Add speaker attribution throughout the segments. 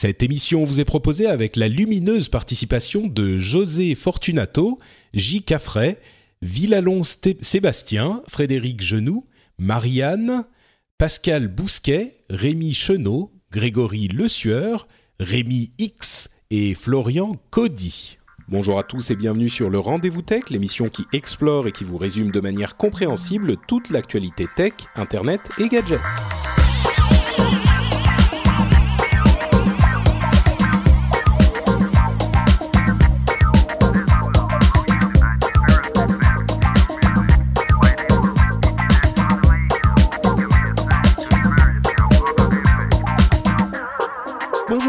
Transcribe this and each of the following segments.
Speaker 1: Cette émission vous est proposée avec la lumineuse participation de José Fortunato, J. Caffray, Villalon Sébastien, Frédéric Genoux, Marianne, Pascal Bousquet, Rémi Chenot, Grégory Le Sueur, Rémi X et Florian Cody. Bonjour à tous et bienvenue sur le Rendez-vous Tech, l'émission qui explore et qui vous résume de manière compréhensible toute l'actualité tech, internet et gadgets.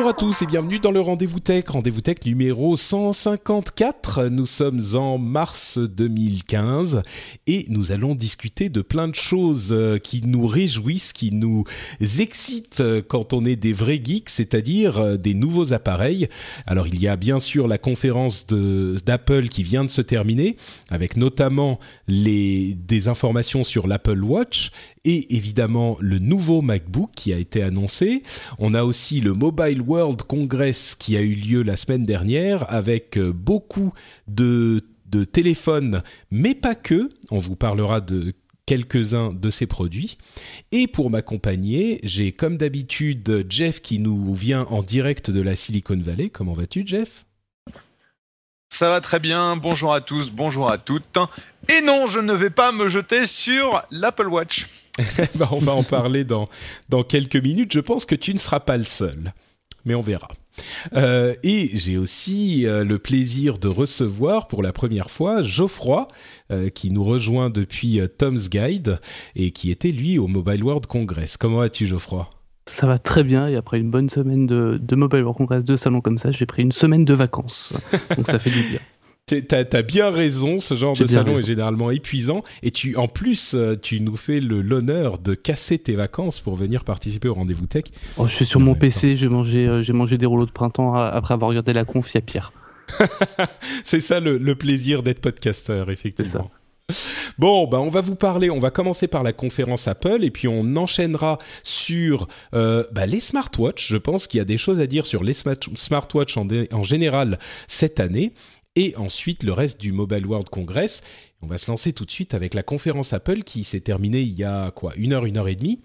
Speaker 1: À tous et bienvenue dans le Rendez-vous Tech, Rendez-vous Tech numéro 154. Nous sommes en mars 2015 et nous allons discuter de plein de choses euh, qui nous réjouissent, qui nous excitent quand on est des vrais geeks, c'est-à-dire euh, des nouveaux appareils. Alors il y a bien sûr la conférence d'Apple qui vient de se terminer avec notamment des informations sur l'Apple Watch et évidemment le nouveau MacBook qui a été annoncé. On a aussi le Mobile World Congress qui a eu lieu la semaine dernière avec euh, beaucoup de, de téléphones, mais pas que. On vous parlera de quelques-uns de ces produits. Et pour m'accompagner, j'ai comme d'habitude Jeff qui nous vient en direct de la Silicon Valley. Comment vas-tu Jeff?
Speaker 2: Ça va très bien, bonjour à tous, bonjour à toutes. Et non, je ne vais pas me jeter sur l'Apple Watch.
Speaker 1: Bah, on va en parler dans, dans quelques minutes. Je pense que tu ne seras pas le seul, mais on verra. Euh, et j'ai aussi euh, le plaisir de recevoir pour la première fois Geoffroy, euh, qui nous rejoint depuis Tom's Guide et qui était lui au Mobile World Congress. Comment vas-tu Geoffroy?
Speaker 3: Ça va très bien et après une bonne semaine de, de Mobile World Congress, de salon comme ça, j'ai pris une semaine de vacances. Donc ça fait du bien.
Speaker 1: T'as as bien raison, ce genre de salon est généralement épuisant et tu, en plus, euh, tu nous fais l'honneur de casser tes vacances pour venir participer au rendez-vous tech.
Speaker 3: Oh, je suis sur mon PC, j'ai mangé, euh, j'ai mangé des rouleaux de printemps après avoir regardé la conf, il y a pire.
Speaker 1: c'est ça le, le plaisir d'être podcasteur, effectivement. Bon, ben on va vous parler, on va commencer par la conférence Apple et puis on enchaînera sur euh, bah, les smartwatches. Je pense qu'il y a des choses à dire sur les smartwatches en, en général cette année et ensuite le reste du Mobile World Congress. On va se lancer tout de suite avec la conférence Apple qui s'est terminée il y a quoi une heure, une heure et demie.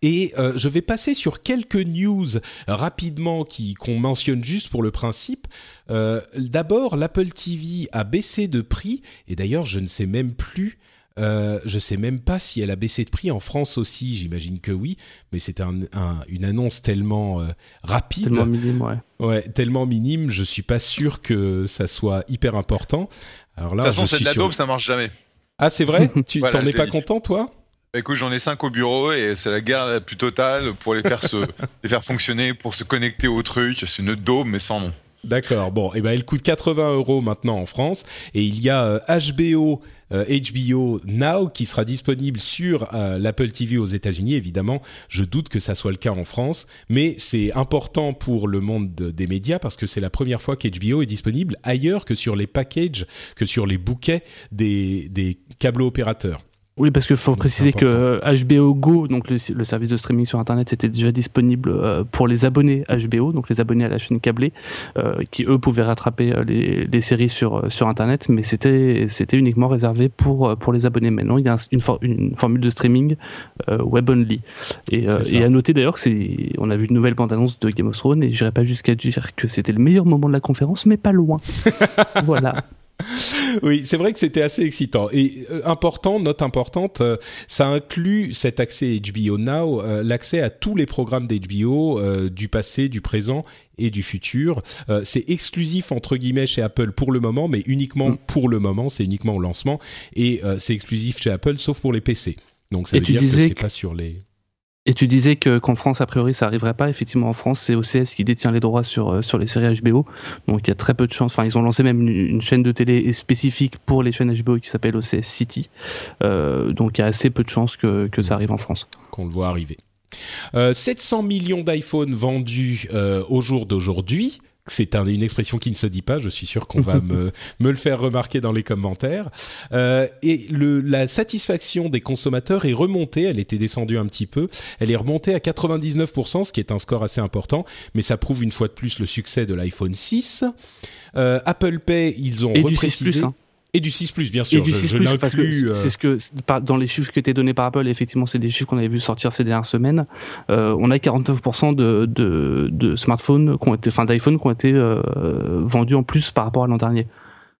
Speaker 1: Et euh, je vais passer sur quelques news rapidement qui qu'on mentionne juste pour le principe. Euh, D'abord, l'Apple TV a baissé de prix et d'ailleurs, je ne sais même plus. Euh, je sais même pas si elle a baissé de prix en France aussi. J'imagine que oui, mais c'est un, une annonce tellement euh, rapide,
Speaker 3: tellement minime, ouais.
Speaker 1: ouais. tellement minime. Je suis pas sûr que ça soit hyper important.
Speaker 2: Alors là, de toute façon, c'est de la dope, ça marche jamais.
Speaker 1: Ah, c'est vrai Tu t'en es pas content, toi?
Speaker 2: Écoute, j'en ai cinq au bureau et c'est la guerre la plus totale pour les faire se, les faire fonctionner, pour se connecter au truc. C'est une dôme mais sans nom.
Speaker 1: D'accord. Bon, et eh ben, elle coûte 80 euros maintenant en France et il y a HBO, euh, HBO euh, Now qui sera disponible sur euh, l'Apple TV aux États-Unis. Évidemment, je doute que ça soit le cas en France, mais c'est important pour le monde des médias parce que c'est la première fois qu'HBO est disponible ailleurs que sur les packages, que sur les bouquets des, des câbles opérateurs.
Speaker 3: Oui, parce qu'il faut préciser que HBO Go, donc le, service de streaming sur Internet, était déjà disponible euh, pour les abonnés HBO, donc les abonnés à la chaîne câblée, euh, qui eux pouvaient rattraper euh, les, les, séries sur, sur Internet, mais c'était uniquement réservé pour, pour les abonnés. Maintenant, il y a une, une formule de streaming web only. Et, et à noter d'ailleurs que c'est, on a vu une nouvelle bande-annonce de Game of Thrones, et j'irai pas jusqu'à dire que c'était le meilleur moment de la conférence, mais pas loin. voilà.
Speaker 1: oui, c'est vrai que c'était assez excitant. Et euh, important, note importante, euh, ça inclut cet accès HBO Now, euh, l'accès à tous les programmes d'HBO du passé, du présent et du futur. c'est exclusif entre guillemets chez Apple pour le moment, mais uniquement mm. pour le moment, c'est uniquement au lancement. Et c'est exclusif chez Apple, sauf pour les PC. Donc ça veut dire que c'est pas sur les
Speaker 3: Et tu disais que qu'en France, a priori, ça arriverait pas. Effectivement, en France, c'est OCS qui détient les droits sur, euh, sur les séries HBO. Donc il y a très peu de chances. Enfin, ils ont lancé même une, chaîne de télé spécifique pour les chaînes HBO qui s'appelle OCS City. Euh, donc il y a assez peu de chances que, que ça arrive en France.
Speaker 1: Qu'on le voit arriver. 700 millions d'iPhone vendus au jour d'aujourd'hui c'est une expression qui ne se dit pas. Je suis sûr qu'on va me, me, le faire remarquer dans les commentaires. Euh, et le, la satisfaction des consommateurs est remontée. Elle était descendue un petit peu. Elle est remontée à 99%, ce qui est un score assez important. Mais ça prouve une fois de plus le succès de l'iPhone 6. Euh, Apple Pay, ils ont
Speaker 3: et
Speaker 1: reprécisé.
Speaker 3: Du 6 Plus, hein.
Speaker 1: Et du 6 Plus, bien sûr.
Speaker 3: Et je, l'inclus. C'est ce que dans les chiffres qui étaient donnés par Apple, effectivement, c'est des chiffres qu'on avait vu sortir ces dernières semaines. Euh, on a 49% de, de, de, smartphones, qui ont été, enfin d'iPhone, qui ont été euh, vendus en plus par rapport à l'an dernier.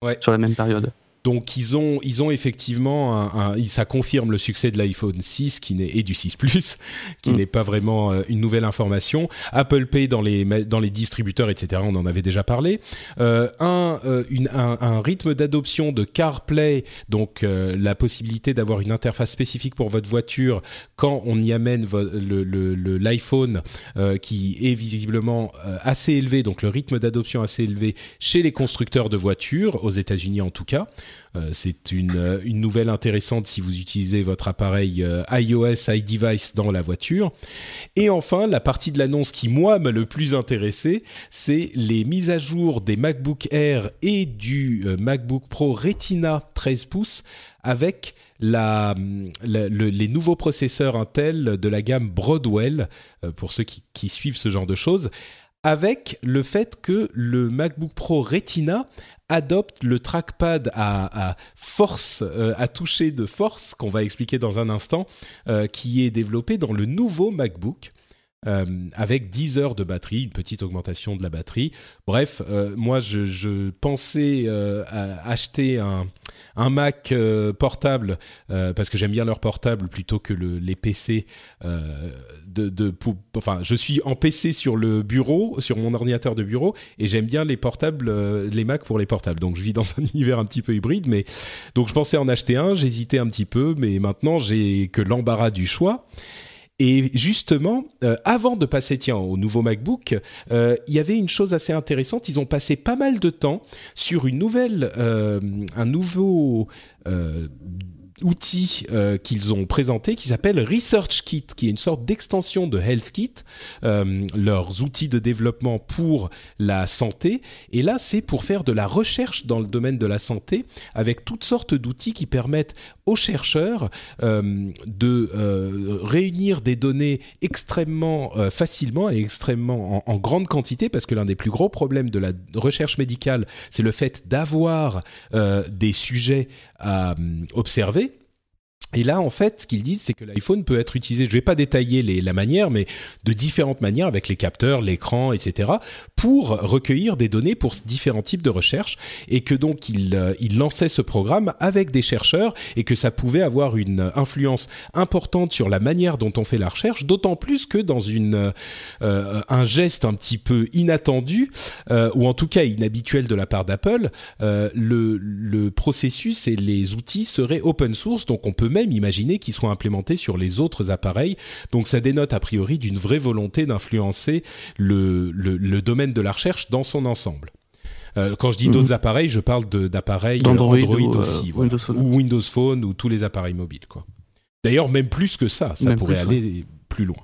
Speaker 1: Ouais.
Speaker 3: Sur la même période.
Speaker 1: Donc ils ont, ils ont effectivement, un, ça confirme le succès de l'iPhone 6 qui et du 6 Plus, qui mm. n'est pas vraiment euh, une nouvelle information. Apple Pay dans les, dans les distributeurs, etc. On en avait déjà parlé. Euh, un, euh, une, un, un, rythme d'adoption de CarPlay, donc euh, la possibilité d'avoir une interface spécifique pour votre voiture quand on y amène l'iPhone qui est visiblement assez élevé, donc le rythme d'adoption assez élevé chez les constructeurs de voitures, aux États-Unis en tout cas. Euh, c'est une, euh, une, nouvelle intéressante si vous utilisez votre appareil euh, iOS, iDevice dans la voiture. Et enfin, la partie de l'annonce qui, moi, m'a le plus intéressé, c'est les mises à jour des MacBook Air et du MacBook Pro Retina 13 pouces avec la, les nouveaux processeurs Intel de la gamme Broadwell, pour ceux qui suivent ce genre de choses avec le fait que le MacBook Pro Retina adopte le trackpad à, force, euh, à toucher de force, qu'on va expliquer dans un instant, euh, qui est développé dans le nouveau MacBook. Euh, avec 10 heures de batterie, une petite augmentation de la batterie. Bref, euh, moi je, pensais euh, acheter un, Mac portable parce que j'aime bien leur portable plutôt que le, les PC. enfin, je suis en PC sur le bureau, sur mon ordinateur de bureau, et j'aime bien les portables, les Mac pour les portables. Donc je vis dans un univers un petit peu hybride, mais donc je pensais en acheter un, j'hésitais un petit peu, mais maintenant j'ai que l'embarras du choix. Et justement, euh, avant de passer tiens au nouveau MacBook, euh, il y avait une chose assez intéressante. Ils ont passé pas mal de temps sur une nouvelle, euh, un nouveau outil euh, qu'ils ont présenté qui s'appelle Research Kit, qui est une sorte d'extension de Health Kit, euh, leurs outils de développement pour la santé. Et là, c'est pour faire de la recherche dans le domaine de la santé avec toutes sortes d'outils qui permettent aux chercheurs euh, de euh, réunir des données extrêmement euh, facilement et extrêmement en, en, grande quantité parce que l'un des plus gros problèmes de la recherche médicale, c'est le fait d'avoir des sujets à observer et là, en fait, ce qu'ils disent, c'est que l'iPhone peut être utilisé, je ne vais pas détailler la manière, mais de différentes manières avec les capteurs, l'écran, etc., pour recueillir des données pour différents types de recherches, et que donc il, euh, il lançait ce programme avec des chercheurs, et que ça pouvait avoir une influence importante sur la manière dont on fait la recherche, d'autant plus que dans euh, un geste un petit peu inattendu, euh, ou en tout cas inhabituel de la part d'Apple, le, le processus et les outils seraient open source, donc on peut même imaginer qu'ils soient implémentés sur les autres appareils. Donc ça dénote a priori d'une vraie volonté d'influencer le, le, domaine de la recherche dans son ensemble. Euh, quand je dis d'autres mhm. appareils, je parle d'appareils Android,
Speaker 3: euh,
Speaker 1: aussi, Windows ou Windows Phone ou tous les appareils mobiles. Quoi. D'ailleurs, même plus que ça, ça pourrait aller plus loin.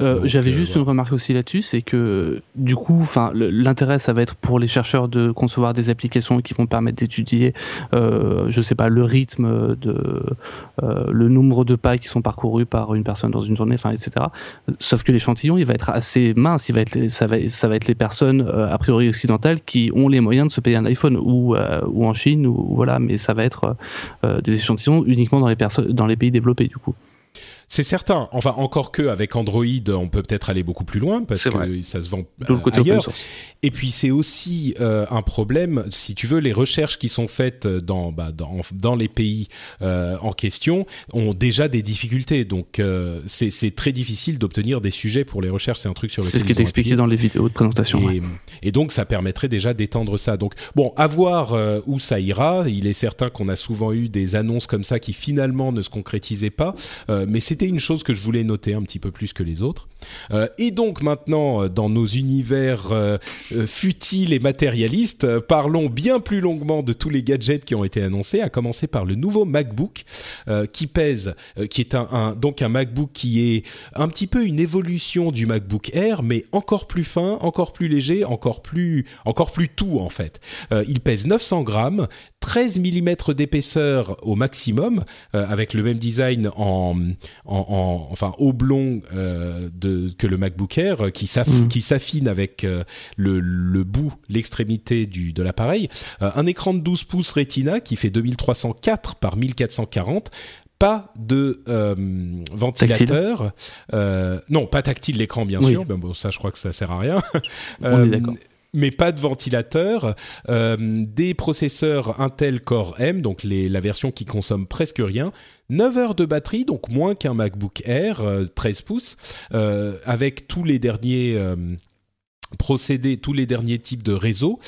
Speaker 3: Euh, j'avais euh, juste une remarque aussi là-dessus, c'est que du coup, enfin, l'intérêt, ça va être pour les chercheurs de concevoir des applications qui vont permettre d'étudier, euh, je sais pas, le rythme de, euh, le nombre de pas qui sont parcourus par une personne dans une journée, enfin, etc. Sauf que l'échantillon, il va être assez mince, il va être, ça va, ça va être les personnes a priori occidentales qui ont les moyens de se payer un iPhone ou ou en Chine ou voilà, mais ça va être des échantillons uniquement dans les personnes, dans les pays développés du coup.
Speaker 1: C'est certain. Enfin, encore que avec Android, on peut peut-être aller beaucoup plus loin parce que ça se vend ailleurs. Et puis c'est aussi euh, un problème, si tu veux, les recherches qui sont faites dans bah, dans, dans les pays euh, en question ont déjà des difficultés. Donc euh, c'est très difficile d'obtenir des sujets pour les recherches. C'est un truc sur lequel
Speaker 3: c'est ce qui est expliqué dans les vidéos de présentation.
Speaker 1: Et, et donc ça permettrait déjà d'étendre ça. Donc bon, à voir où ça ira. Il est certain qu'on a souvent eu des annonces comme ça qui finalement ne se concrétisaient pas, mais c'est c'était une chose que je voulais noter un petit peu plus que les autres. et donc maintenant, dans nos univers futiles et matérialistes, parlons bien plus longuement de tous les gadgets qui ont été annoncés, à commencer par le nouveau MacBook qui pèse, qui est un, donc un MacBook qui est un petit peu une évolution du MacBook Air, mais encore plus fin, encore plus léger, encore plus, encore plus tout en fait. il pèse 900 grammes, 13 mm d'épaisseur au maximum, euh, avec le même design en, en, enfin oblong euh, de, que le MacBook Air, euh, mhm. qui s'affine avec le, le, bout, l'extrémité du de l'appareil. un écran de 12 pouces Retina qui fait 2304 par 1440 pas de ventilateur. non, pas tactile l'écran bien sûr. Ben bon, ça, je crois que ça sert à rien.
Speaker 3: On est d'accord
Speaker 1: mais pas de ventilateur, euh, des processeurs Intel Core M, donc la version qui consomme presque rien, 9 heures de batterie, donc moins qu'un MacBook Air 13 euh, pouces, euh, avec tous les derniers procédés, tous les derniers types de réseaux.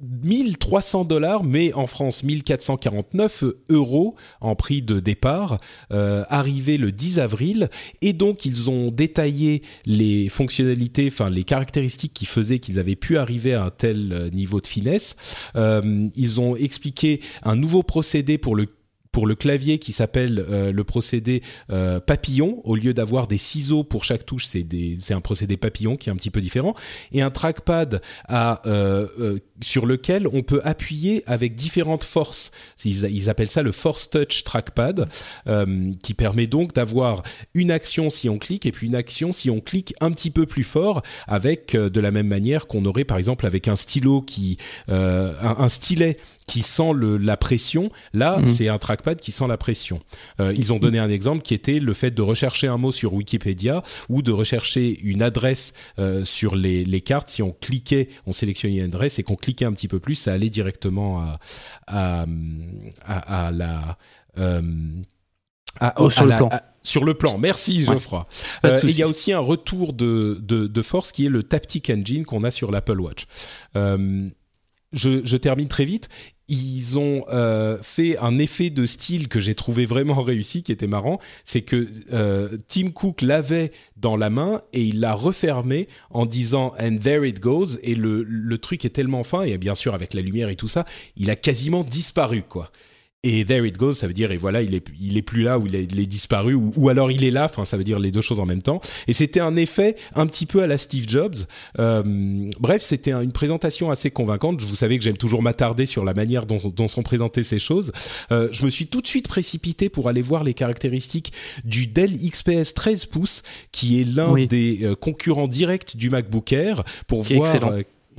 Speaker 1: 1300 dollars, mais en France 1449 euros en prix de départ, euh, arrivé le 10 avril. Et donc ils ont détaillé les fonctionnalités, enfin les caractéristiques qui faisaient qu'ils avaient pu arriver à un tel euh, niveau de finesse. Euh, ils ont expliqué un nouveau procédé pour le pour le clavier qui s'appelle euh, le procédé euh, papillon. Au lieu d'avoir des ciseaux pour chaque touche, c'est un procédé papillon qui est un petit peu différent. Et un trackpad à, euh, sur lequel on peut appuyer avec différentes forces. Ils, ils appellent ça le Force Touch Trackpad, qui permet donc d'avoir une action si on clique et puis une action si on clique un petit peu plus fort, avec de la même manière qu'on aurait par exemple avec un stylo qui, un, un stylet qui sent le, la pression. Là, mhm. c'est un trackpad qui sent la pression. Euh, ils ont donné un exemple qui était le fait de rechercher un mot sur Wikipédia ou de rechercher une adresse euh, sur les, les, cartes. Si on cliquait, on sélectionnait une adresse et qu'on cliquait un petit peu plus, ça allait directement à, à, à, la...
Speaker 3: Euh, oh, sur, le plan.
Speaker 1: sur le plan. Merci Geoffroy. Euh, il y a aussi un retour de, de, de, force qui est le Taptic Engine qu'on a sur l'Apple Watch. Euh, je, je, termine très vite ils ont euh, fait un effet de style que j'ai trouvé vraiment réussi, qui était marrant. C'est que euh, Tim Cook l'avait dans la main et il l'a refermé en disant and there it goes. Et le, le truc est tellement fin et bien sûr avec la lumière et tout ça, il a quasiment disparu quoi et there it goes, ça veut dire et voilà, il est il est plus là ou il est, il est disparu ou, ou, alors il est là. Enfin, ça veut dire les deux choses en même temps. Et c'était un effet un petit peu à la Steve Jobs. Euh, bref, c'était une présentation assez convaincante. Vous savez que j'aime toujours m'attarder sur la manière dont, dont sont présentées ces choses. Euh, je me suis tout de suite précipité pour aller voir les caractéristiques du Dell XPS 13 pouces, qui est l'un des euh, concurrents directs du MacBook Air, pour voir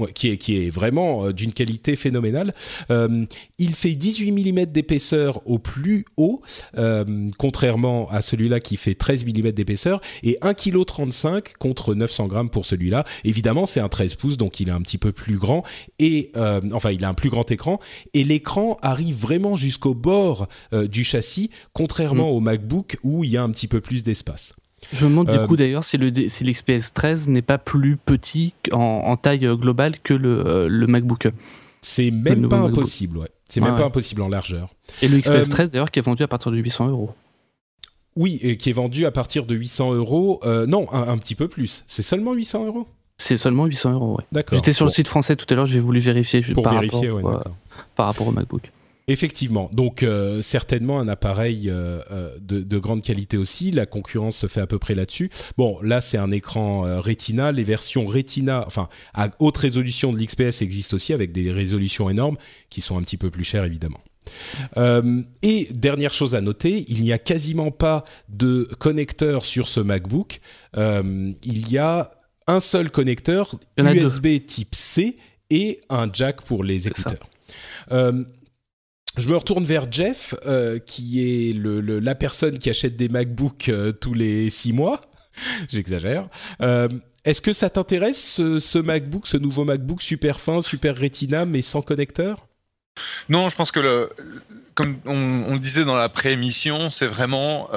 Speaker 1: qui est, qui est vraiment euh, d'une qualité phénoménale. Euh, il fait 18 mm d'épaisseur au plus haut, euh, contrairement à celui-là qui fait 13 mm d'épaisseur, et 1,35 kg contre 900 grammes pour celui-là. Évidemment, c'est un 13 pouces, donc il est un petit peu plus grand, et enfin, il a un plus grand écran, et l'écran arrive vraiment jusqu'au bord du châssis, contrairement mm. au MacBook où il y a un petit peu plus d'espace.
Speaker 3: Je me demande du euh, coup d'ailleurs si le si l'XPS 13 n'est pas plus petit en, taille globale que le, euh, le MacBook.
Speaker 1: C'est même pas impossible, ouais. C'est même pas impossible en largeur.
Speaker 3: Et le XPS 13 euh, d'ailleurs qui est vendu à partir de 800 euros.
Speaker 1: Oui, et qui est vendu à partir de 800 euros. non, un, petit peu plus. C'est seulement 800 euros?
Speaker 3: C'est seulement 800 euros, ouais.
Speaker 1: D'accord.
Speaker 3: J'étais sur le site français tout à l'heure, j'ai voulu vérifier.
Speaker 1: Pour vérifier, ouais,
Speaker 3: par rapport au MacBook.
Speaker 1: Effectivement, donc euh, certainement un appareil euh, euh, de, grande qualité aussi. La concurrence se fait à peu près là-dessus. Bon, là c'est un écran Retina. Les versions Retina, enfin à haute résolution de l'XPS existent aussi avec des résolutions énormes qui sont un petit peu plus chères évidemment. et dernière chose à noter, il n'y a quasiment pas de connecteur sur ce MacBook. il y a un seul connecteur USB type C et un jack pour les écouteurs je me retourne vers Jeff, euh, qui est la personne qui achète des MacBooks euh, tous les six mois. J'exagère. Euh, est-ce que ça t'intéresse ce, MacBook, ce nouveau MacBook super fin, super Retina, mais sans connecteur?
Speaker 2: Non, je pense que comme on, le disait dans la pré-émission, c'est vraiment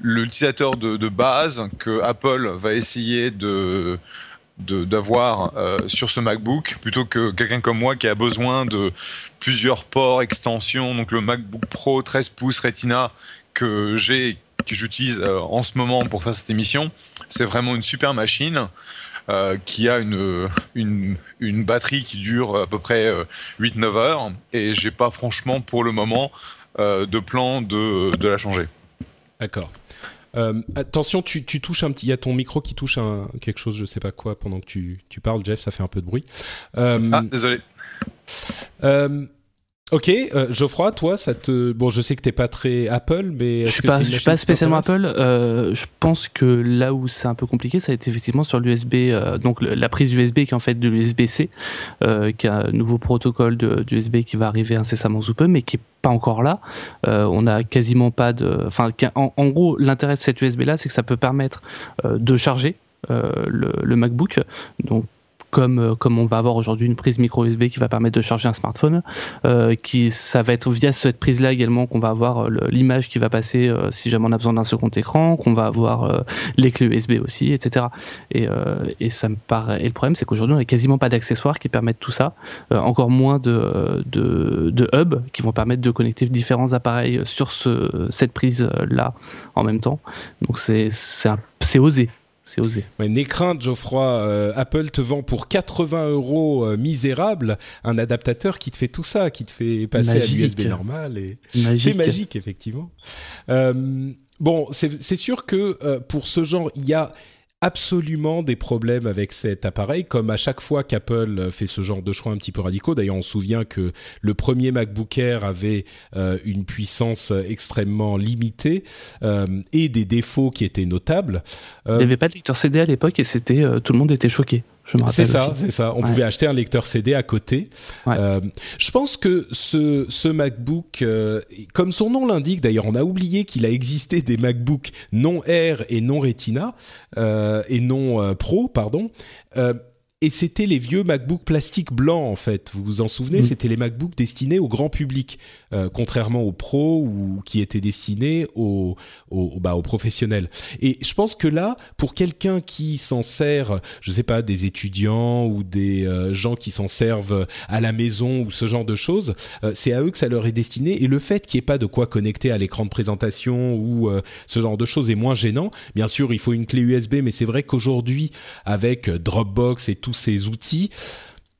Speaker 2: l'utilisateur de, de, base que Apple va essayer de d'avoir sur ce MacBook plutôt que quelqu'un comme moi qui a besoin de plusieurs ports, extensions, donc le MacBook Pro 13 pouces Retina que j'ai que j'utilise en ce moment pour faire cette émission. C'est vraiment une super machine. qui a une, une, une, batterie qui dure à peu près 8-9 heures et j'ai pas franchement pour le moment de plan de, de la changer.
Speaker 1: D'accord. Euh, attention, tu, touches un petit. Il y a ton micro qui touche un, quelque chose, je sais pas quoi, pendant que tu, tu parles, Jeff, ça fait un peu de bruit.
Speaker 2: Euh, ah, désolé.
Speaker 1: Euh, Ok, euh, Geoffroy, toi, ça te. Bon, je sais que t'es pas très Apple, mais.
Speaker 3: Je suis pas, je suis pas spécialement Apple. Euh, je pense que là où c'est un peu compliqué, ça a été effectivement sur l'USB, donc la prise USB qui est en fait de l'USB-C, qui a un nouveau protocole d'USB qui va arriver incessamment sous peu, mais qui est pas encore là. Euh, on a quasiment pas de. Enfin, en, en gros, l'intérêt de cette USB là, c'est que ça peut permettre de charger le, le, MacBook. Donc comme, euh, comme on va avoir aujourd'hui une prise micro USB qui va permettre de charger un smartphone, euh, qui ça va être via cette prise-là également qu'on va avoir euh, l'image qui va passer euh, si jamais on a besoin d'un second écran, qu'on va avoir les clés USB aussi, etc. Et, et ça me paraît. Le problème, c'est qu'aujourd'hui, on n'a quasiment pas d'accessoires qui permettent tout ça, encore moins de, de, de hubs qui vont permettre de connecter différents appareils sur ce, cette prise-là en même temps. Donc c'est osé c'est osé.
Speaker 1: Ouais, N'aie crainte, Geoffroy. Euh, Apple te vend pour 80 euros euh, misérable un adaptateur qui te fait tout ça, qui te fait passer à l'USB normal. Et... C'est magique, effectivement. Euh, bon, c'est sûr que pour ce genre, il y a absolument des problèmes avec cet appareil, comme à chaque fois qu'Apple fait ce genre de choix un petit peu radicaux. D'ailleurs, on se souvient que le premier MacBook Air avait euh, une puissance extrêmement limitée euh, et des défauts qui étaient notables.
Speaker 3: Euh, Il n'y avait pas de lecteur CD à l'époque et c'était tout le monde était choqué.
Speaker 1: C'est ça, c'est ça. On pouvait acheter un lecteur CD à côté. Euh, je pense que ce, ce MacBook, euh, comme son nom l'indique, d'ailleurs, on a oublié qu'il a existé des MacBooks non Air et non Retina euh, et non Pro, pardon et c'était les vieux MacBook plastiques blancs en fait. Vous vous en souvenez mm. C'était les MacBook destinés au grand public, euh, contrairement aux pros ou qui étaient destinés aux, aux, bah, aux professionnels. Et je pense que là, pour quelqu'un qui s'en sert, je sais pas, des étudiants ou des euh, gens qui s'en servent à la maison ou ce genre de choses, euh, c'est à eux que ça leur est destiné. Et le fait qu'il n'y ait pas de quoi connecter à l'écran de présentation ou ce genre de choses est moins gênant. Bien sûr, il faut une clé USB, mais c'est vrai qu'aujourd'hui, avec Dropbox et tout tous ces outils,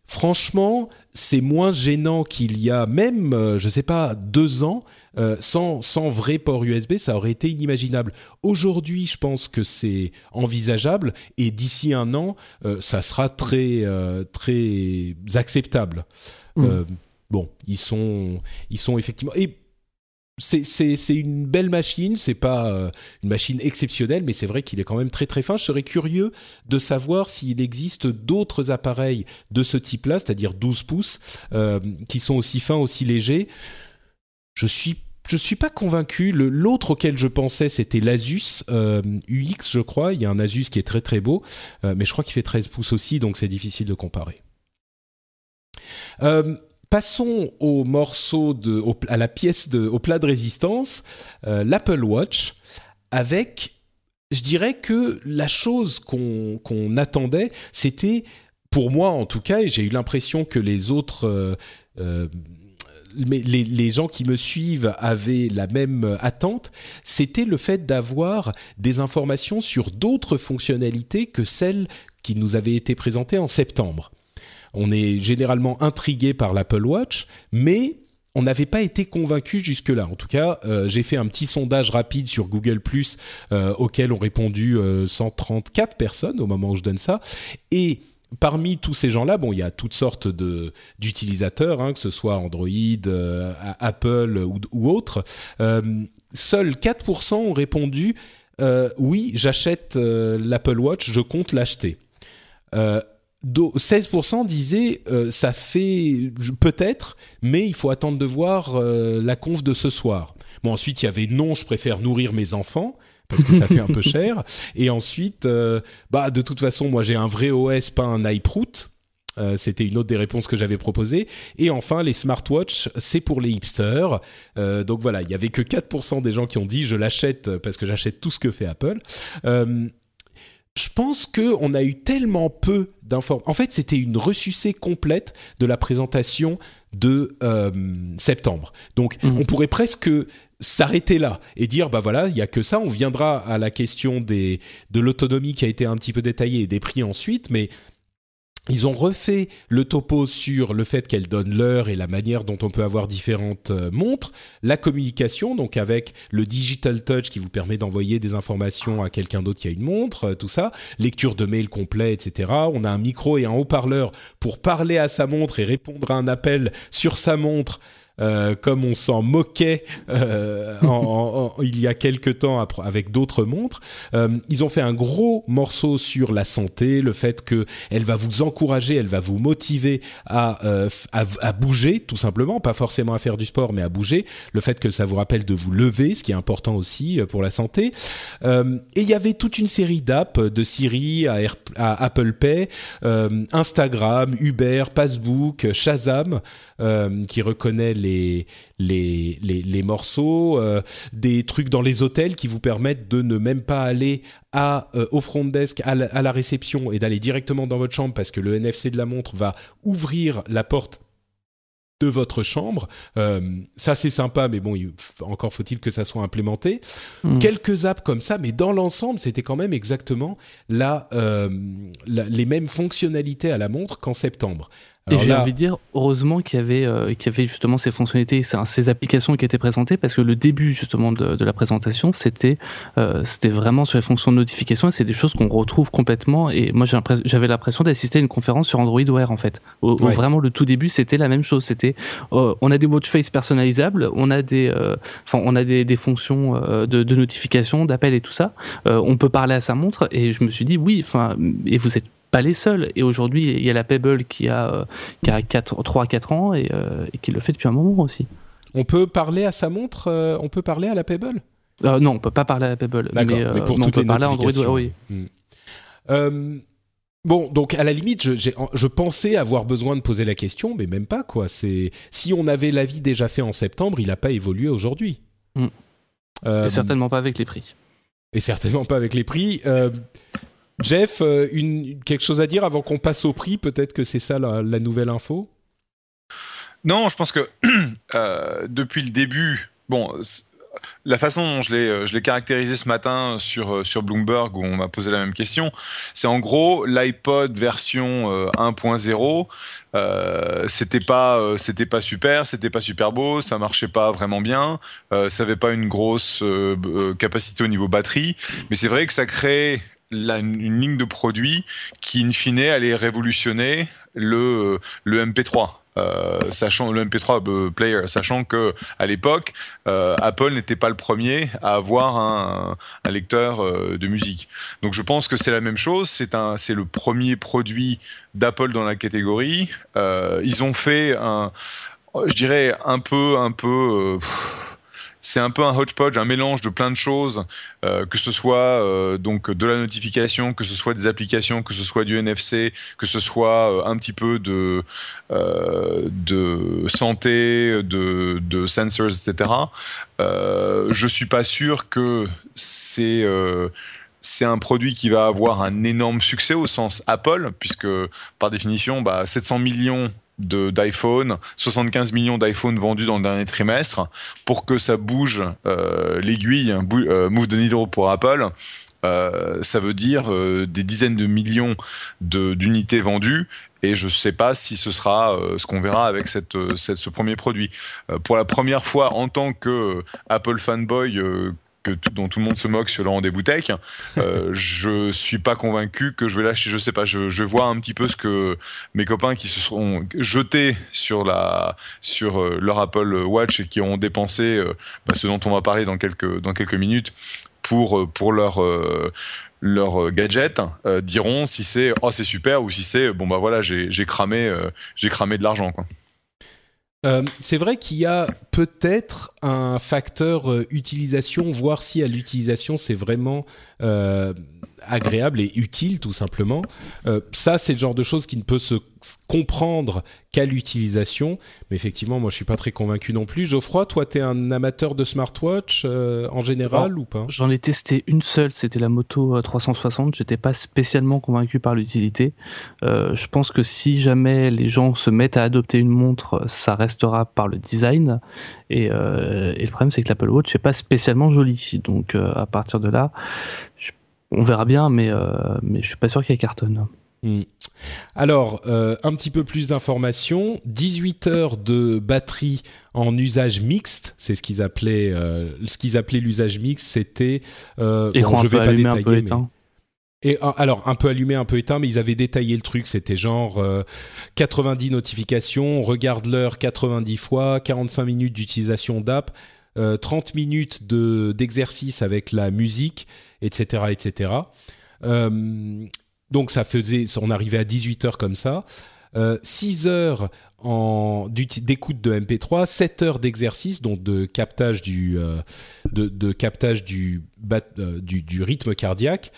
Speaker 1: franchement, c'est moins gênant qu'il y a même, euh, je sais pas, deux ans. Euh, sans, sans vrai port USB, ça aurait été inimaginable. Aujourd'hui, je pense que c'est envisageable et d'ici un an, euh, ça sera très, très acceptable. Mmh. bon, ils sont, ils sont effectivement. Et c'est une belle machine, c'est pas euh, une machine exceptionnelle, mais c'est vrai qu'il est quand même très très fin. Je serais curieux de savoir s'il existe d'autres appareils de ce type-là, c'est-à-dire 12 pouces, euh, qui sont aussi fins, aussi légers. Je suis suis pas convaincu. L'autre auquel je pensais, c'était l'Asus euh, UX, je crois. Il y a un Asus qui est très très beau, mais je crois qu'il fait 13 pouces aussi, donc c'est difficile de comparer. Passons au morceau de, à la pièce de, au plat de résistance, euh, l'Apple Watch, avec, je dirais que la chose qu'on attendait, c'était, pour moi en tout cas, et j'ai eu l'impression que les autres, euh, euh, les, les, gens qui me suivent avaient la même attente, c'était le fait d'avoir des informations sur d'autres fonctionnalités que celles qui nous avaient été présentées en septembre. On est généralement intrigué par l'Apple Watch, mais on n'avait pas été convaincu jusque-là. En tout cas, euh, j'ai fait un petit sondage rapide sur Google euh, auquel ont répondu 134 euh, personnes au moment où je donne ça. Et parmi tous ces gens-là, bon, il y a toutes sortes de d'utilisateurs, hein, que ce soit Android, Apple ou, ou autres. seuls 4% ont répondu oui, j'achète l'Apple Watch, je compte l'acheter. 16% disaient euh, ça fait peut-être, mais il faut attendre de voir euh, la conf de ce soir. Bon, ensuite il y avait non, je préfère nourrir mes enfants parce que ça fait un peu cher. Et ensuite, euh, bah de toute façon, moi j'ai un vrai OS, pas un iProot. C'était une autre des réponses que j'avais proposées. Et enfin, les smartwatches, c'est pour les hipsters. donc voilà, il y avait que 4% des gens qui ont dit je l'achète parce que j'achète tout ce que fait Apple je pense que on a eu tellement peu d'informations. En fait, c'était une ressucée complète de la présentation de euh, septembre. Donc, mhm. on pourrait presque s'arrêter là et dire bah voilà il y a que ça on viendra à la question des de l'autonomie qui a été un petit peu détaillée et des prix ensuite mais ils ont refait le topo sur le fait qu'elle donne l'heure et la manière dont on peut avoir différentes euh, montres, la communication, donc avec le digital touch qui vous permet d'envoyer des informations à quelqu'un d'autre qui a une montre, euh, tout ça, lecture de mail complet, etc. On a un micro et un haut-parleur pour parler à sa montre et répondre à un appel sur sa montre euh, comme on s'en moquait euh, il y a quelques temps avec d'autres montres. Euh, ils ont fait un gros morceau sur la santé, le fait que elle va vous encourager, elle va vous motiver à, à, bouger, tout simplement, pas forcément à faire du sport, mais à bouger. Le fait que ça vous rappelle de vous lever, ce qui est important aussi pour la santé. et il y avait toute une série d'apps de Siri à Apple Pay, Instagram, Uber, Passbook, Shazam, qui reconnaît les les, les, morceaux, euh, des trucs dans les hôtels qui vous permettent de ne même pas aller à, euh, au front desk, à la, réception et d'aller directement dans votre chambre parce que le NFC de la montre va ouvrir la porte de votre chambre. Euh, ça, c'est sympa, mais bon, encore faut-il que ça soit implémenté. Hmm. Quelques apps comme ça, mais dans l'ensemble, c'était quand même exactement la, les mêmes fonctionnalités à la montre qu'en septembre
Speaker 3: et j'ai envie de dire, heureusement qu'il y avait, euh, qu'il y avait justement ces fonctionnalités, ces applications qui étaient présentées, parce que le début justement de, de la présentation, c'était, euh, c'était vraiment sur les fonctions de notification, et c'est des choses qu'on retrouve complètement. Et moi, j'avais l'impression d'assister à une conférence sur Android Wear en fait. Où, vraiment le tout début, c'était la même chose. C'était, euh, on a des watch face personnalisables, on a des, euh, enfin, on a des, des fonctions de, de notification, d'appel et tout ça. on peut parler à sa montre, et je me suis dit oui, enfin, et vous êtes pas les seuls. Et aujourd'hui, il y a la Pebble qui a, euh, qui a 4, 3 à 4 ans et, euh, et, qui le fait depuis un moment aussi.
Speaker 1: On peut parler à sa montre euh, On peut parler à la Pebble?
Speaker 3: Non, on peut pas parler à la Pebble. Mais, mais, pour on peut parler à Android, oui.
Speaker 1: Hmm. Bon, donc à la limite, je, je, pensais avoir besoin de poser la question, mais même pas quoi. C'est si on avait l'avis déjà fait en septembre, il n'a pas évolué aujourd'hui.
Speaker 3: Hmm. et certainement pas avec les prix.
Speaker 1: Et certainement pas avec les prix. Jeff, euh, quelque chose à dire avant qu'on passe au prix Peut-être que c'est ça la, nouvelle info?
Speaker 2: Non, je pense que euh, depuis le début, bon, la façon dont je l'ai, euh, je l'ai caractérisé ce matin sur, sur Bloomberg, où on m'a posé la même question, c'est en gros l'iPod version 1.0. Euh, c'était pas pas super, c'était pas super beau, ça marchait pas vraiment bien, ça avait pas une grosse capacité au niveau batterie, mais c'est vrai que ça crée une ligne de produits qui, in fine, allait révolutionner le, le MP3. Euh, sachant le MP3 euh, player, sachant que à l'époque, euh, Apple n'était pas le premier à avoir un, lecteur de musique. Donc je pense que c'est la même chose. C'est un, c'est le premier produit d'Apple dans la catégorie. ils ont fait un, je dirais un peu, un peu c'est un peu un hodgepodge, un mélange de plein de choses, euh, que ce soit euh, donc de la notification, que ce soit des applications, que ce soit du NFC, que ce soit euh, un petit peu de santé, de, sensors, etc. je suis pas sûr que c'est c'est un produit qui va avoir un énorme succès au sens Apple, puisque par définition, bah, 700 millions d'iPhone, 75 millions d'iPhone vendus dans le dernier trimestre, pour que ça bouge euh, l'aiguille, euh, move the needle pour Apple. Euh, ça veut dire des dizaines de millions d'unités vendues et je ne sais pas si ce sera ce qu'on verra avec cette, cette, ce premier produit. pour la première fois en tant que Apple fanboy dont tout le monde se moque sur le rendez-vous tech, euh, je suis pas convaincu que je vais lâcher. Je sais pas, je, vais voir un petit peu ce que mes copains qui se seront jetés sur la sur euh, leur Apple Watch et qui ont dépensé euh, bah, ce dont on va parler dans quelques dans quelques minutes pour euh, pour leur gadget diront si c'est oh c'est super ou si c'est bon bah voilà j'ai cramé j'ai cramé de l'argent quoi.
Speaker 1: Euh, c'est vrai qu'il y a peut-être un facteur euh, utilisation, voir si à l'utilisation c'est vraiment euh, agréable et utile tout simplement. Euh, ça, c'est le genre de choses qui ne peut se comprendre qu'à l'utilisation. Mais effectivement, moi, je suis pas très convaincu non plus. Geoffroy, toi, tu es un amateur de smartwatch euh, en général ou pas?
Speaker 3: J'en ai testé une seule, c'était la Moto 360. J'étais pas spécialement convaincu par l'utilité. Euh, je pense que si jamais les gens se mettent à adopter une montre, ça restera par le design. Et, et le problème, c'est que l'Apple Watch n'est pas spécialement joli. Donc, à partir de là, je on verra bien, mais, euh, mais je suis pas sûr qu'il y ait cartonne.
Speaker 1: Hmm. Alors, euh, un petit peu plus d'informations. 18 heures de batterie en usage mixte, c'est ce qu'ils appelaient, euh, ce qu'ils appelaient l'usage mixte, c'était.
Speaker 3: Euh, bon, je vais pas détailler. Un peu éteint.
Speaker 1: Et alors un peu allumé, un peu éteint, mais ils avaient détaillé le truc. C'était genre 90 notifications, on regarde l'heure 90 fois, 45 minutes d'utilisation d'app, 30 minutes de d'exercice avec la musique etc., etc. Euh, donc ça faisait, on arrivait à 18 heures comme ça. 6 euh, heures d'écoute de MP3, 7 heures d'exercice, donc de captage euh, du rythme cardiaque.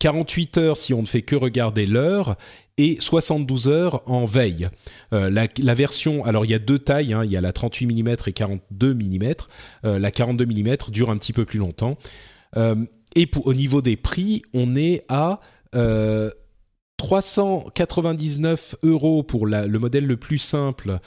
Speaker 1: 48 heures si on ne fait que regarder l'heure et 72 heures en veille. la, version, alors il y a deux tailles, hein, il y a la 38 mm et 42 mm. la 42 mm dure un petit peu plus longtemps. Euh, et au niveau des prix, on est à 399 euh, euros pour le modèle le plus simple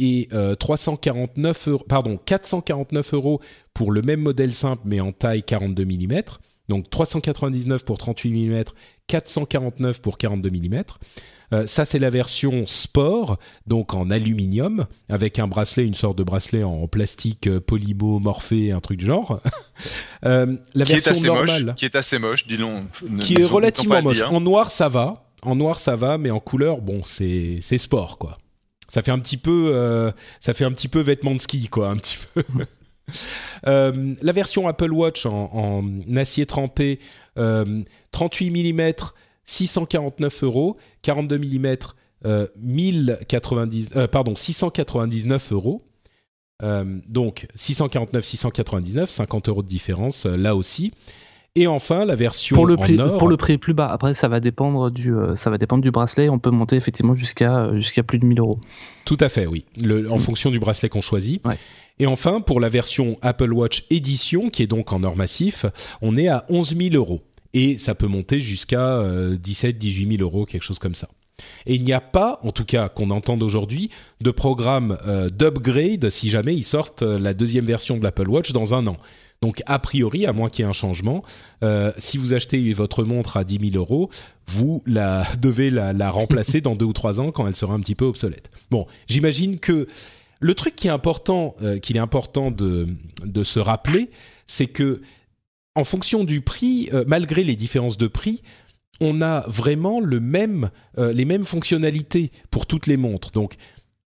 Speaker 1: et 349 euh, pardon 449 euros pour le même modèle simple mais en taille 42 mm. Donc 399 pour 38 mm, 449 pour 42 mm. Euh, ça, c'est la version sport, donc en aluminium, avec un bracelet, une sorte de bracelet en plastique euh, polymorphé, un truc du genre.
Speaker 2: euh, la qui version est assez normale, moche, qui est assez moche, dis-le.
Speaker 1: Qui est relativement moche. En noir, ça va. En noir, ça va, mais en couleur, bon, c'est c'est sport, quoi. Ça fait un petit peu, euh, ça fait un petit peu vêtement de ski, quoi, un petit peu. Euh, la version Apple Watch en, en acier trempé, euh, 38 mm, 649 euros, 42 mm, euh, 1090, euh, pardon, 699 euros. Euh, donc 649, 699, 50 euros de différence là aussi. Et enfin, la version
Speaker 3: pour le prix,
Speaker 1: en or.
Speaker 3: Pour le prix plus bas. Après, ça va dépendre du, ça va dépendre du bracelet. On peut monter effectivement jusqu'à jusqu'à plus de 1000 euros.
Speaker 1: Tout à fait, oui. Le, en mm. fonction du bracelet qu'on choisit.
Speaker 3: Ouais.
Speaker 1: Et enfin, pour la version Apple Watch Edition, qui est donc en or massif, on est à 11 000 euros et ça peut monter jusqu'à 17 18 000 euros, quelque chose comme ça. Et il n'y a pas, en tout cas qu'on entende aujourd'hui, de programme euh, d'upgrade si jamais ils sortent euh, la deuxième version de l'Apple Watch dans un an. Donc a priori, à moins qu'il y ait un changement, euh, si vous achetez votre montre à 10 000 euros, vous la devez la, la remplacer dans deux ou trois ans quand elle sera un petit peu obsolète. Bon, j'imagine que le truc qui est important, euh, qu'il est important de, se rappeler, c'est que en fonction du prix, euh, malgré les différences de prix, on a vraiment euh, les mêmes fonctionnalités pour toutes les montres. Donc,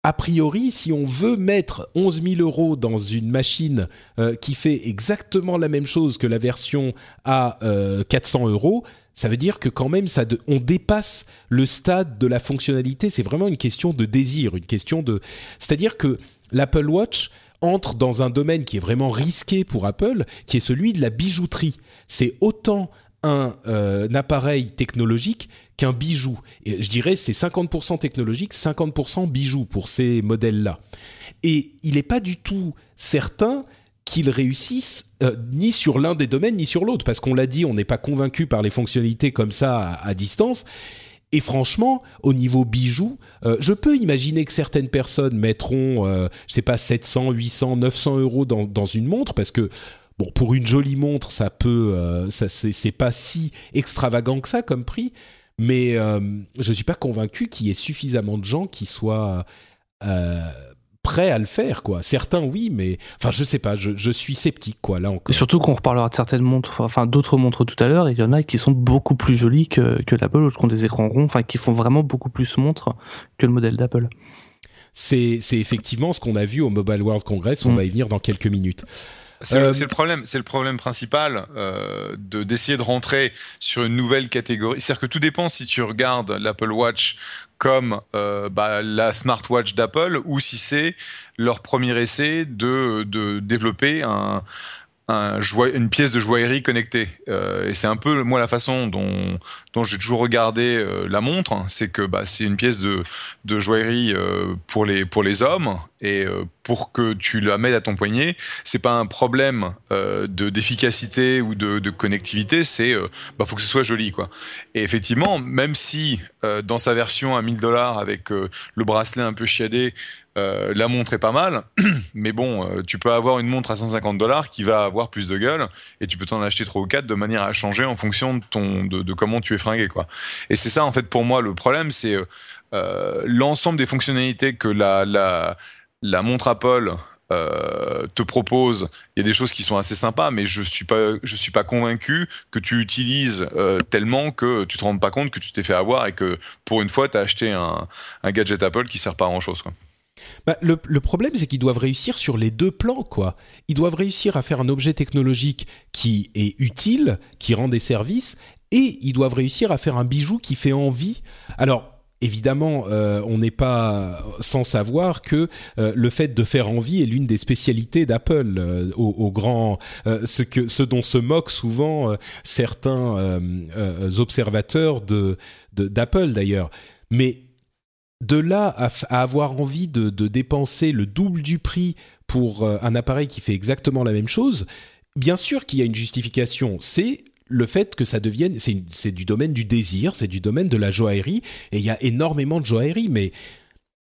Speaker 1: a priori, si on veut mettre 11 000 euros dans une machine euh, qui fait exactement la même chose que la version à 400 euros, ça veut dire que quand même, on dépasse le stade de la fonctionnalité. C'est vraiment une question de désir, une question de. C'est-à-dire que l'Apple Watch entre dans un domaine qui est vraiment risqué pour Apple, qui est celui de la bijouterie. C'est autant un, euh, appareil technologique qu'un bijou. Et je dirais c'est 50% technologique, 50% bijou pour ces modèles-là. Et il n'est pas du tout certain qu'ils réussissent euh, ni sur l'un des domaines ni sur l'autre, parce qu'on l'a dit, on n'est pas convaincu par les fonctionnalités comme ça à distance. Et franchement, au niveau bijoux, euh, je peux imaginer que certaines personnes mettront, euh, je sais pas, 700, 800, 900 euros dans, dans une montre parce que bon, pour une jolie montre, ça peut, euh, ça c'est pas si extravagant que ça comme prix. Mais je suis pas convaincu qu'il y ait suffisamment de gens qui soient prêts à le faire, quoi. Certains, oui, mais enfin, je sais pas, je, je suis sceptique, quoi. Là encore.
Speaker 3: Et surtout qu'on reparlera de certaines montres, enfin d'autres montres tout à l'heure. Il y en a qui sont beaucoup plus jolies que, que l'Apple, qui ont des écrans ronds, enfin qui font vraiment beaucoup plus montre que le modèle d'Apple.
Speaker 1: C'est effectivement ce qu'on a vu au Mobile World Congress. On mm. va y venir dans quelques minutes.
Speaker 2: C'est le euh, problème, c'est le problème principal euh, de d'essayer de rentrer sur une nouvelle catégorie. C'est-à-dire que tout dépend si tu regardes l'Apple Watch comme euh, bah, la smartwatch d'Apple ou si c'est leur premier essai de, de développer un, une pièce de joaillerie connectée. Euh, et c'est un peu moi la façon dont, j'ai toujours regardé euh, la montre, hein. c'est que bah, c'est une pièce de, joaillerie euh, pour les pour les hommes et pour que tu la mettes à ton poignet, c'est pas un problème de d'efficacité ou de, de connectivité, c'est bah faut que ce soit joli quoi. Et effectivement, même si dans sa version à 1000 dollars avec le bracelet un peu chiadé euh, la montre est pas mal, mais bon, euh, tu peux avoir une montre à 150 dollars qui va avoir plus de gueule, et tu peux t'en acheter trois ou quatre de manière à changer en fonction de ton de, comment tu es fringué, quoi. Et c'est ça en fait pour moi le problème, c'est euh, l'ensemble des fonctionnalités que la la, la montre Apple te propose, il y a des choses qui sont assez sympas, mais je suis pas, je suis pas convaincu que tu utilises tellement que tu te rends pas compte que tu t'es fait avoir et que pour une fois tu as acheté un, gadget Apple qui sert pas à grand chose.
Speaker 1: Bah, le, problème, c'est qu'ils doivent réussir sur les deux plans. Ils doivent réussir à faire un objet technologique qui est utile, qui rend des services, et ils doivent réussir à faire un bijou qui fait envie. Alors, évidemment, euh, on n'est pas sans savoir que euh, le fait de faire envie est l'une des spécialités d'Apple, euh, au, grand, ce dont se moquent souvent certains observateurs d'Apple d'ailleurs. Mais de là à, avoir envie de, dépenser le double du prix pour euh, un appareil qui fait exactement la même chose, bien sûr qu'il y a une justification. C'est le fait que ça devienne, c'est du domaine du désir, c'est du domaine de la joaillerie, et il y a énormément de joaillerie, mais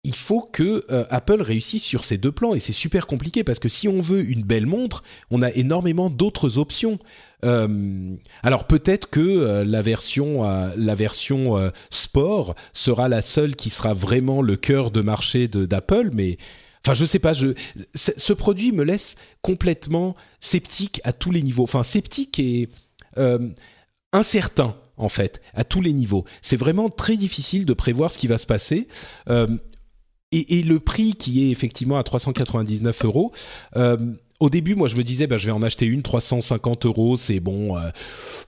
Speaker 1: il faut que euh, Apple réussisse sur ces deux plans et c'est super compliqué parce que si on veut une belle montre, on a énormément d'autres options. Euh, alors peut-être que euh, la version la version sport sera la seule qui sera vraiment le cœur de marché d'Apple, mais enfin je sais pas, je ce produit me laisse complètement sceptique à tous les niveaux. Enfin sceptique et incertain en fait, à tous les niveaux. C'est vraiment très difficile de prévoir ce qui va se passer et, le prix qui est effectivement à 399 euros. Euh, au début, moi, je me disais, bah, je vais en acheter une 350 euros, c'est bon, euh,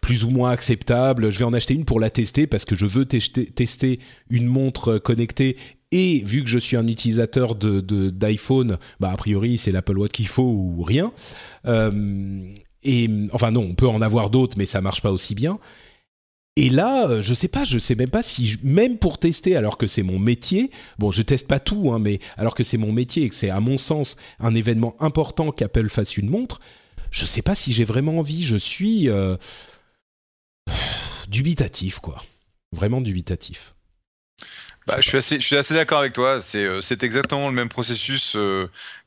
Speaker 1: plus ou moins acceptable. Je vais en acheter une pour la tester parce que je veux tester une montre connectée. Et vu que je suis un utilisateur d'iPhone, bah a priori c'est l'Apple Watch qu'il faut ou rien. Euh, et enfin non, on peut en avoir d'autres, mais ça marche pas aussi bien. Et là, euh, je sais pas, je sais même pas si, même pour tester, alors que c'est mon métier, bon, je teste pas tout, hein, mais alors que c'est mon métier et que c'est à mon sens un événement important qu'Apple fasse une montre, je sais pas si j'ai vraiment envie. Je suis euh, dubitatif, quoi, vraiment dubitatif.
Speaker 2: Bah, je suis assez, je suis assez d'accord avec toi. C'est, euh, c'est exactement le même processus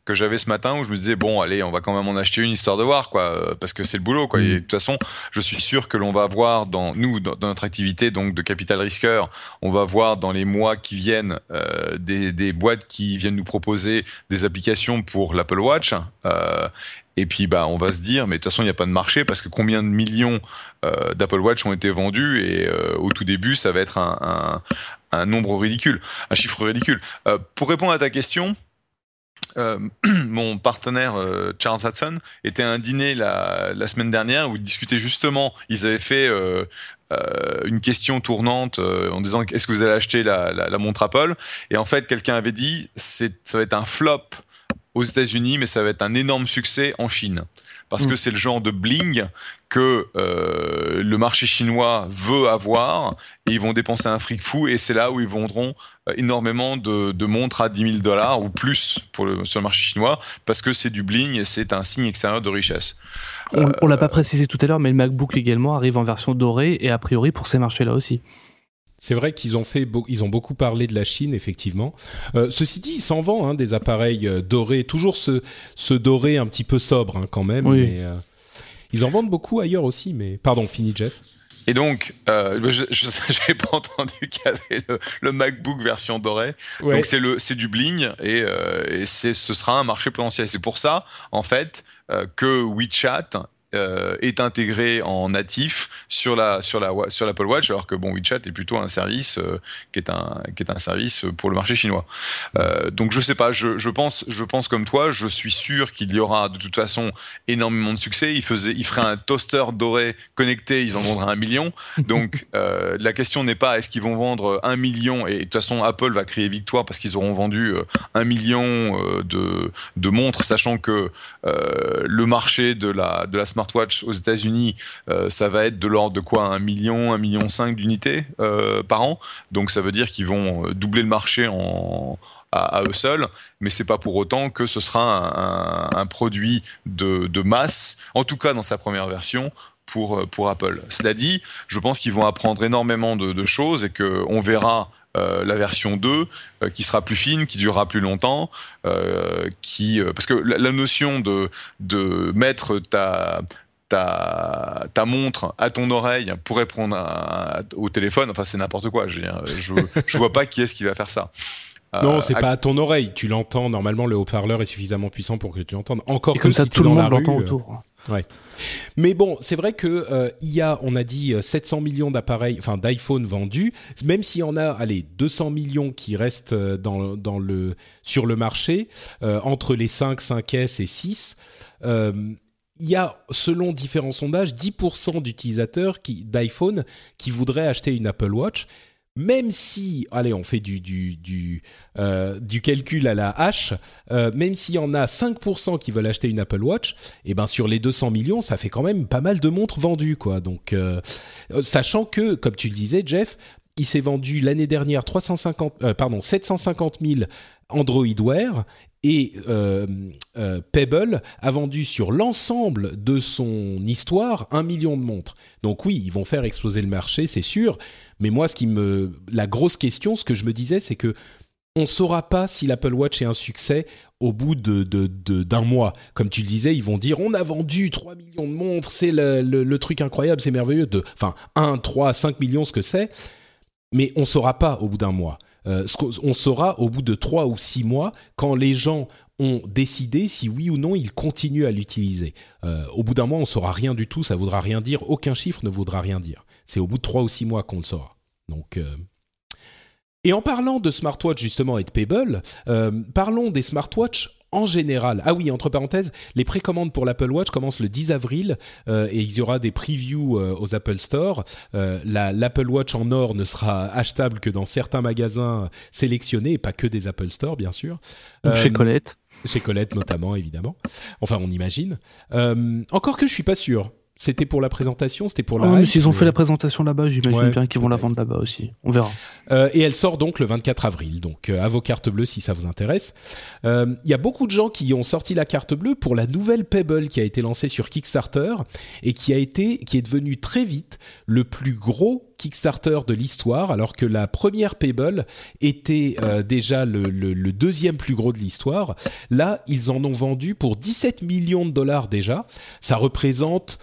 Speaker 2: que j'avais ce matin où je me disais bon allez on va quand même en acheter une histoire de voir quoi euh, parce que c'est le boulot quoi et mm. de toute façon je suis sûr que l'on va voir dans nous dans, notre activité donc de capital risqueur on va voir dans les mois qui viennent euh, des, des, boîtes qui viennent nous proposer des applications pour l'Apple Watch euh, et puis bah on va se dire mais de toute façon il n'y a pas de marché parce que combien de millions euh, d'Apple Watch ont été vendus et euh, au tout début ça va être un, un, nombre ridicule un chiffre ridicule. Pour répondre à ta question euh, mon partenaire euh, Charles Hudson était à un dîner la, semaine dernière où ils discutaient justement, ils avaient fait euh, une question tournante en disant est-ce que vous allez acheter la, la, la montre Apple? Et en fait, quelqu'un avait dit ça va être un flop aux États-Unis, mais ça va être un énorme succès en Chine parce que mm. c'est le genre de bling que euh, le marché chinois veut avoir et ils vont dépenser un fric fou et c'est là où ils vendront euh, énormément de, montres à 10 000 dollars ou plus pour le, sur le marché chinois parce que c'est du bling et c'est un signe extérieur de richesse.
Speaker 3: On, on l'a pas précisé tout à l'heure, mais le MacBook également arrive en version dorée et a priori pour ces marchés-là aussi.
Speaker 1: C'est vrai qu'ils ont fait, ils ont beaucoup parlé de la Chine, effectivement. Euh, ceci dit, ils s'en vend hein, des appareils euh, dorés, toujours ce, ce doré un petit peu sobre hein, quand même. Oui. Mais, euh, ils en vendent beaucoup ailleurs aussi, mais pardon, fini Jeff.
Speaker 2: Et donc, euh, je n'avais pas entendu qu'il y avait le, MacBook version dorée. Donc c'est le, c'est du bling et, et c'est, ce sera un marché potentiel. C'est pour ça, en fait, que WeChat euh, est intégré en natif sur la sur la sur l'Apple Watch, alors que bon WeChat est plutôt un service euh, qui est un qui est un service pour le marché chinois. Euh, donc je sais pas, je, je, pense je pense comme toi, je suis sûr qu'il y aura de toute façon énormément de succès. Il faisait il ferait un toaster doré connecté, ils en vendraient un million. Donc la question n'est pas est-ce qu'ils vont vendre un million? Et de toute façon Apple va crier victoire parce qu'ils auront vendu un million de de montres, sachant que le marché de la de la smartwatch aux États-Unis, euh, ça va être de l'ordre de quoi un million, un million cinq d'unités euh, par an. Donc ça veut dire qu'ils vont euh, doubler le marché à, eux seuls, mais c'est pas pour autant que ce sera un, produit de, masse, en tout cas dans sa première version, pour, pour Apple. Cela dit, je pense qu'ils vont apprendre énormément de, choses et qu'on verra la version 2 qui sera plus fine, qui durera plus longtemps, qui parce que la, notion de de mettre ta ta, ta montre à ton oreille pour répondre au téléphone, enfin c'est n'importe quoi. Je, je, je vois pas qui est-ce qui va faire ça.
Speaker 1: Non, c'est pas à ton oreille. Tu l'entends. Normalement, le haut-parleur est suffisamment puissant pour que tu l'entendes. Encore
Speaker 3: comme
Speaker 1: ça,
Speaker 3: tout le monde l'entend autour.
Speaker 1: Ouais. Mais bon, c'est vrai que euh, il y a, on a dit 700 euh, millions d'appareils, enfin d'iPhone vendus. Même s'il y en a, allez, 200 millions qui restent euh, dans, dans le sur le marché entre les 5, 5S et 6. il y a, selon différents sondages, 10% d'utilisateurs d'iPhone qui voudraient acheter une Apple Watch même si, allez, on fait du, du, du, euh, calcul à la hache, euh, même s'il y en a 5% qui veulent acheter une Apple Watch, et eh ben sur les 200 millions, ça fait quand même pas mal de montres vendues, quoi. Donc, euh, sachant que, comme tu le disais, Jeff, il s'est vendu l'année dernière 350, pardon, 750 000 Android Wear et euh, euh, Pebble a vendu sur l'ensemble de son histoire un million de montres. Donc oui, ils vont faire exploser le marché, c'est sûr. Mais moi, ce qui me, la grosse question, ce que je me disais, c'est que on saura pas si l'Apple Watch est un succès au bout de, d'un mois. Comme tu le disais, ils vont dire on a vendu 3 millions de montres, c'est le, truc incroyable, c'est merveilleux. De, enfin, 1, 3, 5 millions, ce que c'est. Mais on saura pas au bout d'un mois. Euh, on saura au bout de trois ou six mois quand les gens ont décidé si oui ou non ils continuent à l'utiliser. Euh, au bout d'un mois, on saura rien du tout, ça voudra rien dire, aucun chiffre ne voudra rien dire. C'est au bout de trois ou six mois qu'on le saura. Donc, euh, Et en parlant de smartwatch justement et de Pebble, parlons des smartwatches en général. Ah oui, entre parenthèses, les précommandes pour l'Apple Watch commencent le 10 avril euh, et il y aura des previews euh, aux Apple Store. Euh, L'Apple Watch en or ne sera achetable que dans certains magasins sélectionnés et pas que des Apple Store, bien sûr.
Speaker 3: Chez Colette.
Speaker 1: Chez Colette notamment, évidemment. Enfin, on imagine. encore que je suis pas sûr. C'était pour la présentation, c'était pour la.
Speaker 3: Ah, s'ils ont fait la présentation là-bas, j'imagine bien qu'ils vont la vendre là-bas aussi. On verra.
Speaker 1: Euh, et elle sort donc le 24 avril. Donc euh, à vos cartes bleues si ça vous intéresse. Euh, il y a beaucoup de gens qui ont sorti la carte bleue pour la nouvelle Pebble qui a été lancée sur Kickstarter et qui a été, qui est devenu très vite le plus gros Kickstarter de l'histoire, alors que la première Pebble était euh, déjà le, le, le, deuxième plus gros de l'histoire. Là, ils en ont vendu pour 17 millions de dollars déjà. Ça représente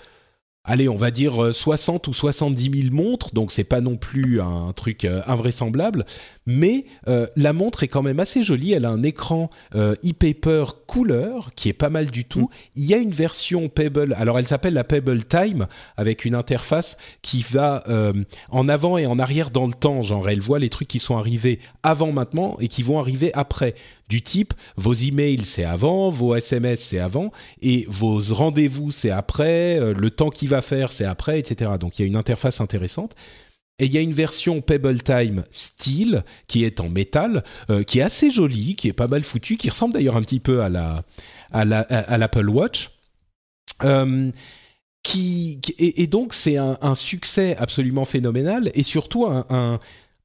Speaker 1: allez, on va dire 60 euh, ou 70 000 montres, donc c'est pas non plus un truc euh, invraisemblable, mais euh, la montre est quand même assez jolie. Elle a un écran e-paper couleur qui est pas mal du tout. Mm. Il y a une version Pebble, alors elle s'appelle la Pebble Time avec une interface qui va en avant et en arrière dans le temps, genre elle voit les trucs qui sont arrivés avant maintenant et qui vont arriver après du type vos emails c'est avant, vos SMS c'est avant et vos rendez-vous c'est après, le temps qu'il va faire c'est après, etc. Donc il y a une interface intéressante. Et il y a une version Pebble Time Steel qui est en métal, euh, qui est assez jolie, qui est pas mal foutue, qui ressemble d'ailleurs un petit peu à la à la à, l'Apple Watch. Euh, qui, et, donc c'est un, succès absolument phénoménal et surtout un,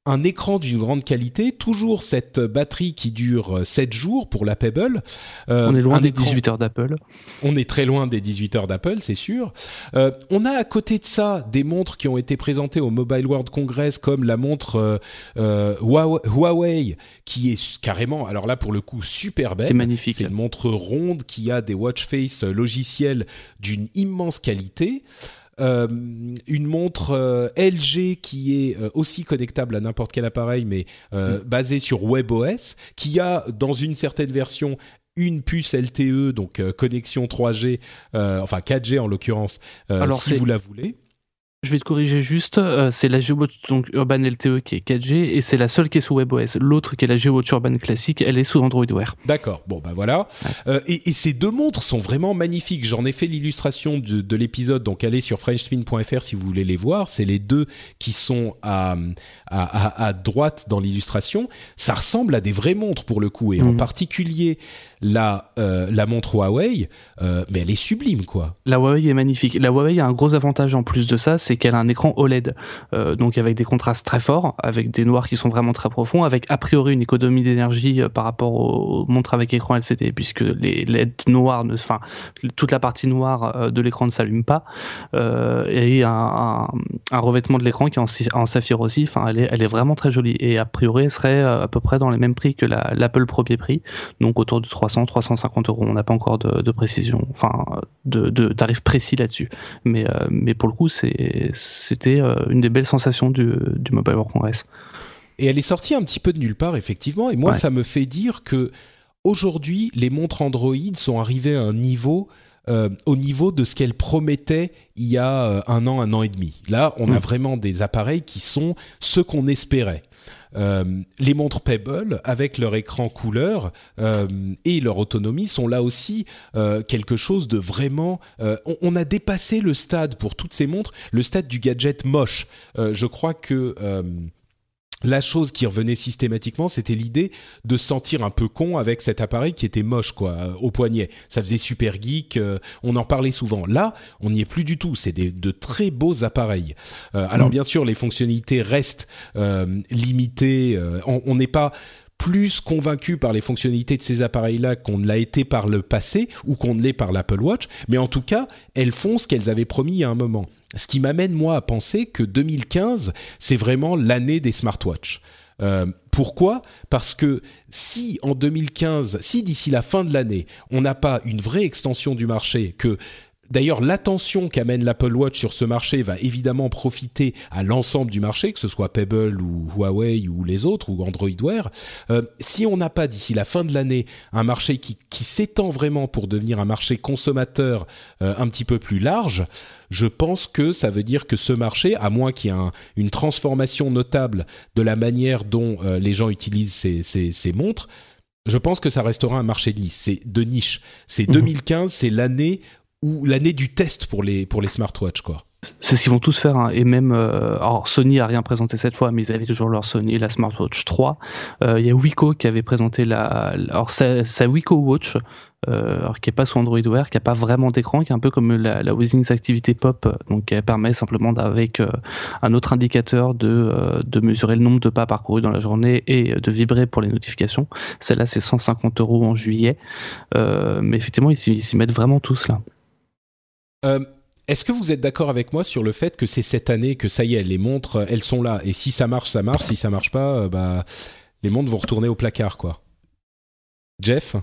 Speaker 1: un écran d'une grande qualité, toujours cette batterie qui dure 7 jours pour la Pebble.
Speaker 3: Euh, on est loin des 18 heures d'Apple.
Speaker 1: On est très loin des 18 heures d'Apple, c'est sûr. Euh, on a à côté de ça des montres qui ont été présentées au Mobile World Congress comme la montre euh, Huawei qui est carrément, alors là pour le coup super belle.
Speaker 3: C'est magnifique.
Speaker 1: C'est une montre ronde qui a des watch face logiciels d'une immense qualité. Euh, une montre euh, LG qui est euh, aussi connectable à n'importe quel appareil, mais mm. basée sur WebOS, qui a dans une certaine version une puce LTE, donc connexion 3G, enfin 4G en l'occurrence, si vous la voulez.
Speaker 3: Je vais te corriger juste, euh, c'est la GeoWatch donc Urban LTE qui est 4G et c'est la seule qui est sous WebOS. L'autre qui est la GeoWatch Urban classique, elle est sous Android Wear.
Speaker 1: D'accord, bon bah voilà. Euh, et, et, ces deux montres sont vraiment magnifiques. J'en ai fait l'illustration de, de l'épisode, donc allez sur frenchspin.fr si vous voulez les voir. C'est les deux qui sont à, à, à, droite dans l'illustration. Ça ressemble à des vraies montres pour le coup, et en mhm. particulier la, euh, la montre Huawei, euh, mais elle est sublime quoi.
Speaker 3: La Huawei est magnifique. La Huawei a un gros avantage en plus de ça, c'est qu'elle a un écran OLED, euh, donc avec des contrastes très forts, avec des noirs qui sont vraiment très profonds, avec a priori une économie d'énergie par rapport aux montres avec écran LCD, puisque les LED noirs, enfin toute la partie noire de l'écran ne s'allume pas, et un, revêtement de l'écran qui est en, saphir aussi. Enfin, elle est, elle est vraiment très jolie et a priori elle serait à peu près dans les mêmes prix que l'Apple la, premier prix, donc autour de 300 350 euros. On n'a pas encore de, précision, enfin de, tarif précis là-dessus. Mais, euh, mais pour le coup, c'était euh, une des belles sensations du, Mobile World Congress.
Speaker 1: Et elle est sortie un petit peu de nulle part, effectivement. Et moi, ça me fait dire que aujourd'hui, les montres Android sont arrivées à un niveau euh, au niveau de ce qu'elle promettait il y a euh, un an, un an et demi. Là, on a mm. vraiment des appareils qui sont ce qu'on espérait. Euh, les montres Pebble, avec leur écran couleur et leur autonomie, sont là aussi quelque chose de vraiment... On, on, a dépassé le stade pour toutes ces montres, le stade du gadget moche. je crois que la chose qui revenait systématiquement, c'était l'idée de sentir un peu con avec cet appareil qui était moche, quoi, euh, au poignet. Ça faisait super geek, euh, on en parlait souvent. Là, on n'y est plus du tout. C'est de très beaux appareils. Euh, alors, mm. bien sûr, les fonctionnalités restent limitées. on n'est pas plus convaincu par les fonctionnalités de ces appareils-là qu'on ne l'a été par le passé ou qu'on ne l'est par l'Apple Watch, mais en tout cas, elles font ce qu'elles avaient promis à un moment. Ce qui m'amène moi à penser que 2015, c'est vraiment l'année des smartwatches. Euh, pourquoi? Parce que si en 2015, si d'ici la fin de l'année, on n'a pas une vraie extension du marché, que D'ailleurs, l'attention qu'amène l'Apple Watch sur ce marché va évidemment profiter à l'ensemble du marché, que ce soit Pebble ou Huawei ou les autres, ou Android Wear. Euh, si on n'a pas d'ici la fin de l'année un marché qui, s'étend vraiment pour devenir un marché consommateur euh, un petit peu plus large, je pense que ça veut dire que ce marché, à moins qu'il y ait une transformation notable de la manière dont euh, les gens utilisent ces, montres, je pense que ça restera un marché de niche. C'est de niche. C'est 2015, mmh. c'est l'année ou l'année du test pour les, pour les smartwatches, quoi.
Speaker 3: C'est ce qu'ils vont tous faire, hein. et même, euh, alors Sony a rien présenté cette fois, mais ils avaient toujours leur Sony, la Smartwatch 3. Euh, il y a Wiko qui avait présenté la, alors sa, sa Wiko Watch, euh, qui est pas sous Android Wear, qui a pas vraiment d'écran, qui est un peu comme la, la Withings Activity Pop, donc qui permet simplement avec un autre indicateur de, de mesurer le nombre de pas parcourus dans la journée et de vibrer pour les notifications. Celle-là, c'est 150 euros en juillet, mais effectivement, ils s'y mettent vraiment tous là.
Speaker 1: Euh, est-ce que vous êtes d'accord avec moi sur le fait que c'est cette année que ça y est, les montres, elles sont là, et si ça marche, ça marche, si ça marche pas, euh, bah les montres vont retourner au placard, quoi. Jeff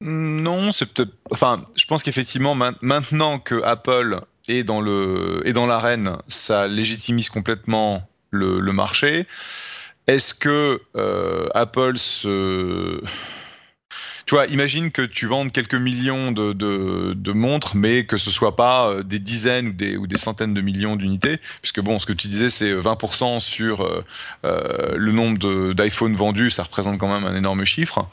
Speaker 2: Non, c'est peut-être. Enfin, je pense qu'effectivement, maintenant que Apple est dans l'arène, ça légitimise complètement le, marché. Est-ce que euh, Apple se tu vois, imagine que tu vendes quelques millions de, de, montres, mais que ce soit pas euh, des dizaines ou des, ou des centaines de millions d'unités, puisque bon, ce que tu disais, c'est 20% sur euh, euh, le nombre d'iPhone vendus, ça représente quand même un énorme chiffre.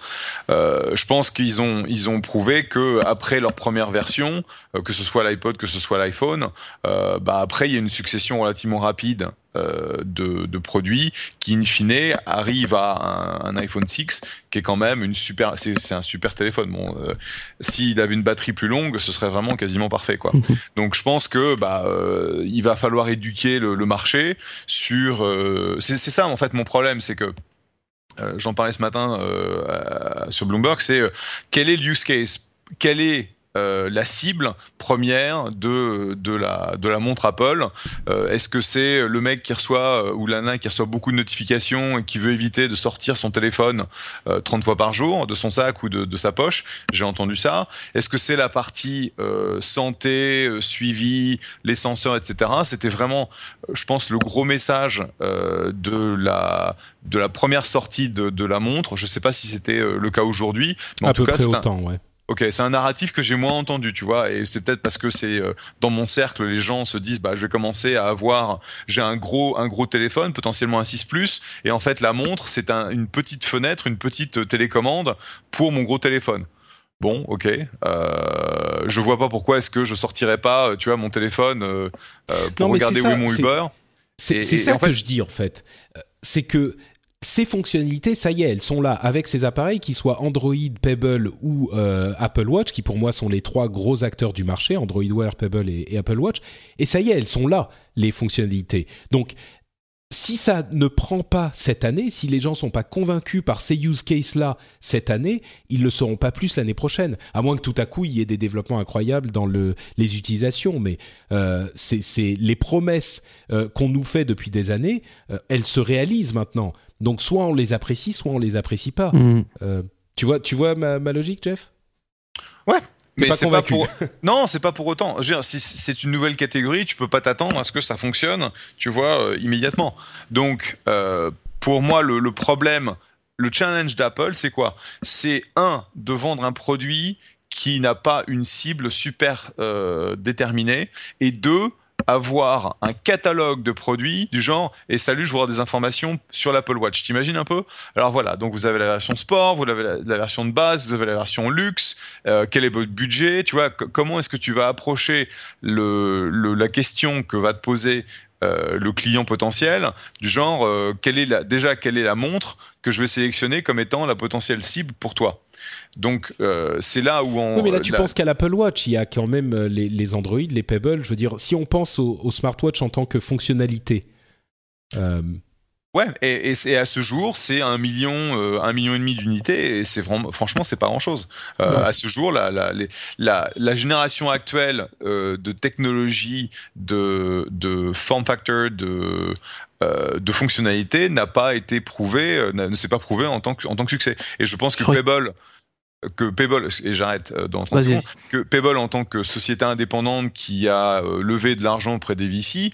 Speaker 2: je pense qu'ils ont, ils ont prouvé que après leur première version, que ce soit l'iPod, que ce soit l'iPhone, bah après il y a une succession relativement rapide euh, de, produits qui, in fine, arrivent à un, iPhone 6 qui est quand même une super, c'est un super téléphone. Bon, euh, s'il avait une batterie plus longue, ce serait vraiment quasiment parfait, quoi. Donc, je pense que bah, euh, il va falloir éduquer le, marché sur. c'est ça, en fait, mon problème, c'est que J'en parlais ce matin sur Bloomberg, c'est quel est le use case? Quel est euh, la cible première de, de, la, de la montre Apple euh, Est-ce que c'est le mec qui reçoit, ou l'ana qui reçoit beaucoup de notifications et qui veut éviter de sortir son téléphone 30 fois par jour de son sac ou de, de sa poche? J'ai entendu ça. Est-ce que c'est la partie santé, suivi, les senseurs, etc. C'était vraiment, je pense, le gros message de, la, de la première sortie de, de la montre. Je ne sais pas si c'était le cas aujourd'hui,
Speaker 1: mais en tout cas, c'est un... ouais.
Speaker 2: Ok, c'est un narratif que j'ai moins entendu, tu vois, et c'est peut-être parce que c'est euh, dans mon cercle, les gens se disent, bah, je vais commencer à avoir, j'ai un gros, un gros téléphone, potentiellement un 6 Plus, et en fait, la montre, c'est un, une petite fenêtre, une petite télécommande pour mon gros téléphone. Bon, ok. Euh, je vois pas pourquoi est-ce que je sortirais pas, tu vois, mon téléphone euh, euh pour regarder où est mon Uber.
Speaker 1: C'est ça que je dis en fait. C'est que ces fonctionnalités, ça y est, elles sont là avec ces appareils, qui soient Android, Pebble ou euh, Apple Watch, qui pour moi sont les trois gros acteurs du marché, Android Wear, Pebble et, Apple Watch. Et ça y est, elles sont là, les fonctionnalités. Donc, si ça ne prend pas cette année, si les gens sont pas convaincus par ces use cases-là cette année, ils le seront pas plus l'année prochaine. À moins que tout à coup il y ait des développements incroyables dans le, les utilisations. Mais euh, c'est les promesses euh, qu'on nous fait depuis des années, elles se réalisent maintenant. Donc soit on les apprécie, soit on les apprécie pas. Mm. Euh, tu vois, tu vois ma, ma logique, Jeff?
Speaker 2: Ouais, mais c'est pas pour non, c'est pas pour autant. Si c'est une nouvelle catégorie, tu peux pas t'attendre à ce que ça fonctionne, tu vois, euh, immédiatement. Donc, euh, pour moi, le, le, problème, le challenge d'Apple, c'est quoi? C'est un de vendre un produit qui n'a pas une cible super euh, déterminée, et deux avoir un catalogue de produits du genre et salut, je avoir des informations sur l'Apple Watch. T'imagines un peu? Alors voilà, donc vous avez la version sport, vous avez la, version de base, vous avez la version luxe. Euh, quel est votre budget? Tu vois, comment est-ce que tu vas approcher le, la question que va te poser euh, le client potentiel du genre euh, quelle est la, déjà quelle est la montre que je vais sélectionner comme étant la potentielle cible pour toi donc euh, c'est là où on.
Speaker 1: Oui, mais là tu penses qu'à l'Apple Watch, il y a quand même les, les, Android, les Pebble. Je veux dire, si on pense au, au smartwatch en tant que fonctionnalité.
Speaker 2: Ouais, et, et, à ce jour, c'est un million, euh, un million et demi d'unités, et c'est vraiment, franchement, c'est pas grand chose. Euh, À ce jour, la, la, la, la génération actuelle euh, de technologie, de, de form factor, de euh, de fonctionnalité n'a pas été prouvée, ne s'est pas prouvé en tant que en tant que succès. Et je pense que Pebble que Pebble, et j'arrête euh, dans 30 secondes, que Pebble en tant que société indépendante qui a euh, levé de l'argent auprès des VC,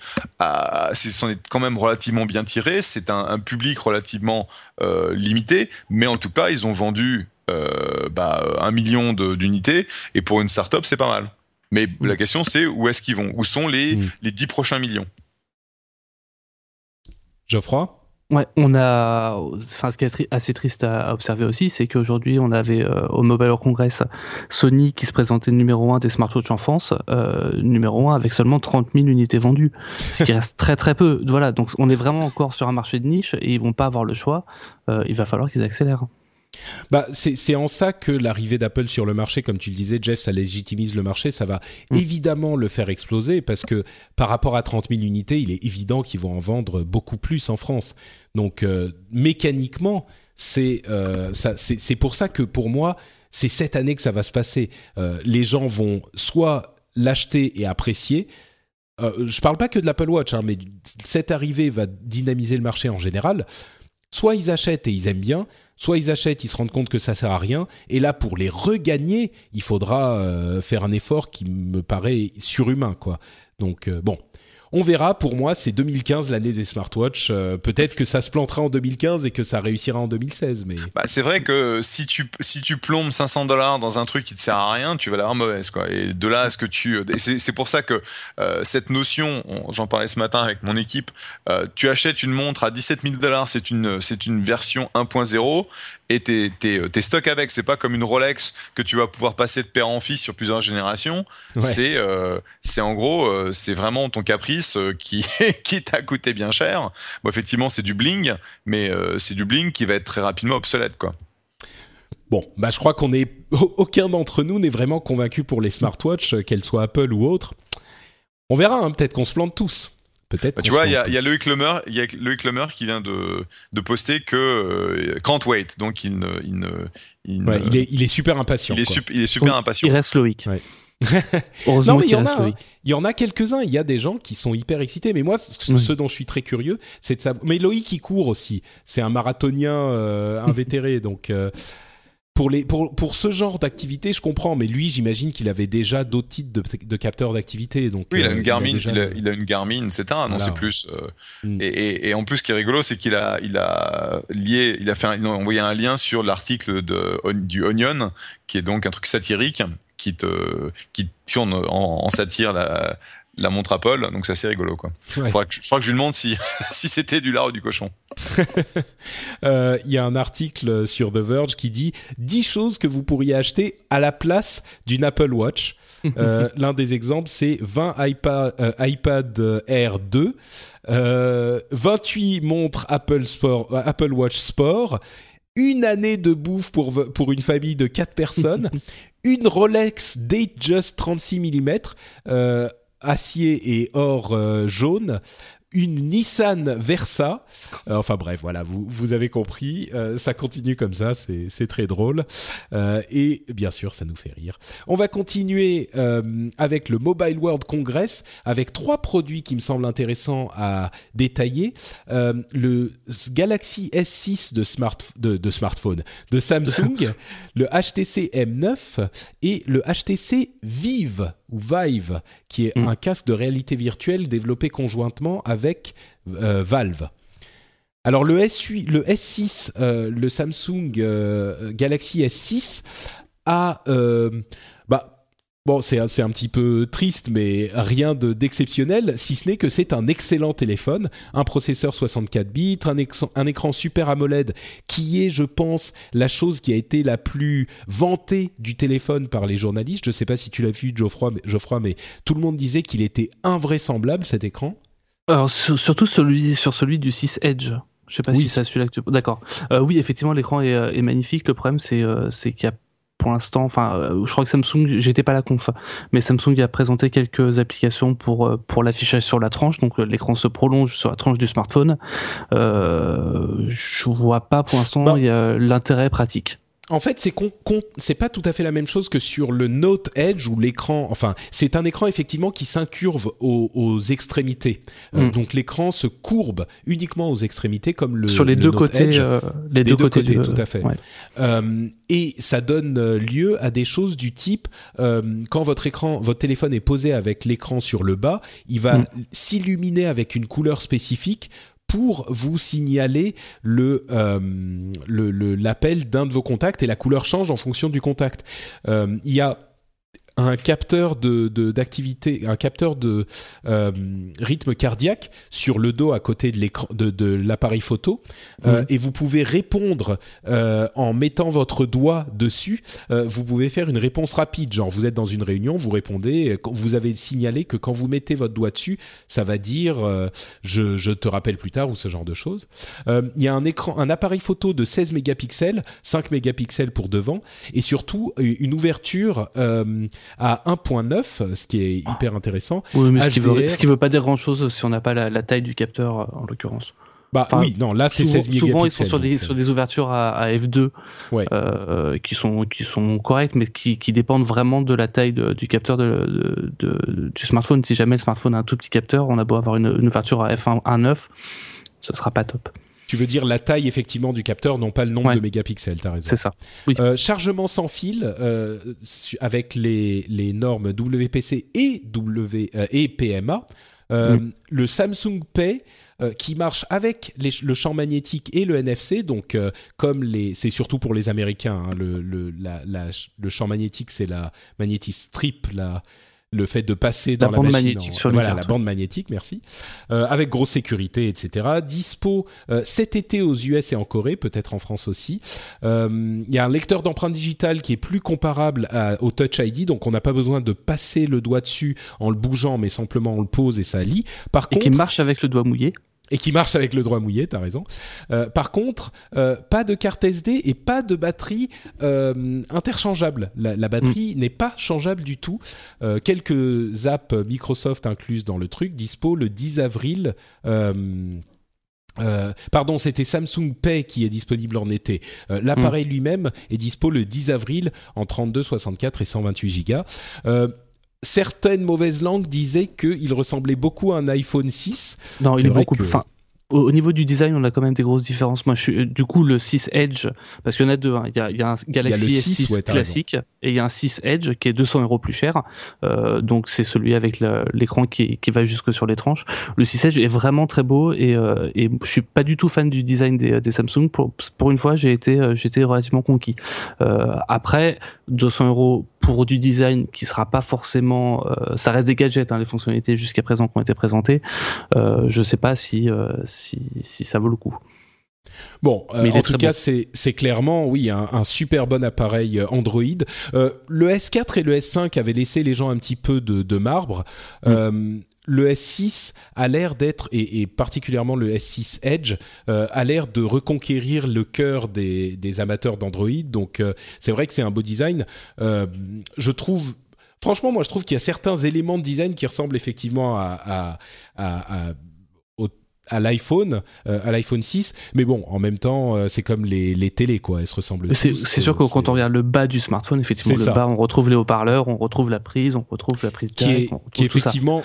Speaker 2: s'en est quand même relativement bien tiré. C'est un, public relativement euh, limité, mais en tout cas, ils ont vendu bah, un million d'unités, et pour une startup, c'est pas mal. Mais mm. la question, c'est où est-ce qu'ils vont? Où sont les, mm. les 10 prochains millions?
Speaker 1: Geoffroy?
Speaker 3: Ouais, on a, enfin, ce qui est assez triste à observer aussi, c'est qu'aujourd'hui, on avait euh, au Mobile World Congress Sony qui se présentait numéro un des smartwatches en France, euh, numéro un avec seulement 30 000 unités vendues, ce qui reste très très peu. Voilà, donc on est vraiment encore sur un marché de niche et ils vont pas avoir le choix. Euh, il va falloir qu'ils accélèrent.
Speaker 1: Bah, c'est en ça que l'arrivée d'Apple sur le marché, comme tu le disais, Jeff, ça légitimise le marché. Ça va mm. évidemment le faire exploser parce que par rapport à 30 000 unités, il est évident qu'ils vont en vendre beaucoup plus en France. Donc euh, mécaniquement, euh, c'est pour ça que pour moi, c'est cette année que ça va se passer. Euh, les gens vont soit l'acheter et apprécier. Euh, je parle pas que de l'Apple Watch, hein, mais cette arrivée va dynamiser le marché en général. Soit ils achètent et ils aiment bien, soit ils achètent, ils se rendent compte que ça sert à rien, et là pour les regagner, il faudra euh, faire un effort qui me paraît surhumain, quoi. Donc euh, bon, on verra. Pour moi, c'est 2015 l'année des smartwatches. Euh, peut-être que ça se plantera en 2015 et que ça réussira en 2016. Mais
Speaker 2: bah, c'est vrai que si tu si tu plombes 500 dollars dans un truc qui te sert à rien, tu vas l'avoir mauvaise. Et de là à ce que tu, c'est pour ça que euh, cette notion, j'en parlais ce matin avec mon équipe, euh, tu achètes une montre à 17 000 dollars, c'est une c'est une version 1.0 et t'es, t'es, stock avec. C'est pas comme une Rolex que tu vas pouvoir passer de père en fils sur plusieurs générations. C'est, euh, c'est en gros, euh, c'est vraiment ton caprice euh, qui, qui t'a coûté bien cher. Bon, effectivement, c'est du bling, mais c'est du bling qui va être très rapidement obsolète, quoi.
Speaker 1: Bon, bah je crois qu'on est aucun d'entre nous n'est vraiment convaincu pour les smartwatches, qu'elles soient Apple ou autres. On verra, hein, peut-être qu'on se plante tous. Peut-être.
Speaker 2: Bah, tu vois, il y a, Loïc Lemer, il y a Loïc Lemer qui vient de, de poster que euh, can't wait, donc il ne, il ne,
Speaker 1: il, ouais, il, est, il est super impatient.
Speaker 2: Il est, il est super impatient.
Speaker 3: Il reste Loïc.
Speaker 1: Ouais. non mais il y en a, hein. il y en a quelques-uns. Il y a des gens qui sont hyper excités. Mais moi, ce, ce dont je suis très curieux, c'est de savoir. Mais Loïc il court aussi. C'est un marathonien euh, invétéré, donc. Euh, pour, les, pour, pour ce genre d'activité, je comprends, mais lui, j'imagine qu'il avait déjà d'autres types de, de capteurs d'activité. Donc,
Speaker 2: oui, il a une Garmin, il a, déjà... il, a, une Garmin, etc. Non, c'est plus. Euh, mm. et, et, et, en plus, ce qui est rigolo, c'est qu'il a, il a lié, il a fait, un, il a envoyé un lien sur l'article de du Onion, qui est donc un truc satirique, qui te, qui tourne en, en satire la, la montre Apple, donc c'est assez rigolo quoi. Ouais. Faudra que, je lui demande si, si c'était du lard ou du cochon.
Speaker 1: Il euh, y a un article sur The Verge qui dit 10 choses que vous pourriez acheter à la place d'une Apple Watch. euh, L'un des exemples, c'est 20 iPad, euh, iPad Air 2, euh, 28 montres Apple, Sport, euh, Apple Watch Sport, une année de bouffe pour, pour une famille de 4 personnes, une Rolex Datejust 36 mm, euh, acier et or euh, jaune, une Nissan Versa. Euh, enfin bref, voilà, vous, vous avez compris. Euh, ça continue comme ça, c'est très drôle. Euh, et bien sûr, ça nous fait rire. On va continuer avec le Mobile World Congress, avec trois produits qui me semblent intéressants à détailler. Le Galaxy S6 de, smart, de, de smartphone de Samsung, le HTC M9 et le HTC Vive ou Vive, qui est mmh. un casque de réalité virtuelle développé conjointement avec euh, Valve. Alors le, S8, le S6, euh, le Samsung euh, Galaxy S6 a, bah, Bon, c'est un, un petit peu triste, mais rien d'exceptionnel, si ce n'est que c'est un excellent téléphone, un processeur 64 bits, un, un, écran Super AMOLED, qui est, je pense, la chose qui a été la plus vantée du téléphone par les journalistes. Je ne sais pas si tu l'as vu, Geoffroy, mais, Geoffroy, mais tout le monde disait qu'il était invraisemblable, cet écran.
Speaker 3: Alors, surtout celui, sur celui du 6 Edge. Je sais pas oui. si c'est celui-là que tu... D'accord. Euh, oui, effectivement, l'écran est, est, magnifique. Le problème, c'est euh, qu'il y a pour l'instant, enfin, euh, je crois que Samsung, j'étais pas à la conf, mais Samsung a présenté quelques applications pour euh, pour l'affichage sur la tranche, donc euh, l'écran se prolonge sur la tranche du smartphone. Euh, je vois pas pour l'instant bon. l'intérêt pratique
Speaker 1: en fait, c'est con, c'est pas tout à fait la même chose que sur le Note Edge où l'écran, enfin, c'est un écran effectivement qui s'incurve aux, aux, extrémités. Mm. Euh, donc l'écran se courbe uniquement aux extrémités, comme le
Speaker 3: sur les
Speaker 1: le
Speaker 3: deux
Speaker 1: Note
Speaker 3: côtés,
Speaker 1: Edge,
Speaker 3: euh, les
Speaker 1: des
Speaker 3: deux,
Speaker 1: deux côtés,
Speaker 3: côtés
Speaker 1: tout à fait.
Speaker 3: Ouais.
Speaker 1: Euh, et ça donne lieu à des choses du type euh, quand votre écran, votre téléphone est posé avec l'écran sur le bas, il va mm. s'illuminer avec une couleur spécifique pour vous signaler le l'appel le, le, d'un de vos contacts et la couleur change en fonction du contact. Euh, il y a un capteur de d'activité, un capteur de euh, rythme cardiaque sur le dos à côté de l'écran de, de l'appareil photo euh, et vous pouvez répondre euh, en mettant votre doigt dessus. Vous pouvez faire une réponse rapide, genre vous êtes dans une réunion, vous répondez, vous avez signalé que quand vous mettez votre doigt dessus, ça va dire je, je, te rappelle plus tard ou ce genre de choses. Il y a un écran, un appareil photo de 16 mégapixels, 5 mégapixels pour devant et surtout une ouverture à 1.9, ce qui est hyper intéressant.
Speaker 3: Oui, mais HDR, ce, qui veut, ce qui veut pas dire grand chose si on n'a pas la, la, taille du capteur en l'occurrence.
Speaker 1: Bah enfin, oui, non, là c'est 16 mégapixels.
Speaker 3: Souvent ils sont sur, des,
Speaker 1: euh...
Speaker 3: sur des ouvertures à, à F2
Speaker 1: ouais.
Speaker 3: euh, qui sont qui sont correctes, mais qui, qui dépendent vraiment de la taille de, du capteur de, de, de, du smartphone. Si jamais le smartphone a un tout petit capteur, on a beau avoir une, une ouverture à f1.9, ce sera pas top.
Speaker 1: Tu veux dire la taille effectivement du capteur, non pas le nombre
Speaker 3: ouais.
Speaker 1: de mégapixels, t'as raison.
Speaker 3: C'est ça.
Speaker 1: Oui. Euh, chargement sans fil euh, avec les, les normes WPC et, w, euh, et PMA. Mm. Le Samsung Pay qui marche avec les, le champ magnétique et le NFC. Donc, euh, comme les, c'est surtout pour les Américains, hein, le, le, la, la, le champ magnétique, c'est la magnétique strip, la le fait de passer dans
Speaker 3: la,
Speaker 1: la
Speaker 3: bande
Speaker 1: machine
Speaker 3: magnétique
Speaker 1: en,
Speaker 3: sur
Speaker 1: voilà la bande magnétique merci. Euh, avec grosse sécurité etc dispo euh, cet été aux US et en Corée peut-être en France aussi. Il euh, y a un lecteur d'empreintes digitales qui est plus comparable à, au Touch ID donc on n'a pas besoin de passer le doigt dessus en le bougeant mais simplement on le pose et ça lit. Par
Speaker 3: et
Speaker 1: contre
Speaker 3: qui marche avec le doigt mouillé
Speaker 1: et qui marche avec le droit mouillé, t'as raison. Euh, par contre, euh, pas de carte SD et pas de batterie euh, interchangeable. La, batterie mm. n'est pas changeable du tout. quelques apps Microsoft incluses dans le truc dispo le 10 avril. pardon, c'était Samsung Pay qui est disponible en été. L'appareil mm. lui-même est dispo le 10 avril en 32, 64 et 128 Go certaines mauvaises langues disaient qu'il ressemblait beaucoup à un iPhone 6.
Speaker 3: Non, il est beaucoup plus au, niveau du design, on a quand même des grosses différences. Moi, je suis, du coup, le 6 Edge, parce qu'il y en a deux. Hein. Il, y a, il, y a, un Galaxy S6 classique et il y a un 6 Edge qui est 200 euros plus cher. Euh, donc, c'est celui avec l'écran qui, qui, va jusque sur les tranches. Le 6 Edge est vraiment très beau et, euh, et je suis pas du tout fan du design des, des Samsung. Pour, pour une fois, j'ai été, euh, j'étais relativement conquis. Euh, après, 200 euros pour du design qui sera pas forcément, euh, ça reste des gadgets, hein, les fonctionnalités jusqu'à présent qui ont été présentées. Euh, je sais pas si, euh, si, si ça vaut le coup.
Speaker 1: Bon, euh, en tout cas, c'est clairement, oui, un, un, super bon appareil Android. Euh, le S4 et le S5 avaient laissé les gens un petit peu de, de marbre. Mm. Euh, le S6 a l'air d'être, et, particulièrement le S6 Edge, euh, a l'air de reconquérir le cœur des, amateurs d'Android. Donc euh, c'est vrai que c'est un beau design. Euh, je trouve, franchement, moi je trouve qu'il y a certains éléments de design qui ressemblent effectivement à, à, à l'iPhone, à l'iPhone 6, mais bon, en même temps, c'est comme les, les télés, quoi. Elles se ressemblent.
Speaker 3: C'est sûr que quand on regarde le bas du smartphone, effectivement, le bas, on retrouve les haut-parleurs, on retrouve la prise, on retrouve la prise
Speaker 1: qui est, qui est effectivement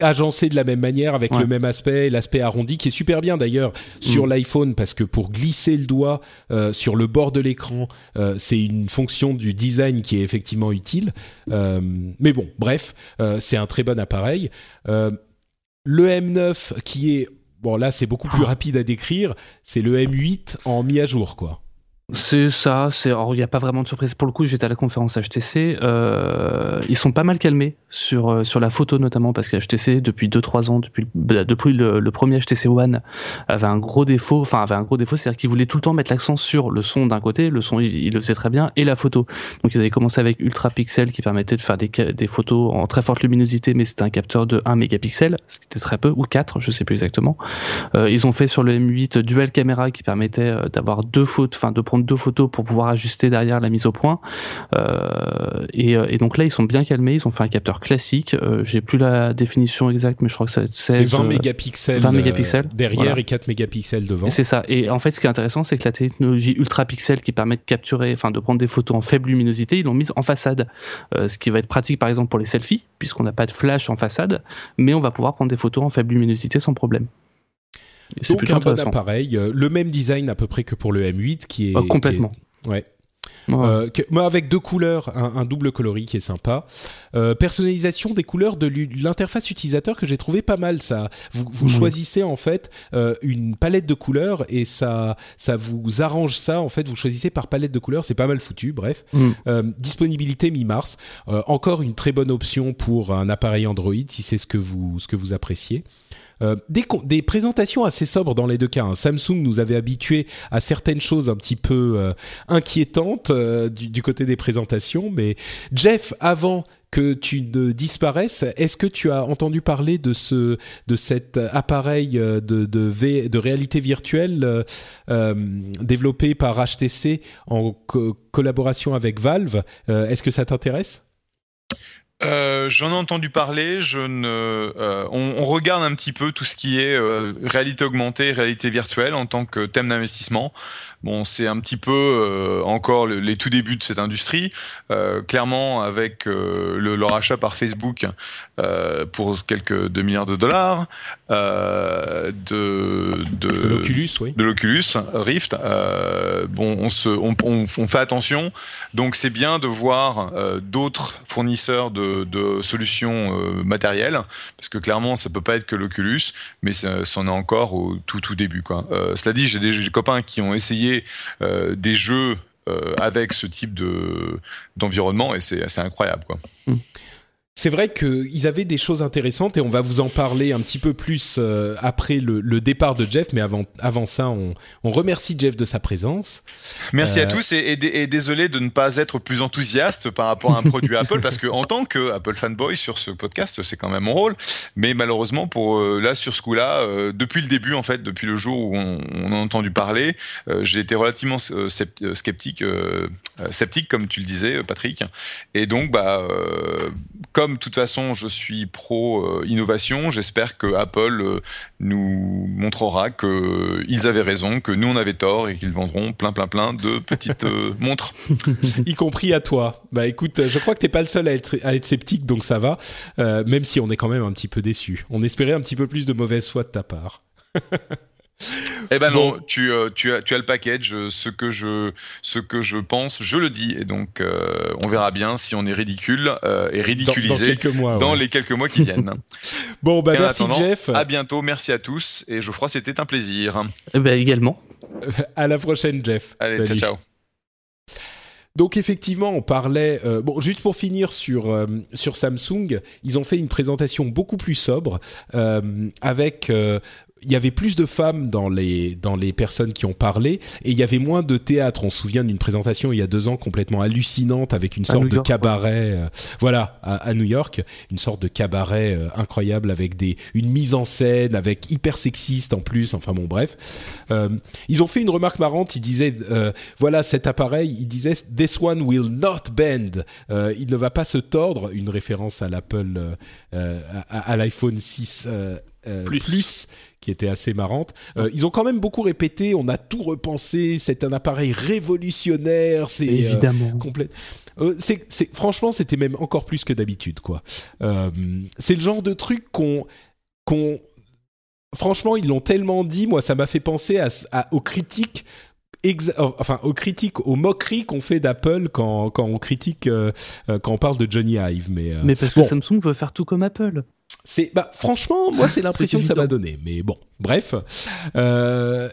Speaker 1: agencé de la même manière avec le même aspect, l'aspect arrondi qui est super bien d'ailleurs sur mm. l'iPhone parce que pour glisser le doigt euh, sur le bord de l'écran, euh, c'est une fonction du design qui est effectivement utile. Euh, mais bon, bref, c'est un très bon appareil. le M9 qui est bon là c'est beaucoup plus rapide à décrire, c'est le M8 en mis à jour quoi.
Speaker 3: C'est ça, c'est il n'y a pas vraiment de surprise. Pour le coup, j'étais à la conférence HTC. Euh, ils sont pas mal calmés sur euh, sur la photo notamment parce que HTC depuis 2-3 ans, depuis bah, le, premier HTC One avait un gros défaut. Enfin, avait un gros défaut, c'est-à-dire qu'ils voulaient tout le temps mettre l'accent sur le son d'un côté, le son il, le faisait très bien, et la photo. Donc ils avaient commencé avec Ultra Pixel qui permettait de faire des, photos en très forte luminosité, mais c'était un capteur de 1 mégapixel, ce qui était très peu, ou 4, je sais plus exactement. Euh, ils ont fait sur le M8 dual caméra qui permettait euh, d'avoir deux photos, enfin de deux photos pour pouvoir ajuster derrière la mise au point. Et, donc là, ils sont bien calmés. Ils ont fait un capteur classique. Euh, J'ai plus la définition exacte, mais je crois que
Speaker 1: c'est 20 mégapixels, 20 mégapixels derrière et 4 mégapixels devant.
Speaker 3: C'est ça. Et en fait, ce qui est intéressant, c'est que la technologie ultra pixel qui permet de capturer, enfin de prendre des photos en faible luminosité, ils l'ont mise en façade, ce qui va être pratique par exemple pour les selfies, puisqu'on n'a pas de flash en façade, mais on va pouvoir prendre des photos en faible luminosité sans problème.
Speaker 1: Donc un bon appareil, euh, le même design à peu près que pour le M8 qui est...
Speaker 3: Ah, complètement.
Speaker 1: ouais. Euh, avec deux couleurs, un, double coloris qui est sympa. Euh, personnalisation des couleurs de l'interface utilisateur que j'ai trouvé pas mal. Ça, vous, vous choisissez en fait euh, une palette de couleurs et ça, ça vous arrange ça. En fait, vous choisissez par palette de couleurs. C'est pas mal foutu. Bref, mm. disponibilité mi-mars. encore une très bonne option pour un appareil Android si c'est ce que vous, ce que vous appréciez. Euh, des, présentations assez sobres dans les deux cas. Hein. Samsung nous avait habitués à certaines choses un petit peu euh, inquiétantes euh, du, côté des présentations. Mais Jeff, avant que tu ne disparaisses, est-ce que tu as entendu parler de ce de cet appareil de réalité virtuelle développé par HTC en collaboration avec Valve? Est-ce que ça t'intéresse?
Speaker 2: Euh, J'en ai entendu parler. Je ne, euh, on, on, regarde un petit peu tout ce qui est euh, réalité augmentée, réalité virtuelle en tant que thème d'investissement. Bon, c'est un petit peu encore les tout débuts de cette industrie. Clairement, avec le, leur achat par Facebook pour quelques 2 milliards de dollars de,
Speaker 1: de, de l'Oculus, oui.
Speaker 2: De l'Oculus Rift. bon, on, se, on, on, on, fait attention. Donc, c'est bien de voir d'autres fournisseurs de, de solutions matérielles, parce que clairement, ça peut pas être que l'Oculus, mais c'en est encore au tout tout début. Quoi. cela dit, j'ai des copains qui ont essayé euh, des jeux euh, avec ce type de d'environnement et c'est incroyable quoi. Hmm.
Speaker 1: C'est vrai qu'ils avaient des choses intéressantes et on va vous en parler un petit peu plus euh, après le, le, départ de Jeff. Mais avant, avant ça, on, on remercie Jeff de sa présence.
Speaker 2: Merci euh... à tous et, et, et, désolé de ne pas être plus enthousiaste par rapport à un produit Apple parce que en tant que Apple fanboy sur ce podcast, c'est quand même mon rôle. Mais malheureusement, pour euh, là sur ce coup-là, euh, depuis le début en fait, depuis le jour où on, on a entendu parler, euh, j'ai été relativement sceptique, sceptique comme tu le disais, Patrick. Et donc, bah, comme comme de toute façon je suis pro euh, innovation, j'espère que Apple euh, nous montrera qu'ils avaient raison, que nous on avait tort et qu'ils vendront plein plein plein de petites euh, montres.
Speaker 1: y compris à toi. Bah écoute, je crois que t'es pas le seul à être, à être sceptique, donc ça va. même si on est quand même un petit peu déçu. On espérait un petit peu plus de mauvaise foi de ta part.
Speaker 2: Eh ben bon. non, tu, euh, tu, as, tu as le package, euh, ce que je, ce que je pense, je le dis, et donc euh, on verra bien si on est ridicule euh, et ridiculisé
Speaker 1: dans, dans, mois,
Speaker 2: dans
Speaker 1: ouais.
Speaker 2: les quelques mois qui viennent.
Speaker 1: bon, bah merci Jeff.
Speaker 2: À bientôt, merci à tous, et Geoffroy, c'était un plaisir.
Speaker 3: Eh ben, également.
Speaker 1: À la prochaine, Jeff.
Speaker 2: Allez, Salut. ciao, ciao.
Speaker 1: Donc effectivement, on parlait. Euh, bon, juste pour finir sur euh, sur Samsung, ils ont fait une présentation beaucoup plus sobre euh, avec il y avait plus de femmes dans les dans les personnes qui ont parlé et il y avait moins de théâtre. On se souvient d'une présentation il y a deux ans complètement hallucinante avec une sorte de
Speaker 3: York,
Speaker 1: cabaret, ouais. euh, voilà, à, à, New York, une sorte de cabaret euh, incroyable avec des une mise en scène avec hyper sexiste en plus. Enfin bon, bref, euh, ils ont fait une remarque marrante. Ils disaient euh, voilà cet appareil, ils disaient this one will not bend. Euh, il ne va pas se tordre. Une référence à l'Apple euh, à, à l'iPhone 6 plus. plus qui était assez marrante. Euh, ils ont quand même beaucoup répété, on a tout repensé, c'est un appareil révolutionnaire, c'est
Speaker 3: évidemment
Speaker 1: euh, complet. Euh, c'est, franchement, c'était même encore plus que d'habitude, quoi. Euh, c'est le genre de truc qu'on, qu'on, franchement, ils l'ont tellement dit, moi, ça m'a fait penser à, à, aux critiques Exa enfin aux critiques, aux moqueries qu'on fait d'Apple quand, quand on critique, euh, quand on parle de Johnny Ive. Mais, euh,
Speaker 3: mais parce que bon. Samsung veut faire tout comme Apple.
Speaker 1: C'est bah franchement, moi c'est l'impression que ça m'a donné. Mais bon, bref. Euh,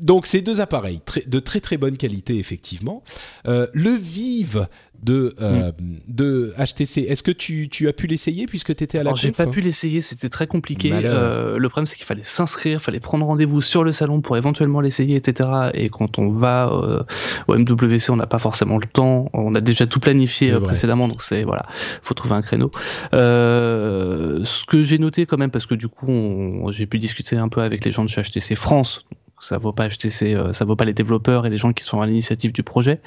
Speaker 1: donc ces deux appareils très, de très très bonne qualité effectivement. Euh, le Vive de euh, mm. de HTC, est-ce que tu, tu as pu l'essayer puisque tu étais à la
Speaker 3: j'ai pas pu l'essayer, c'était très compliqué. Euh, le problème c'est qu'il fallait s'inscrire, fallait prendre rendez-vous sur le salon pour éventuellement l'essayer, etc. Et quand on va euh, au MWC, on n'a pas forcément le temps. On a déjà tout planifié précédemment, donc c'est voilà, faut trouver un créneau. ce que j'ai noté quand même, parce que du coup j'ai pu discuter un peu avec les gens de chez HTC France, ça vaut pas HTC, euh, ça vaut pas les développeurs et les gens qui sont à l'initiative du projet.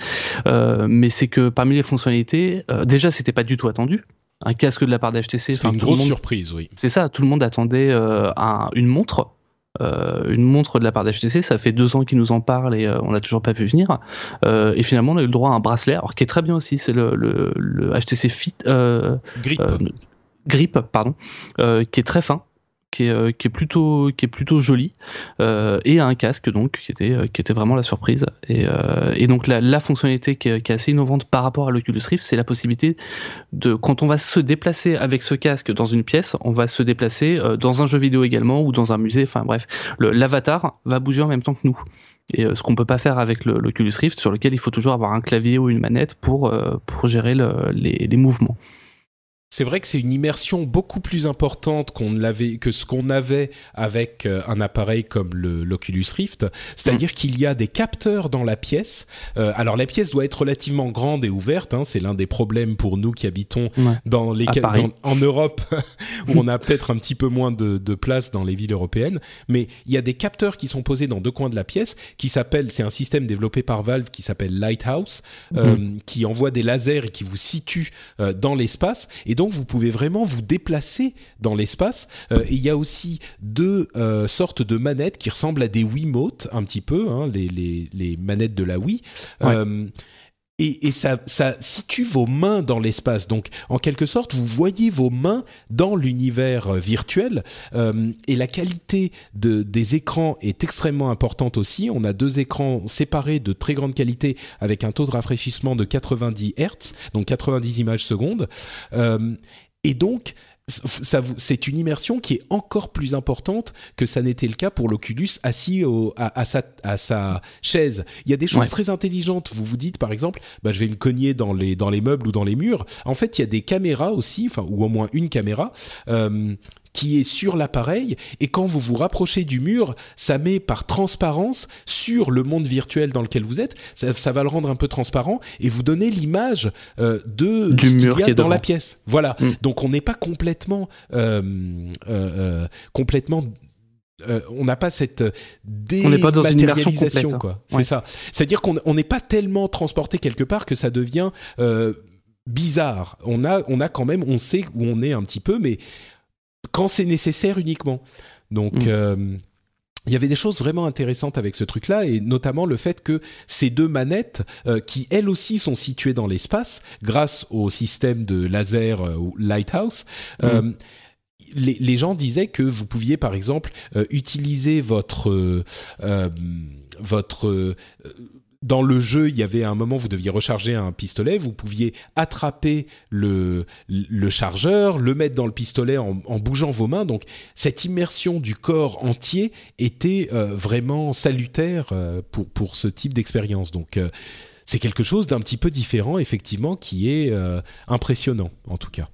Speaker 3: Euh, mais c'est que parmi les fonctionnalités, euh, déjà c'était pas du tout attendu. Un casque de la part d'HTC,
Speaker 1: c'est une grosse monde, surprise, oui.
Speaker 3: C'est ça, tout le monde attendait euh, un, une montre. une montre de la part d'HTC, ça fait deux ans qu'ils nous en parlent et on n'a toujours pas vu venir. et finalement, on a eu le droit à un bracelet, alors qui est très bien aussi, c'est le, le, le, HTC Fit
Speaker 1: Grip.
Speaker 3: Grip, pardon, qui est très fin, qui est, euh, qui est plutôt qui est plutôt joli euh, et un casque donc qui était euh, qui était vraiment la surprise. Et, et donc la, fonctionnalité qui est, assez innovante par rapport à l'Oculus Rift c'est la possibilité de quand on va se déplacer avec ce casque dans une pièce on va se déplacer dans un jeu vidéo également ou dans un musée. Enfin bref l'avatar va bouger en même temps que nous. Et ce qu'on peut pas faire avec l'Oculus Rift sur lequel il faut toujours avoir un clavier ou une manette pour pour gérer le, les, les mouvements
Speaker 1: c'est vrai que c'est une immersion beaucoup plus importante qu'on l'avait que ce qu'on avait avec euh, un appareil comme le l'Oculus Rift, c'est-à-dire mmh. qu'il y a des capteurs dans la pièce. Euh, alors la pièce doit être relativement grande et ouverte, hein, c'est l'un des problèmes pour nous qui habitons ouais. dans les dans, en Europe où on a peut-être un petit peu moins de, de, place dans les villes européennes, mais il y a des capteurs qui sont posés dans deux coins de la pièce qui s'appellent c'est un système développé par Valve qui s'appelle Lighthouse mmh. euh, qui envoie des lasers et qui vous situe euh, dans l'espace et donc vous pouvez vraiment vous déplacer dans l'espace. Euh, et il y a aussi deux euh, sortes de manettes qui ressemblent à des Wiimote un petit peu, hein, les, les, les, manettes de la Wii. Ouais. Euh, et, et ça, ça, situe vos mains dans l'espace. Donc, en quelque sorte, vous voyez vos mains dans l'univers virtuel. Euh, et la qualité de, des écrans est extrêmement importante aussi. On a deux écrans séparés de très grande qualité avec un taux de rafraîchissement de 90 Hz, donc 90 images secondes. Euh, et donc, c'est une immersion qui est encore plus importante que ça n'était le cas pour l'Oculus assis à, sa, chaise. Il y a des choses très intelligentes. Vous vous dites par exemple, bah, je vais me cogner dans les, dans les meubles ou dans les murs. En fait, il y a des caméras aussi, enfin ou au moins une caméra. Euh, qui est sur l'appareil et quand vous vous rapprochez du mur, ça met par transparence sur le monde virtuel dans lequel vous êtes. Ça, va le rendre un peu transparent et vous donner l'image euh, de
Speaker 3: du
Speaker 1: ce
Speaker 3: mur
Speaker 1: qu'il y
Speaker 3: a
Speaker 1: dans la pièce. Voilà. Mm. Donc on n'est pas complètement euh, euh, complètement on n'a pas cette dématérialisation,
Speaker 3: hein.
Speaker 1: quoi. C'est ça. C'est-à-dire qu'on n'est pas tellement transporté quelque part que ça devient bizarre. On a, on a quand même, on sait où on est un petit peu, mais quand c'est nécessaire uniquement. Donc mm. euh, il y avait des choses vraiment intéressantes avec ce truc-là, et notamment le fait que ces deux manettes, euh, qui elles aussi sont situées dans l'espace, grâce au système de laser euh, Lighthouse, mm. les, gens disaient que vous pouviez par exemple utiliser votre votre dans le jeu, il y avait un moment, vous deviez recharger un pistolet, vous pouviez attraper le, chargeur, le mettre dans le pistolet en, bougeant vos mains. Donc cette immersion du corps entier était euh, vraiment salutaire euh, pour, pour ce type d'expérience. Donc euh, c'est quelque chose d'un petit peu différent, effectivement, qui est impressionnant, en tout cas.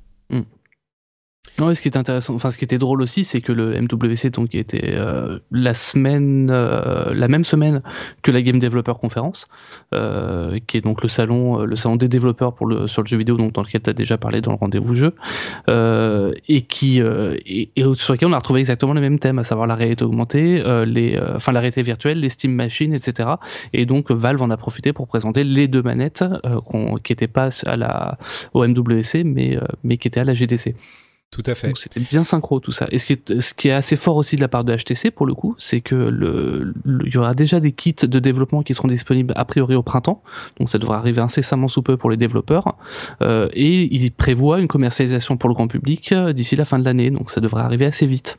Speaker 3: Ouais, ce qui est intéressant, enfin ce qui était drôle aussi, c'est que le MWC donc était euh, la semaine, euh, la même semaine que la Game Developer Conference, euh, qui est donc le salon, le salon des développeurs pour le sur le jeu vidéo, donc dans lequel tu as déjà parlé dans le rendez-vous jeu, et qui et, sur lequel on a retrouvé exactement les mêmes thèmes, à savoir la réalité augmentée, les, enfin la réalité virtuelle, les Steam Machines, etc. Et donc Valve en a profité pour présenter les deux manettes qui n'étaient pas à la au MWC, mais mais qui étaient à la GDC.
Speaker 1: Tout à fait.
Speaker 3: C'était bien synchro tout ça. Et ce qui, est, ce qui est assez fort aussi de la part de HTC pour le coup, c'est que il y aura déjà des kits de développement qui seront disponibles a priori au printemps. Donc ça devrait arriver incessamment sous peu pour les développeurs. Euh, et ils prévoient une commercialisation pour le grand public euh, d'ici la fin de l'année. Donc ça devrait arriver assez vite.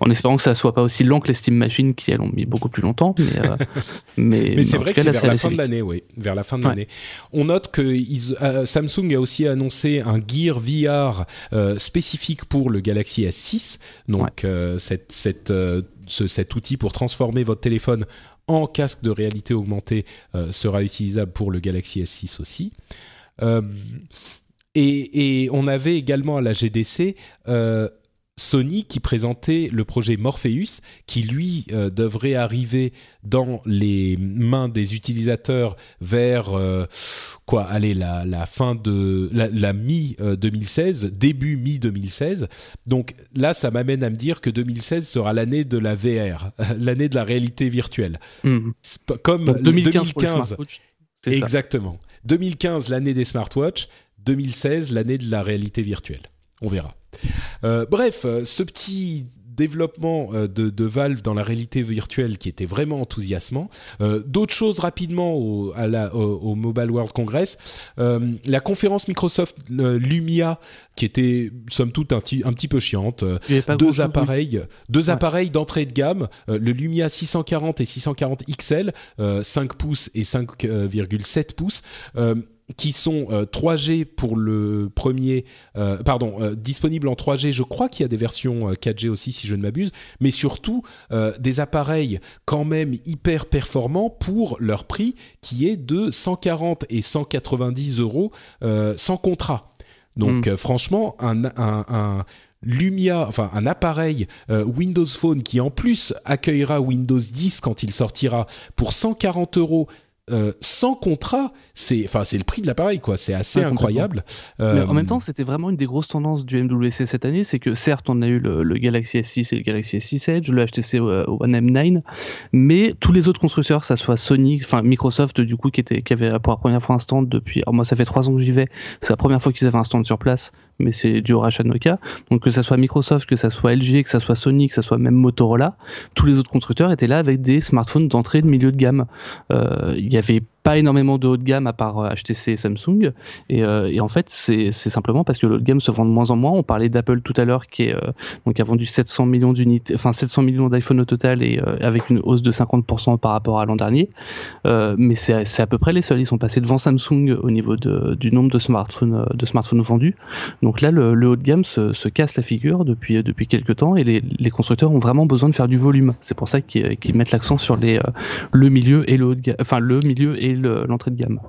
Speaker 3: En espérant que ça soit pas aussi long que les Steam Machines qui elles ont mis beaucoup plus longtemps. Mais, euh,
Speaker 1: mais, c'est vrai que c'est vers la fin de l'année, oui. Vers la fin de l'année. On note que euh, Samsung a aussi annoncé un Gear VR euh, spécifique pour le Galaxy S6. Donc cette, cette, cet outil pour transformer votre téléphone en casque de réalité augmentée sera utilisable pour le Galaxy S6 aussi. Et, et, on avait également à la GDC Sony qui présentait le projet Morpheus, qui lui euh, devrait arriver dans les mains des utilisateurs vers euh, quoi Allez, la, la, fin de la, mi 2016, euh, début mi 2016. Donc là, ça m'amène à me dire que 2016 sera l'année de la VR, l'année de la réalité virtuelle.
Speaker 3: Hmm.
Speaker 1: Comme
Speaker 3: 2015,
Speaker 1: 2015 exactement. 2015 l'année des smartwatches, 2016 l'année de la réalité virtuelle. On verra. Euh, bref, euh, ce petit développement euh, de, Valve dans la réalité virtuelle qui était vraiment enthousiasmant. D'autres choses rapidement au, à la, au, Mobile World Congress. la conférence Microsoft Lumia qui était somme toute un, un petit peu chiante. Deux appareils, deux appareils d'entrée de gamme, le Lumia 640 et 640 XL, 5 pouces et 5,7 pouces qui sont 3G euh, pour le premier, euh, pardon, euh, disponibles en 3G. Je crois qu'il y a des versions 4G aussi, si je ne m'abuse, mais surtout des appareils quand même hyper performants pour leur prix, qui est de 140 et 190 euros sans contrat. Donc hmm. franchement, un, un, un Lumia, enfin un appareil Windows Phone qui en plus accueillera Windows 10 quand il sortira pour 140 euros euh, sans contrat, c'est enfin c'est le prix de l'appareil quoi, c'est assez incroyable.
Speaker 3: Mais en même euh, temps, c'était vraiment une des grosses tendances du MWC cette année, c'est que certes on a eu le, Galaxy S6 et le Galaxy S6 Edge, le HTC One M9, mais tous les autres constructeurs, que ça soit Sony, enfin Microsoft du coup qui était qui avait pour la première fois un stand depuis, alors moi ça fait trois ans que j'y vais, c'est la première fois qu'ils avaient un stand sur place, mais c'est du de Nokia. Donc que ça soit Microsoft, que ça soit LG, que ça soit Sony, que ça soit même Motorola, tous les autres constructeurs étaient là avec des smartphones d'entrée de milieu de gamme. Euh, il y avait pas énormément de haut de gamme à part HTC et Samsung. Et, et en fait, c'est simplement parce que le haut de gamme se vend de moins en moins. On parlait d'Apple tout à l'heure qui est donc a vendu 700 millions d'unités, enfin 700 millions d'iPhone au total et avec une hausse de 50% par rapport à l'an dernier. mais c'est à peu près les seuls. Ils sont passés devant Samsung au niveau de, du nombre de smartphones de smartphones vendus. Donc là, le, haut de gamme se, se, casse la figure depuis depuis quelques temps et les, les constructeurs ont vraiment besoin de faire du volume. C'est pour ça qu'ils mettent l'accent sur les le milieu et le haut de gamme, enfin le milieu l'entrée de gamme.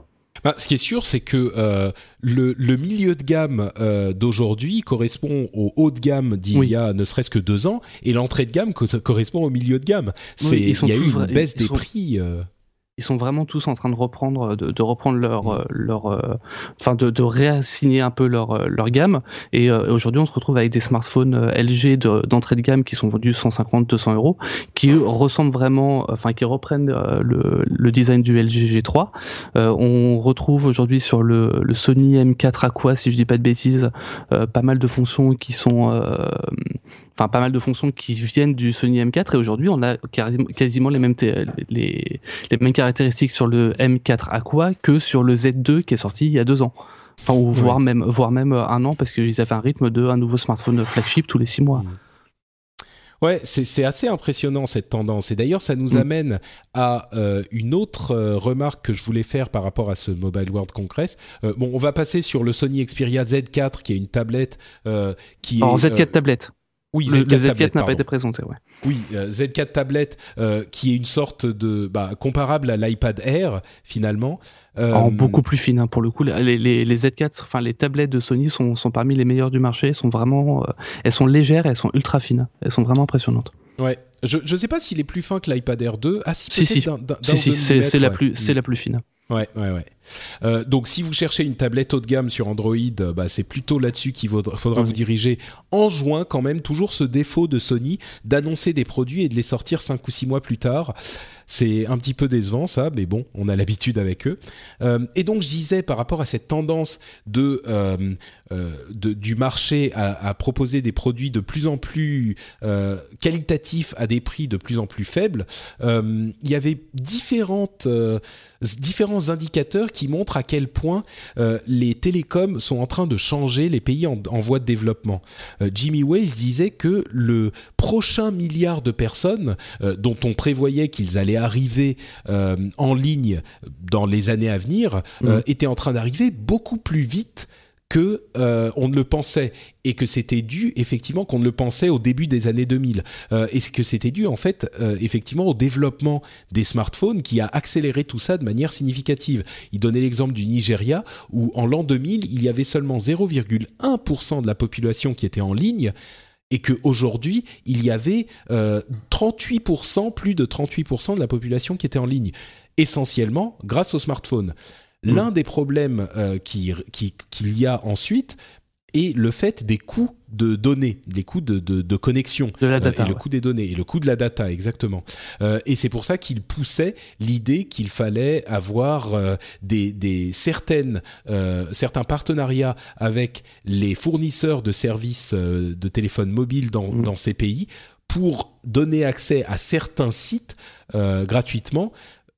Speaker 1: Bah, ce qui est sûr, c'est que euh, le, le, milieu de gamme euh, d'aujourd'hui correspond au haut de gamme d'il y a ne serait-ce que deux ans, et l'entrée de gamme correspond au milieu de gamme. C'est il y a eu une baisse des prix. Euh
Speaker 3: ils sont vraiment tous en train de reprendre, de, reprendre leur, euh, leur, euh, enfin de, de, réassigner un peu leur, euh, leur gamme. Et aujourd'hui, on se retrouve avec des smartphones LG d'entrée de, gamme qui sont vendus 150, 200 euros, qui ressemblent vraiment, enfin qui reprennent le, le design du LG G3. on retrouve aujourd'hui sur le, le, Sony M4 Aqua, si je dis pas de bêtises, pas mal de fonctions qui sont enfin pas mal de fonctions qui viennent du Sony M4 et aujourd'hui on a quasiment les mêmes les, les mêmes caractéristiques sur le M4 Aqua que sur le Z2 qui est sorti il y a deux ans. Enfin, ou voire même voire même un an parce qu'ils avaient un rythme de un nouveau smartphone flagship tous les six mois. Mmh.
Speaker 1: Ouais, c'est assez impressionnant cette tendance. Et d'ailleurs, ça nous mmh. amène à euh, une autre euh, remarque que je voulais faire par rapport à ce Mobile World Congress. Euh, bon, on va passer sur le Sony Xperia Z4, qui est une tablette qui est...
Speaker 3: En Z4 tablette.
Speaker 1: Oui,
Speaker 3: le, Z4, n'a pas été présenté, ouais.
Speaker 1: Oui, euh, Z4 tablette, euh, qui est une sorte de bah, comparable à l'iPad Air finalement.
Speaker 3: Euh, en beaucoup plus fine, hein, pour le coup. Les, les, les, Z4, enfin les tablettes de Sony sont, sont parmi les meilleures du marché. Elles sont vraiment, elles sont légères, elles sont ultra fines. Elles sont vraiment impressionnantes.
Speaker 1: Ouais. Je ne sais pas s'il est plus fin que l'iPad Air 2. Ah si,
Speaker 3: si, si. si, si c'est la plus, c'est la plus fine.
Speaker 1: Ouais, ouais, ouais. Euh, donc, si vous cherchez une tablette haut de gamme sur Android, euh, bah, c'est plutôt là-dessus qu'il faudra, vous diriger. En juin, quand même, toujours ce défaut de Sony d'annoncer des produits et de les sortir cinq ou six mois plus tard. C'est un petit peu décevant, ça, mais bon, on a l'habitude avec eux. Euh, et donc, je disais par rapport à cette tendance de, euh, euh du marché à, proposer des produits de plus en plus qualitatifs à des prix de plus en plus faibles, il y avait différentes différents indicateurs qui montrent à quel point les télécoms sont en train de changer les pays en, en voie de développement. Jimmy Wales disait que le prochain milliard de personnes dont on prévoyait qu'ils allaient arriver en ligne dans les années à venir mmh. étaient en train d'arriver beaucoup plus vite que euh, on ne le pensait et que c'était dû effectivement qu'on ne le pensait au début des années 2000 euh, et que c'était dû en fait euh, effectivement au développement des smartphones qui a accéléré tout ça de manière significative. Il donnait l'exemple du Nigeria où en l'an 2000 il y avait seulement 0,1% de la population qui était en ligne et qu'aujourd'hui, il y avait euh, 38%, plus de 38% de la population qui était en ligne, essentiellement grâce au smartphone. Mm. L'un des problèmes euh, qu'il qui, y a ensuite est le fait des coûts de données, les coûts de, de, de connexion,
Speaker 3: de la data,
Speaker 1: et le coût des données et le coût de la data exactement. Euh, et c'est pour ça qu'il poussait l'idée qu'il fallait avoir euh, des, des, certaines euh, certains partenariats avec les fournisseurs de services euh, de téléphone mobile dans, mm. dans ces pays pour donner accès à certains sites gratuitement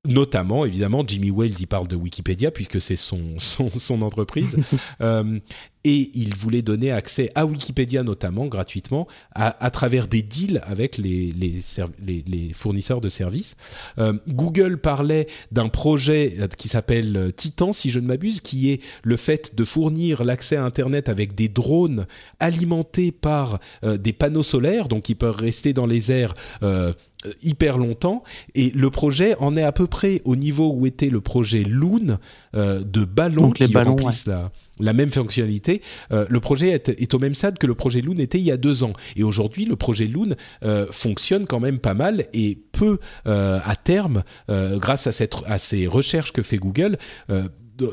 Speaker 1: notamment évidemment Jimmy Wales y parle de Wikipédia puisque c'est son, son, son entreprise euh, et il voulait donner accès à Wikipédia notamment gratuitement à, à travers des deals avec les, les, les, les fournisseurs de services. Euh, Google parlait d'un projet euh, qui s'appelle euh, Titan, si je ne m'abuse, qui est le fait de fournir l'accès à Internet avec des drones alimentés par des panneaux solaires, donc qui peuvent rester dans les airs euh, hyper longtemps. Et le projet en est à peu près au niveau où était le projet Loon euh, de ballons
Speaker 3: donc
Speaker 1: qui
Speaker 3: ballons,
Speaker 1: remplissent ouais. la la même fonctionnalité. Euh, le projet est, est, au même stade que le projet Loon était il y a deux ans. Et aujourd'hui, le projet Loon euh, fonctionne quand même pas mal et peut, euh, à terme, euh, grâce à, cette, à ces recherches que fait Google, euh,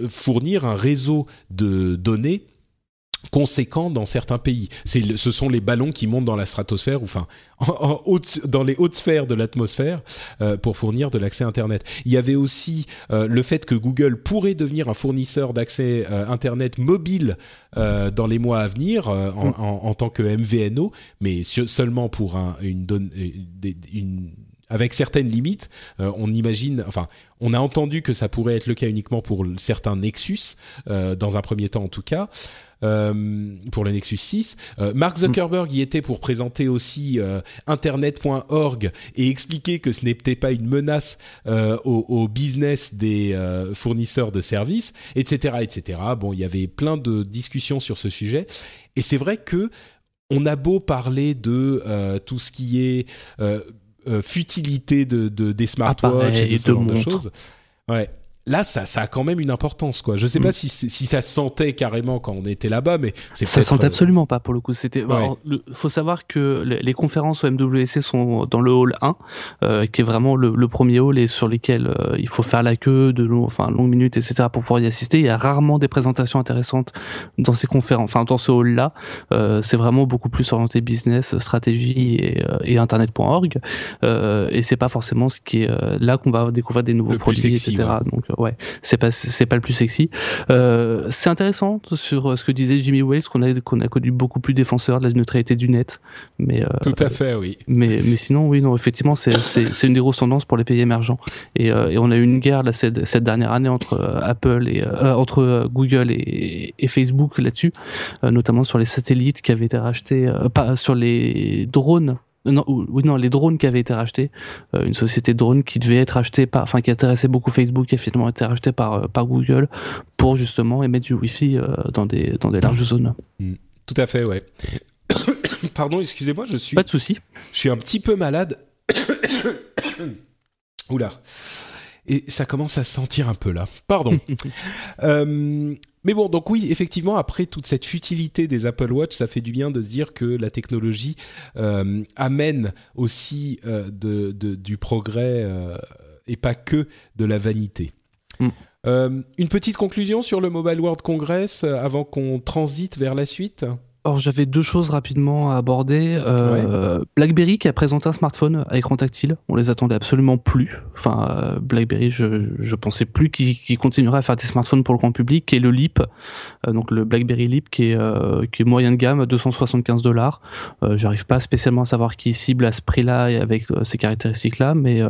Speaker 1: fournir un réseau de données conséquent dans certains pays. Ce sont les ballons qui montent dans la stratosphère, ou enfin en, en haute, dans les hautes sphères de l'atmosphère, euh, pour fournir de l'accès Internet. Il y avait aussi euh, le fait que Google pourrait devenir un fournisseur d'accès euh, Internet mobile dans les mois à venir en, mm. en, tant que MVNO, mais seulement pour un, une, donne, une avec certaines limites. on imagine, enfin, on a entendu que ça pourrait être le cas uniquement pour certains Nexus, dans un premier temps en tout cas. Euh, pour le Nexus 6. Euh, Mark mm. Zuckerberg y était pour présenter aussi euh, Internet.org et expliquer que ce n'était pas une menace au, au, business des fournisseurs de services, etc., etc. Bon, il y avait plein de discussions sur ce sujet, et c'est vrai que on a beau parler de tout ce qui est futilité de, de, des smartwatches et, ce genre de choses. Ouais là, ça, ça a quand même une importance, quoi. Je sais pas mm. si, si ça se sentait carrément quand on était là-bas, mais c'est
Speaker 3: ça sentait euh, absolument pas pour le coup. C'était, il faut savoir que les, conférences au MWC sont dans le hall 1, euh, qui est vraiment le, premier hall et sur lesquels euh, il faut faire la queue de long, enfin longues minutes, etc. pour pouvoir y assister. Il y a rarement des présentations intéressantes dans ces conférences, enfin dans ce hall-là. c'est vraiment beaucoup plus orienté business, stratégie et, et internet.org. et c'est pas forcément ce qui est là qu'on va découvrir des nouveaux produits, etc. Donc ouais, c'est pas c'est pas le plus sexy. Euh, c'est intéressant sur euh, ce que disait Jimmy Wales qu'on a qu'on a connu beaucoup plus défenseur de la neutralité du net, mais euh,
Speaker 1: tout à fait, oui.
Speaker 3: Mais mais sinon, oui, non, effectivement, c'est c'est une des grosses tendances pour les pays émergents. Et, et on a eu une guerre là cette, cette dernière année entre Apple et entre Google et, et Facebook là-dessus, notamment sur les satellites qui avaient été rachetés, pas sur les drones non, oui, non, les drones qui avaient été rachetés, euh, une société de drones qui devait être rachetée par, enfin, qui intéressait beaucoup Facebook, qui a finalement été rachetée par, euh, par Google pour justement émettre du Wi-Fi euh, dans des, dans des larges zones.
Speaker 1: Mm. Tout à fait, ouais. Pardon, excusez-moi, je suis.
Speaker 3: Pas de souci.
Speaker 1: Je suis un petit peu malade. Oula. Et ça commence à se sentir un peu là. Pardon. euh, mais bon, donc oui, effectivement, après toute cette futilité des Apple Watch, ça fait du bien de se dire que la technologie euh, amène aussi euh, de, du progrès euh, et pas que de la vanité. Mm. une petite conclusion sur le Mobile World Congress avant qu'on transite vers la suite?
Speaker 3: Alors j'avais deux choses rapidement à aborder. Euh, BlackBerry qui a présenté un smartphone à écran tactile. On les attendait absolument plus. Enfin, euh, BlackBerry, je, je pensais plus qu'il continuerait à faire des smartphones pour le grand public. Et le Leap, euh, donc le BlackBerry Leap qui est, qui est moyen de gamme, 275 dollars. J'arrive pas spécialement à savoir qui cible à ce prix-là et avec ces caractéristiques-là, mais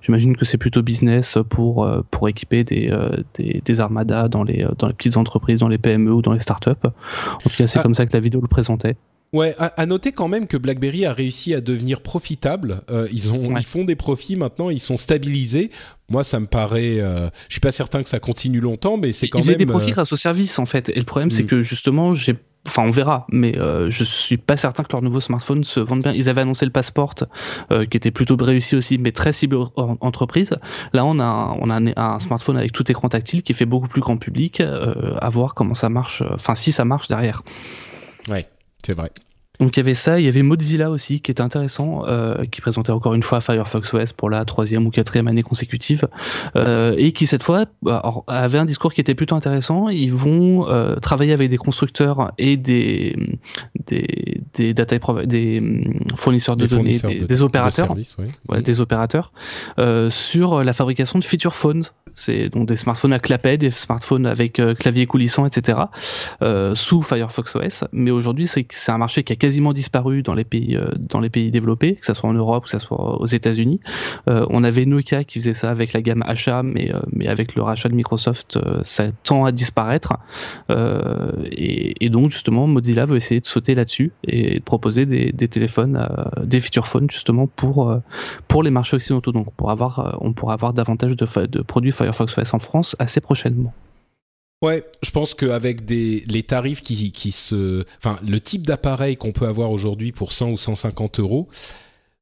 Speaker 3: j'imagine que c'est plutôt business pour pour équiper des, des, des armadas dans les dans les petites entreprises, dans les PME ou dans les startups. En tout cas, c'est ah. comme ça que la vidéo le présentait.
Speaker 1: Ouais, à, noter quand même que BlackBerry a réussi à devenir profitable. Euh, ils ont, ils font des profits maintenant, ils sont stabilisés. Moi, ça me paraît. Euh, je suis pas certain que ça continue longtemps, mais c'est quand
Speaker 3: même.
Speaker 1: Ils
Speaker 3: des profits euh, grâce au service en fait. Et le problème, c'est mm. que justement, j'ai enfin on verra, mais euh, je suis pas certain que leur nouveau smartphone se vende bien. Ils avaient annoncé le Passport, qui était plutôt réussi aussi, mais très ciblé entreprise. Là, on a on a un, smartphone avec tout écran tactile qui fait beaucoup plus grand public. À voir comment ça marche, enfin si ça marche derrière.
Speaker 1: Ouais, c'est vrai.
Speaker 3: Donc il y avait ça, il y avait Mozilla aussi qui était intéressant, euh, qui présentait encore une fois Firefox OS pour la troisième ou quatrième année consécutive, euh, et qui cette fois bah, avait un discours qui était plutôt intéressant. Ils vont euh, travailler avec des constructeurs et des des des data des hum, fournisseurs de données, des, opérateurs, des opérateurs sur la fabrication de feature phones c'est donc des smartphones à clapet, des smartphones avec euh, clavier coulissant, etc. Euh, sous Firefox OS. Mais aujourd'hui, c'est un marché qui a quasiment disparu dans les pays euh, dans les pays développés, que ce soit en Europe que ce soit aux États-Unis. on avait Nokia qui faisait ça avec la gamme Achat, mais mais avec le rachat de Microsoft, ça tend à disparaître. Et, donc justement, Mozilla veut essayer de sauter là-dessus et de proposer des, téléphones, des feature phones justement pour pour les marchés occidentaux. Donc pour avoir, on pourra avoir davantage de produits Firefox OS en France assez prochainement.
Speaker 1: Ouais, je pense qu'avec des les tarifs qui, qui se, enfin le type d'appareil qu'on peut avoir aujourd'hui pour 100 ou 150 euros,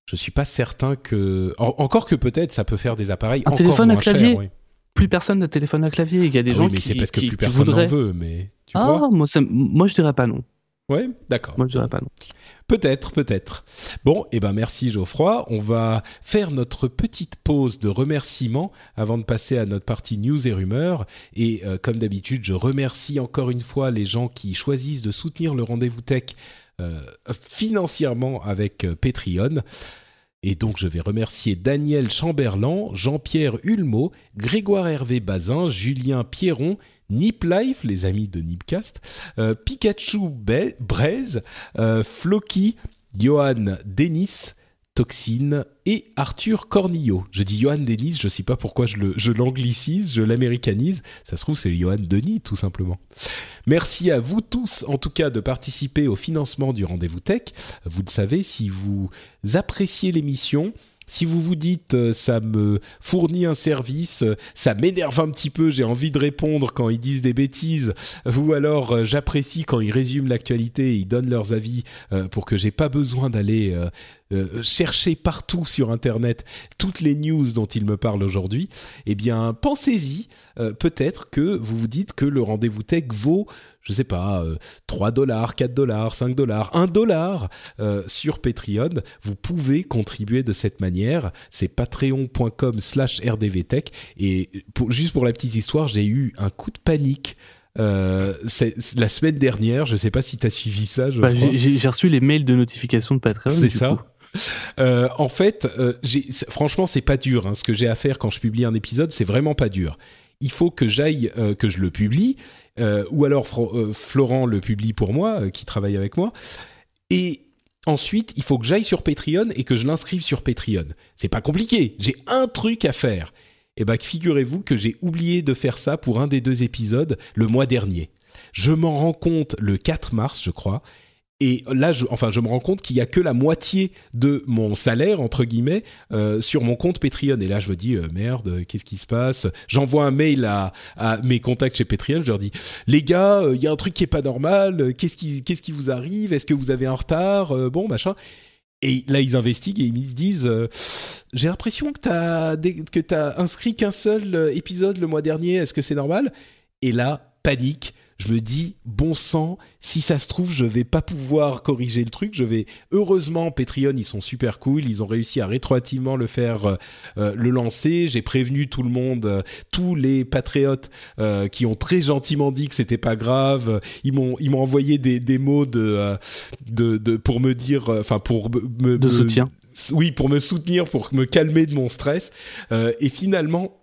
Speaker 1: je suis pas certain que encore que peut-être ça peut faire des appareils un encore téléphone moins à clavier.
Speaker 3: Plus personne n'a téléphone à clavier. Il y a des ah gens oui,
Speaker 1: mais
Speaker 3: c'est
Speaker 1: parce que plus personne n'en veut. Mais tu
Speaker 3: ah, moi, moi je dirais pas non.
Speaker 1: Ouais, d'accord.
Speaker 3: Moi je dirais pas non.
Speaker 1: Peut-être, peut-être. Bon, eh ben merci Geoffroy. On va faire notre petite pause de remerciements avant de passer à notre partie news et rumeurs. Et euh, comme d'habitude, je remercie encore une fois les gens qui choisissent de soutenir le rendez-vous tech euh, financièrement avec euh, Patreon. Et donc je vais remercier Daniel Chamberlain, Jean-Pierre Hulmeau, Grégoire Hervé Bazin, Julien Pierron, Nip Life, les amis de Nipcast, euh, Pikachu Braise, euh, Floki, Johan Denis, Toxine et Arthur Cornillo. Je dis Johan Denis, je ne sais pas pourquoi je l'anglicise, je l'américanise. Ça se trouve, c'est Johan Denis, tout simplement. Merci à vous tous, en tout cas, de participer au financement du Rendez-vous Tech. Vous le savez, si vous appréciez l'émission, si vous vous dites euh, ça me fournit un service, euh, ça m'énerve un petit peu, j'ai envie de répondre quand ils disent des bêtises, ou alors euh, j'apprécie quand ils résument l'actualité et ils donnent leurs avis pour que j'ai pas besoin d'aller chercher partout sur Internet toutes les news dont il me parle aujourd'hui, eh bien, pensez-y. Peut-être que vous vous dites que le rendez-vous tech vaut, je sais pas, 3 euh, dollars, 4 dollars, 5 dollars, 1 dollar sur Patreon. Vous pouvez contribuer de cette manière. C'est patreon.com slash rdvtech. Et juste pour la petite histoire, j'ai eu un coup de panique euh, la semaine dernière, je sais pas si tu as suivi ça.
Speaker 3: Bah, j'ai reçu les mails de notification de Patreon.
Speaker 1: C'est ça. Euh, en fait, euh, franchement, c'est pas dur. Hein. Ce que j'ai à faire quand je publie un épisode, c'est vraiment pas dur. Il faut que j'aille, euh, que je le publie, ou alors Florent le publie pour moi, qui travaille avec moi. Et ensuite, il faut que j'aille sur Patreon et que je l'inscrive sur Patreon. C'est pas compliqué. J'ai un truc à faire. Et eh ben, figurez-vous que j'ai oublié de faire ça pour un des deux épisodes le mois dernier. Je m'en rends compte le 4 mars, je crois, et là, je, enfin, je me rends compte qu'il y a que la moitié de mon salaire entre guillemets euh, sur mon compte Patreon. Et là, je me dis euh, merde, qu'est-ce qui se passe? J'envoie un mail à, mes contacts chez Patreon. Je leur dis les gars, euh, il y a un truc qui est pas normal. Qu'est-ce qui, vous arrive? Est-ce que vous avez un retard? Bon, machin. Et là, ils investiguent et ils me disent J'ai l'impression que t'as inscrit qu'un seul épisode le mois dernier. Est-ce que c'est normal? Et là, panique je me dis bon sang, si ça se trouve, je vais pas pouvoir corriger le truc. Je vais heureusement Patreon, ils sont super cool, ils ont réussi à rétroactivement le faire, euh, euh, le lancer. J'ai prévenu tout le monde, euh, tous les patriotes qui ont très gentiment dit que c'était pas grave. Ils m'ont ils m'ont envoyé des, des mots de, de, de pour me dire, enfin pour me
Speaker 3: de soutien.
Speaker 1: Oui, pour me soutenir, pour me calmer de mon stress. et finalement,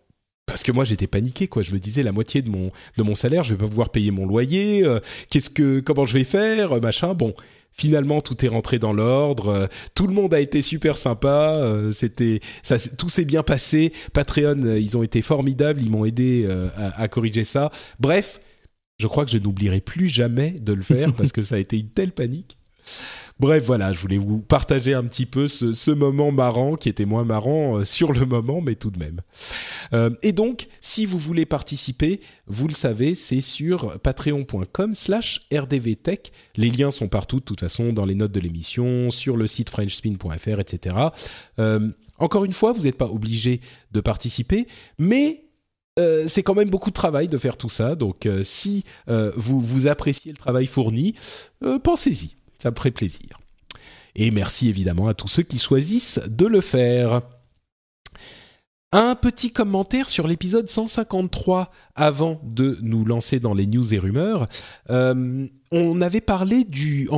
Speaker 1: parce que moi j'étais paniqué quoi. Je me disais la moitié de mon de mon salaire je vais pas pouvoir payer mon loyer euh, qu'est-ce que comment je vais faire euh, machin. Bon finalement tout est rentré dans l'ordre euh, tout le monde a été super sympa c'était ça tout s'est bien passé. Patreon ils ont été formidables ils m'ont aidé à, à, corriger ça. Bref je crois que je n'oublierai plus jamais de le faire parce que ça a été une telle panique Bref, voilà, je voulais vous partager un petit peu ce, moment marrant qui était moins marrant euh, sur le moment, mais tout de même. Euh, et donc, si vous voulez participer, vous le savez, c'est sur patreon.com/slash rdvtech. Les liens sont partout, de toute façon, dans les notes de l'émission, sur le site frenchspin.fr, etc. Euh, encore une fois, vous n'êtes pas obligé de participer, mais c'est quand même beaucoup de travail de faire tout ça. Donc, si vous, vous appréciez le travail fourni, pensez-y. Ça me ferait plaisir. Et merci évidemment à tous ceux qui choisissent de le faire. Un petit commentaire sur l'épisode 153 avant de nous lancer dans les news et rumeurs. Euh, on avait parlé du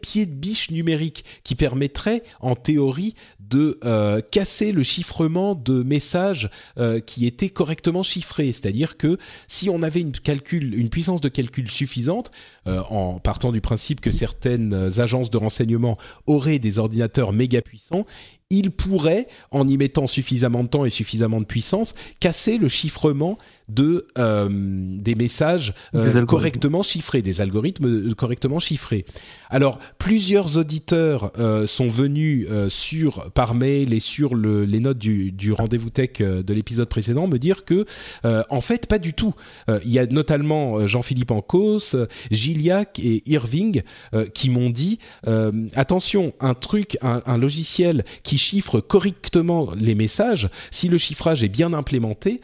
Speaker 1: pied de biche numérique qui permettrait en théorie de euh, casser le chiffrement de messages euh, qui étaient correctement chiffrés. C'est-à-dire que si on avait une puissance de calcul suffisante, en partant du principe que certaines agences de renseignement auraient des ordinateurs méga puissants, il pourrait, en y mettant suffisamment de temps et suffisamment de puissance, casser le chiffrement de euh, des messages euh, correctement chiffrés, des algorithmes euh, correctement chiffrés. Alors plusieurs auditeurs sont venus sur par mail et sur le, les notes du, du rendez-vous tech de l'épisode précédent me dire que en fait pas du tout. Il y a notamment Jean-Philippe Ancos, Gilliac et Irving qui m'ont dit attention un truc un, un logiciel qui chiffre correctement les messages si le chiffrage est bien implémenté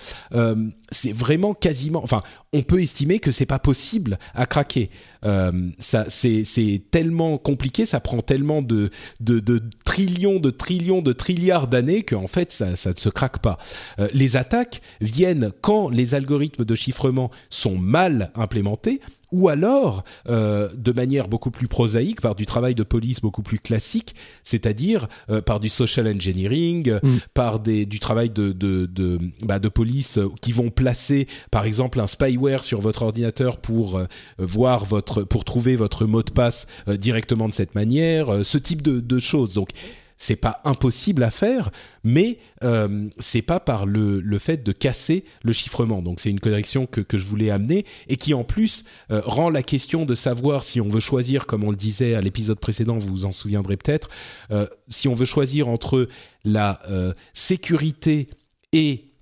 Speaker 1: c'est vraiment quasiment, enfin, on peut estimer que c'est pas possible à craquer. Euh, c'est, tellement compliqué, ça prend tellement de, de, trillions, de trillions, de trilliards d'années qu'en fait, ça, ça ne se craque pas. Euh, les attaques viennent quand les algorithmes de chiffrement sont mal implémentés ou alors euh, de manière beaucoup plus prosaïque par du travail de police beaucoup plus classique, c'est-à-dire euh, par du social engineering, mm. par des, du travail de de de, bah, de police qui vont placer par exemple un spyware sur votre ordinateur pour euh, voir votre pour trouver votre mot de passe directement de cette manière, ce type de, de choses. Donc c'est pas impossible à faire, mais euh, c'est pas par le, le fait de casser le chiffrement. Donc c'est une correction que, que je voulais amener et qui en plus euh, rend la question de savoir si on veut choisir, comme on le disait à l'épisode précédent, vous vous en souviendrez peut-être, euh, si on veut choisir entre la sécurité et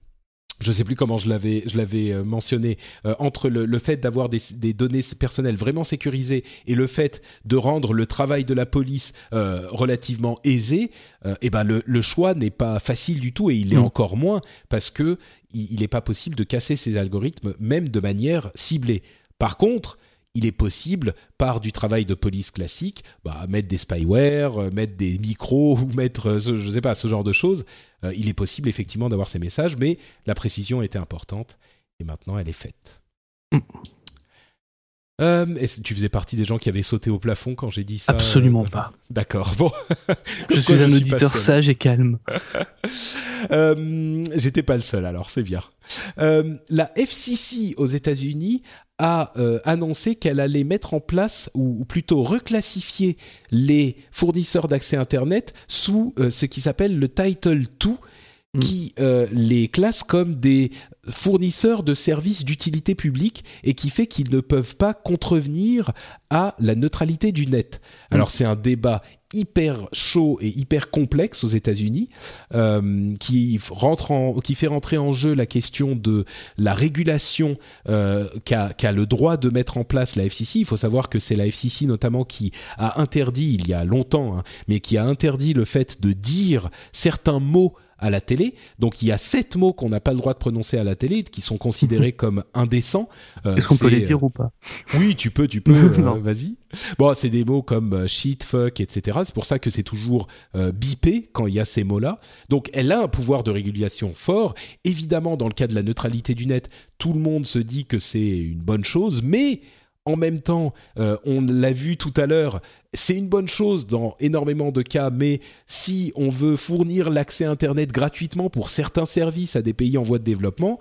Speaker 1: je ne sais plus comment je l'avais je l'avais euh, mentionné euh, entre le, le fait d'avoir des, des, données personnelles vraiment sécurisées et le fait de rendre le travail de la police euh, relativement aisé et eh ben le, le choix n'est pas facile du tout et il est mmh. encore moins parce que il n'est pas possible de casser ces algorithmes même de manière ciblée par contre il est possible, par du travail de police classique, bah, mettre des spyware, euh, mettre des micros ou mettre, euh, je sais pas, ce genre de choses. Euh, il est possible effectivement d'avoir ces messages, mais la précision était importante et maintenant elle est faite. Mm. Euh, tu faisais partie des gens qui avaient sauté au plafond quand j'ai dit ça
Speaker 3: Absolument pas.
Speaker 1: D'accord. Bon.
Speaker 3: je suis un auditeur sage et calme.
Speaker 1: euh, J'étais pas le seul, alors c'est bien. La FCC aux États-Unis a euh, annoncé qu'elle allait mettre en place, ou, ou, plutôt reclassifier les fournisseurs d'accès Internet sous euh, ce qui s'appelle le Title 2, mm. qui euh, les classe comme des fournisseurs de services d'utilité publique et qui fait qu'ils ne peuvent pas contrevenir à la neutralité du net. Alors mm. c'est un débat hyper chaud et hyper complexe aux États-Unis, euh, qui rentre en, qui fait rentrer en jeu la question de la régulation euh, qu'a qu le droit de mettre en place la FCC. Il faut savoir que c'est la FCC notamment qui a interdit il y a longtemps, hein, mais qui a interdit le fait de dire certains mots à la télé. Donc il y a sept mots qu'on n'a pas le droit de prononcer à la télé, qui sont considérés comme indécents.
Speaker 3: Euh, Est-ce qu'on peut les dire ou pas?
Speaker 1: Oui, tu peux, tu peux. euh, Vas-y. Bon, c'est des mots comme euh, shit, fuck, etc. C'est pour ça que c'est toujours euh, bipé quand il y a ces mots-là. Donc elle a un pouvoir de régulation fort. Évidemment, dans le cas de la neutralité du net, tout le monde se dit que c'est une bonne chose, mais en même temps, euh, on l'a vu tout à l'heure, c'est une bonne chose dans énormément de cas, mais si on veut fournir l'accès Internet gratuitement pour certains services à des pays en voie de développement,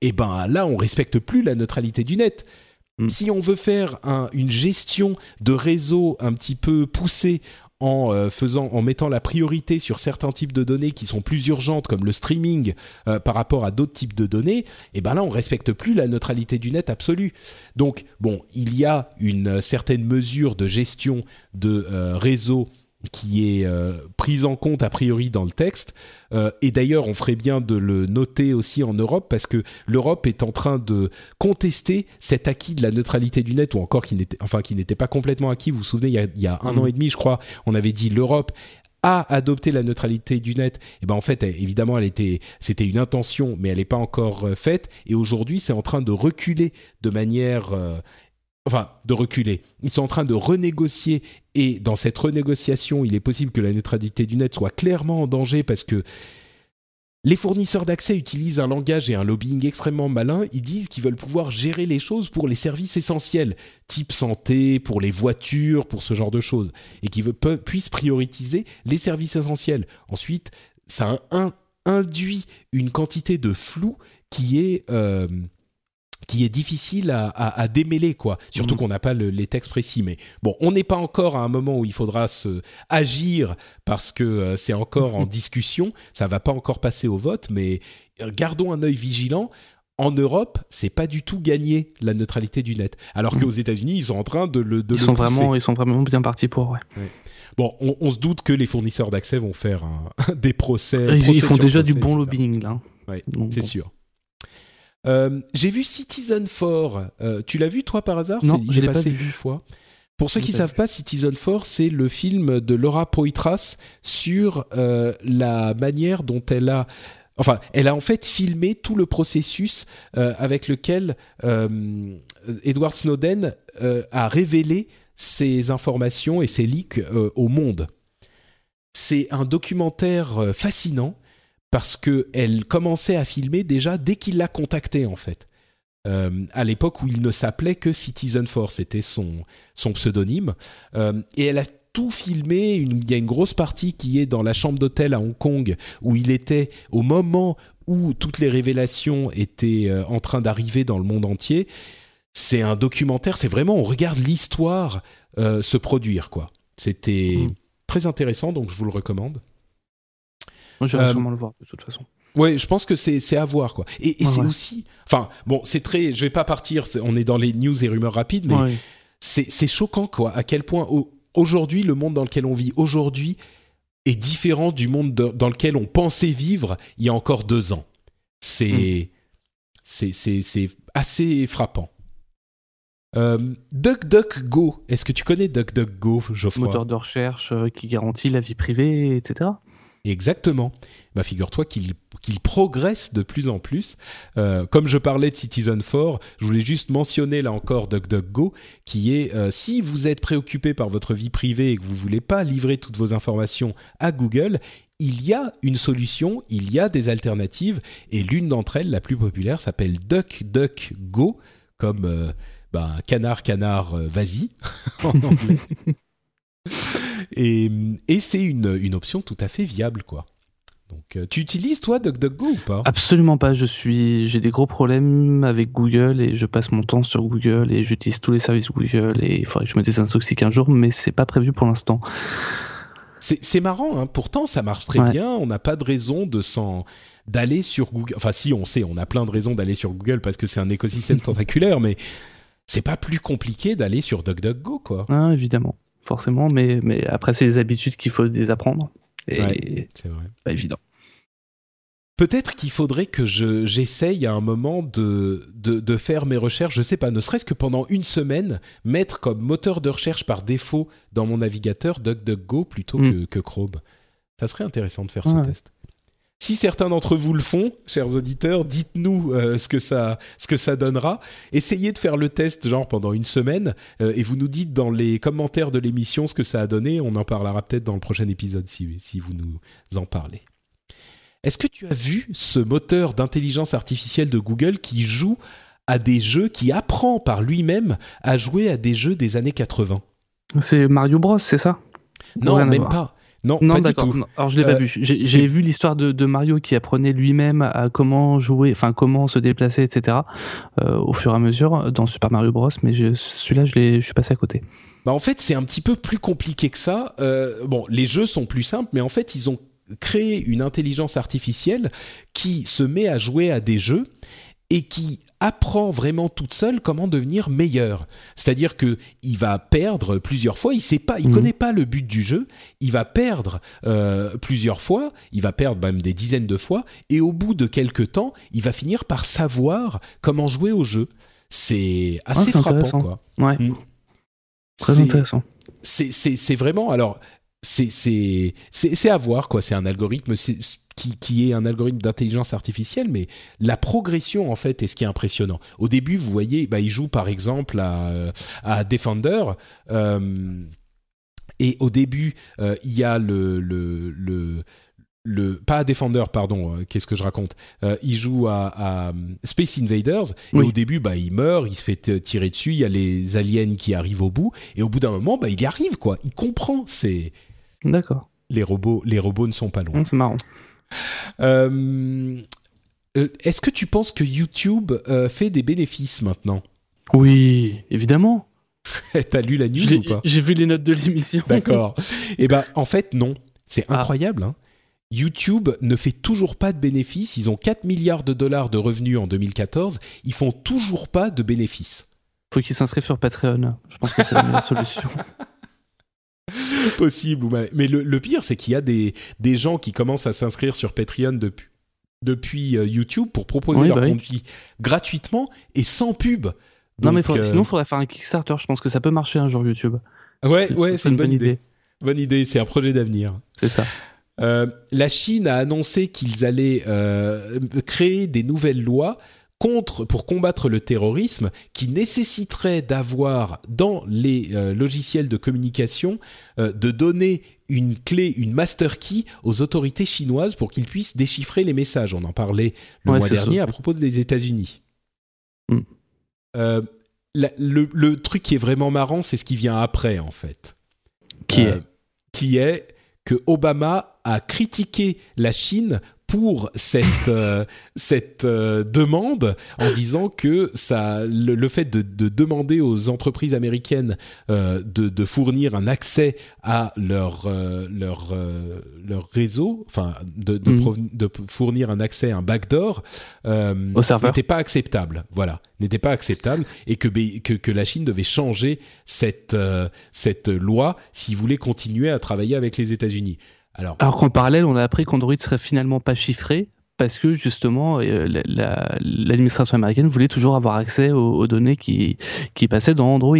Speaker 1: eh ben là, on respecte plus la neutralité du net. Mm. Si on veut faire un, une gestion de réseau un petit peu poussée en euh, en mettant la priorité sur certains types de données qui sont plus urgentes, comme le streaming, euh, par rapport à d'autres types de données, et eh ben là, on respecte plus la neutralité du net absolue. Donc, bon, il y a une certaine mesure de gestion de euh, réseau qui est euh, prise en compte a priori dans le texte. Euh, et d'ailleurs, on ferait bien de le noter aussi en Europe parce que l'Europe est en train de contester cet acquis de la neutralité du net ou encore qui n'était, enfin, qui n'était pas complètement acquis. Vous vous souvenez, il y a, il y a un mmh. an et demi, je crois, on avait dit l'Europe a adopté la neutralité du net, et eh ben en fait évidemment elle était c'était une intention mais elle n'est pas encore euh, faite et aujourd'hui c'est en train de reculer de manière euh, enfin de reculer. Ils sont en train de renégocier et dans cette renégociation, il est possible que la neutralité du net soit clairement en danger parce que les fournisseurs d'accès utilisent un langage et un lobbying extrêmement malin. Ils disent qu'ils veulent pouvoir gérer les choses pour les services essentiels, type santé, pour les voitures, pour ce genre de choses, et qu'ils puissent prioriser les services essentiels. Ensuite, ça induit une quantité de flou qui est euh, qui est difficile à, à, à démêler quoi surtout mmh. qu'on n'a pas le, les textes précis mais bon on n'est pas encore à un moment où il faudra se agir parce que euh, c'est encore en discussion ça va pas encore passer au vote mais gardons un œil vigilant en Europe, c'est pas du tout gagné la neutralité du net, alors mmh. qu'aux États-Unis, ils sont en train de le. De
Speaker 3: ils
Speaker 1: le
Speaker 3: sont pousser. vraiment, ils sont vraiment bien partis pour. Ouais.
Speaker 1: ouais. Bon, on, on, se doute que les fournisseurs d'accès vont faire un, des procès.
Speaker 3: Ils, ils font déjà procès, du bon etc. lobbying là.
Speaker 1: Ouais, c'est bon. sûr. Euh, j'ai vu Citizen 4. Euh, tu l'as vu toi par hasard?
Speaker 3: Non,
Speaker 1: j'ai passé une fois. Pour ceux qui ne savent pas, Citizen 4, c'est le film de Laura Poitras sur euh, la manière dont elle a Enfin, elle a en fait filmé tout le processus avec lequel Edward Snowden a révélé ses informations et ses leaks au monde. C'est un documentaire fascinant parce que elle commençait à filmer déjà dès qu'il l'a contacté en fait. Euh, à l'époque où il ne s'appelait que Citizen Force, c'était son, son pseudonyme. Euh, et elle a tout filmé. Une, il y a une grosse partie qui est dans la chambre d'hôtel à Hong Kong où il était au moment où toutes les révélations étaient euh, en train d'arriver dans le monde entier. C'est un documentaire, c'est vraiment, on regarde l'histoire euh, se produire, quoi. C'était. Mmh très intéressant, donc je vous le recommande.
Speaker 3: Moi, j'irai sûrement le voir de toute façon.
Speaker 1: Ouais, je pense que c'est à voir quoi. Et, c'est aussi, enfin bon, c'est très, je vais pas partir, on est dans les news et rumeurs rapides, mais c'est choquant quoi, à quel point aujourd'hui le monde dans lequel on vit aujourd'hui est différent du monde dans lequel on pensait vivre il y a encore deux ans. C'est mm. c'est assez frappant. Euh, DuckDuckGo, est-ce que tu connais DuckDuckGo, Geoffroy?
Speaker 3: Moteur de recherche euh, qui garantit la vie privée, etc.
Speaker 1: Exactement. Bah, figure-toi qu'il progresse de plus en plus. Euh, comme je parlais de Citizen 4, je voulais juste mentionner là encore DuckDuckGo, qui est euh, si vous êtes préoccupé par votre vie privée et que vous voulez pas livrer toutes vos informations à Google, il y a une solution, il y a des alternatives, et l'une d'entre elles, la plus populaire, s'appelle DuckDuckGo, comme euh, bah, canard, canard, vas-y en anglais. et, c'est une, une, option tout à fait viable, quoi. Donc, euh, tu utilises toi DuckDuckGo ou pas?
Speaker 3: Absolument pas. Je suis, j'ai des gros problèmes avec Google et je passe mon temps sur Google et j'utilise tous les services Google et il faudrait que je me désintoxique un jour, mais c'est pas prévu pour l'instant.
Speaker 1: C'est marrant, hein. pourtant ça marche très bien. On n'a pas de raison de s'en d'aller sur Google. Enfin, si on sait, on a plein de raisons d'aller sur Google parce que c'est un écosystème tentaculaire, mais c'est pas plus compliqué d'aller sur DuckDuckGo, quoi.
Speaker 3: Ah, évidemment forcément, mais, mais après, c'est les habitudes qu'il faut désapprendre. Et c'est vrai. Pas évident.
Speaker 1: Peut-être qu'il faudrait que je, j'essaye à un moment de, de, faire mes recherches, je sais pas, ne serait-ce que pendant une semaine, mettre comme moteur de recherche par défaut dans mon navigateur DuckDuckGo plutôt hmm. que, que Chrome. Ça serait intéressant de faire ce test. Si certains d'entre vous le font, chers auditeurs, dites-nous euh, ce que ça ce que ça donnera. Essayez de faire le test genre pendant une semaine euh, et vous nous dites dans les commentaires de l'émission ce que ça a donné. On en parlera peut-être dans le prochain épisode si si vous nous en parlez. Est-ce que tu as vu ce moteur d'intelligence artificielle de Google qui joue à des jeux, qui apprend par lui-même à jouer à des jeux des années 80
Speaker 3: C'est Mario Bros, c'est ça?
Speaker 1: Non, même pas. Non,
Speaker 3: non
Speaker 1: d'accord.
Speaker 3: Alors je l'ai pas euh, vu. J'ai vu l'histoire de, Mario qui apprenait lui-même à comment jouer, enfin comment se déplacer, etc. Euh, au fur et à mesure dans Super Mario Bros. Mais celui-là, je, je suis passé à côté.
Speaker 1: Bah en fait, c'est un petit peu plus compliqué que ça. Euh, bon, les jeux sont plus simples, mais en fait, ils ont créé une intelligence artificielle qui se met à jouer à des jeux et qui apprend vraiment toute seule comment devenir meilleur. C'est-à-dire que il va perdre plusieurs fois. Il sait pas, il mhm. connaît pas le but du jeu. Il va perdre euh, plusieurs fois. Il va perdre même des dizaines de fois. Et au bout de quelques temps, il va finir par savoir comment jouer au jeu. C'est assez frappant, quoi.
Speaker 3: Ouais. Mm. Très intéressant.
Speaker 1: C'est vraiment alors c'est à voir quoi. C'est un algorithme qui, qui, est un algorithme d'intelligence artificielle, mais la progression en fait est ce qui est impressionnant. Au début, vous voyez, bah, il joue par exemple à, à Defender. Euh, et au début, euh, il y a le, le, le le pas à Defender pardon euh, qu'est-ce que je raconte il joue à, Space Invaders et au début bah il meurt il se fait tirer dessus il y a les aliens qui arrivent au bout et au bout d'un moment bah il y arrive quoi il comprend c'est
Speaker 3: D'accord.
Speaker 1: Les robots, les robots ne sont pas loin.
Speaker 3: C'est marrant.
Speaker 1: Euh, euh, est-ce que tu penses que YouTube euh, fait des bénéfices maintenant?
Speaker 3: Oui, évidemment.
Speaker 1: T'as lu la news ou pas?
Speaker 3: J'ai vu les notes de l'émission.
Speaker 1: D'accord. Eh ben, en fait, non. C'est ah. incroyable. Hein. YouTube ne fait toujours pas de bénéfices. Ils ont 4 milliards de dollars de revenus en 2014. Ils font toujours pas de bénéfices.
Speaker 3: Faut qu'ils s'inscrivent sur Patreon. Je pense que c'est la meilleure solution.
Speaker 1: possible. Mais le, pire, c'est qu'il y a des, des gens qui commencent à s'inscrire sur Patreon depuis, depuis euh, YouTube pour proposer leur bah contenu gratuitement et sans pub.
Speaker 3: non, mais euh, sinon, il faudrait faire un Kickstarter. Je pense que ça peut marcher un jour YouTube.
Speaker 1: Ouais, ouais, c'est une, bonne idée. Bonne idée, c'est un projet d'avenir.
Speaker 3: C'est ça.
Speaker 1: Euh, la Chine a annoncé qu'ils allaient créer des nouvelles lois contre, pour combattre le terrorisme qui nécessiterait d'avoir dans les euh, logiciels de communication euh, de donner une clé, une master key aux autorités chinoises pour qu'ils puissent déchiffrer les messages. On en parlait le mois dernier à propos des États-Unis. Hmm. Euh, le, truc qui est vraiment marrant, c'est ce qui vient après en fait.
Speaker 3: Qui est
Speaker 1: Qui est que Obama a critiqué la Chine pour cette euh, cette euh, demande en disant que ça le, fait de, de, demander aux entreprises américaines euh, de, de, fournir un accès à leur leur leur réseau, enfin de, de, mm. de, fournir un accès un backdoor n'était pas acceptable. Voilà, n'était pas acceptable et que, que que la Chine devait changer cette cette loi s'il voulait continuer à travailler avec les États-Unis.
Speaker 3: Alors, Alors qu'en parallèle, on a appris qu'Android serait finalement pas chiffré parce que justement euh, l'administration américaine voulait toujours avoir accès aux, données qui, qui passaient dans Android.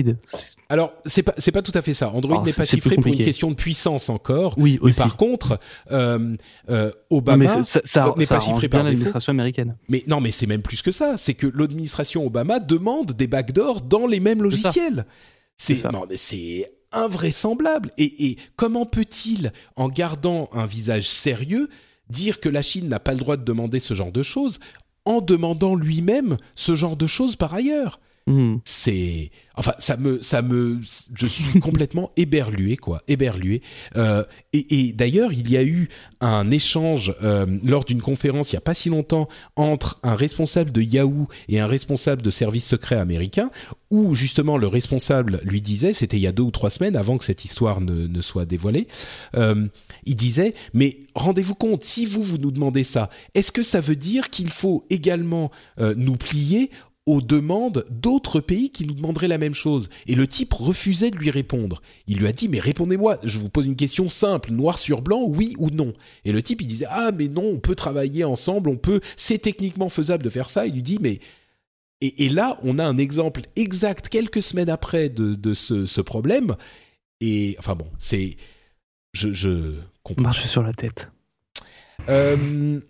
Speaker 1: Alors c'est pas c'est pas tout à fait ça. Android n'est pas chiffré pour une question de puissance encore.
Speaker 3: Oui,
Speaker 1: mais par contre, euh, euh, Obama
Speaker 3: n'est pas chiffré par l'administration américaine.
Speaker 1: Mais non, mais c'est même plus que ça. C'est que l'administration Obama demande des backdoors dans les mêmes logiciels. C'est c'est invraisemblable. Et, comment peut-il, en gardant un visage sérieux, dire que la Chine n'a pas le droit de demander ce genre de choses en demandant lui-même ce genre de choses par ailleurs? Hmm. C'est Enfin, ça me, ça me, je suis complètement éberlué, quoi, éberlué. Euh, et, et d'ailleurs, il y a eu un échange euh, lors d'une conférence il y a pas si longtemps entre un responsable de Yahoo et un responsable de services secrets américains, où justement le responsable lui disait, c'était il y a deux ou trois semaines avant que cette histoire ne, ne soit dévoilée, euh, il disait, mais rendez-vous compte, si vous vous nous demandez ça, est-ce que ça veut dire qu'il faut également euh, nous plier aux demandes d'autres pays qui nous demanderaient la même chose. Et le type refusait de lui répondre. Il lui a dit, mais répondez-moi, je vous pose une question simple, noir sur blanc, oui ou non. Et le type, il disait, ah mais non, on peut travailler ensemble, on peut, c'est techniquement faisable de faire ça. Il lui dit, mais... Et, là, on a un exemple exact quelques semaines après de, ce, problème. Et enfin bon, c'est... Je, je
Speaker 3: comprends. Marche sur la tête.
Speaker 1: Euh,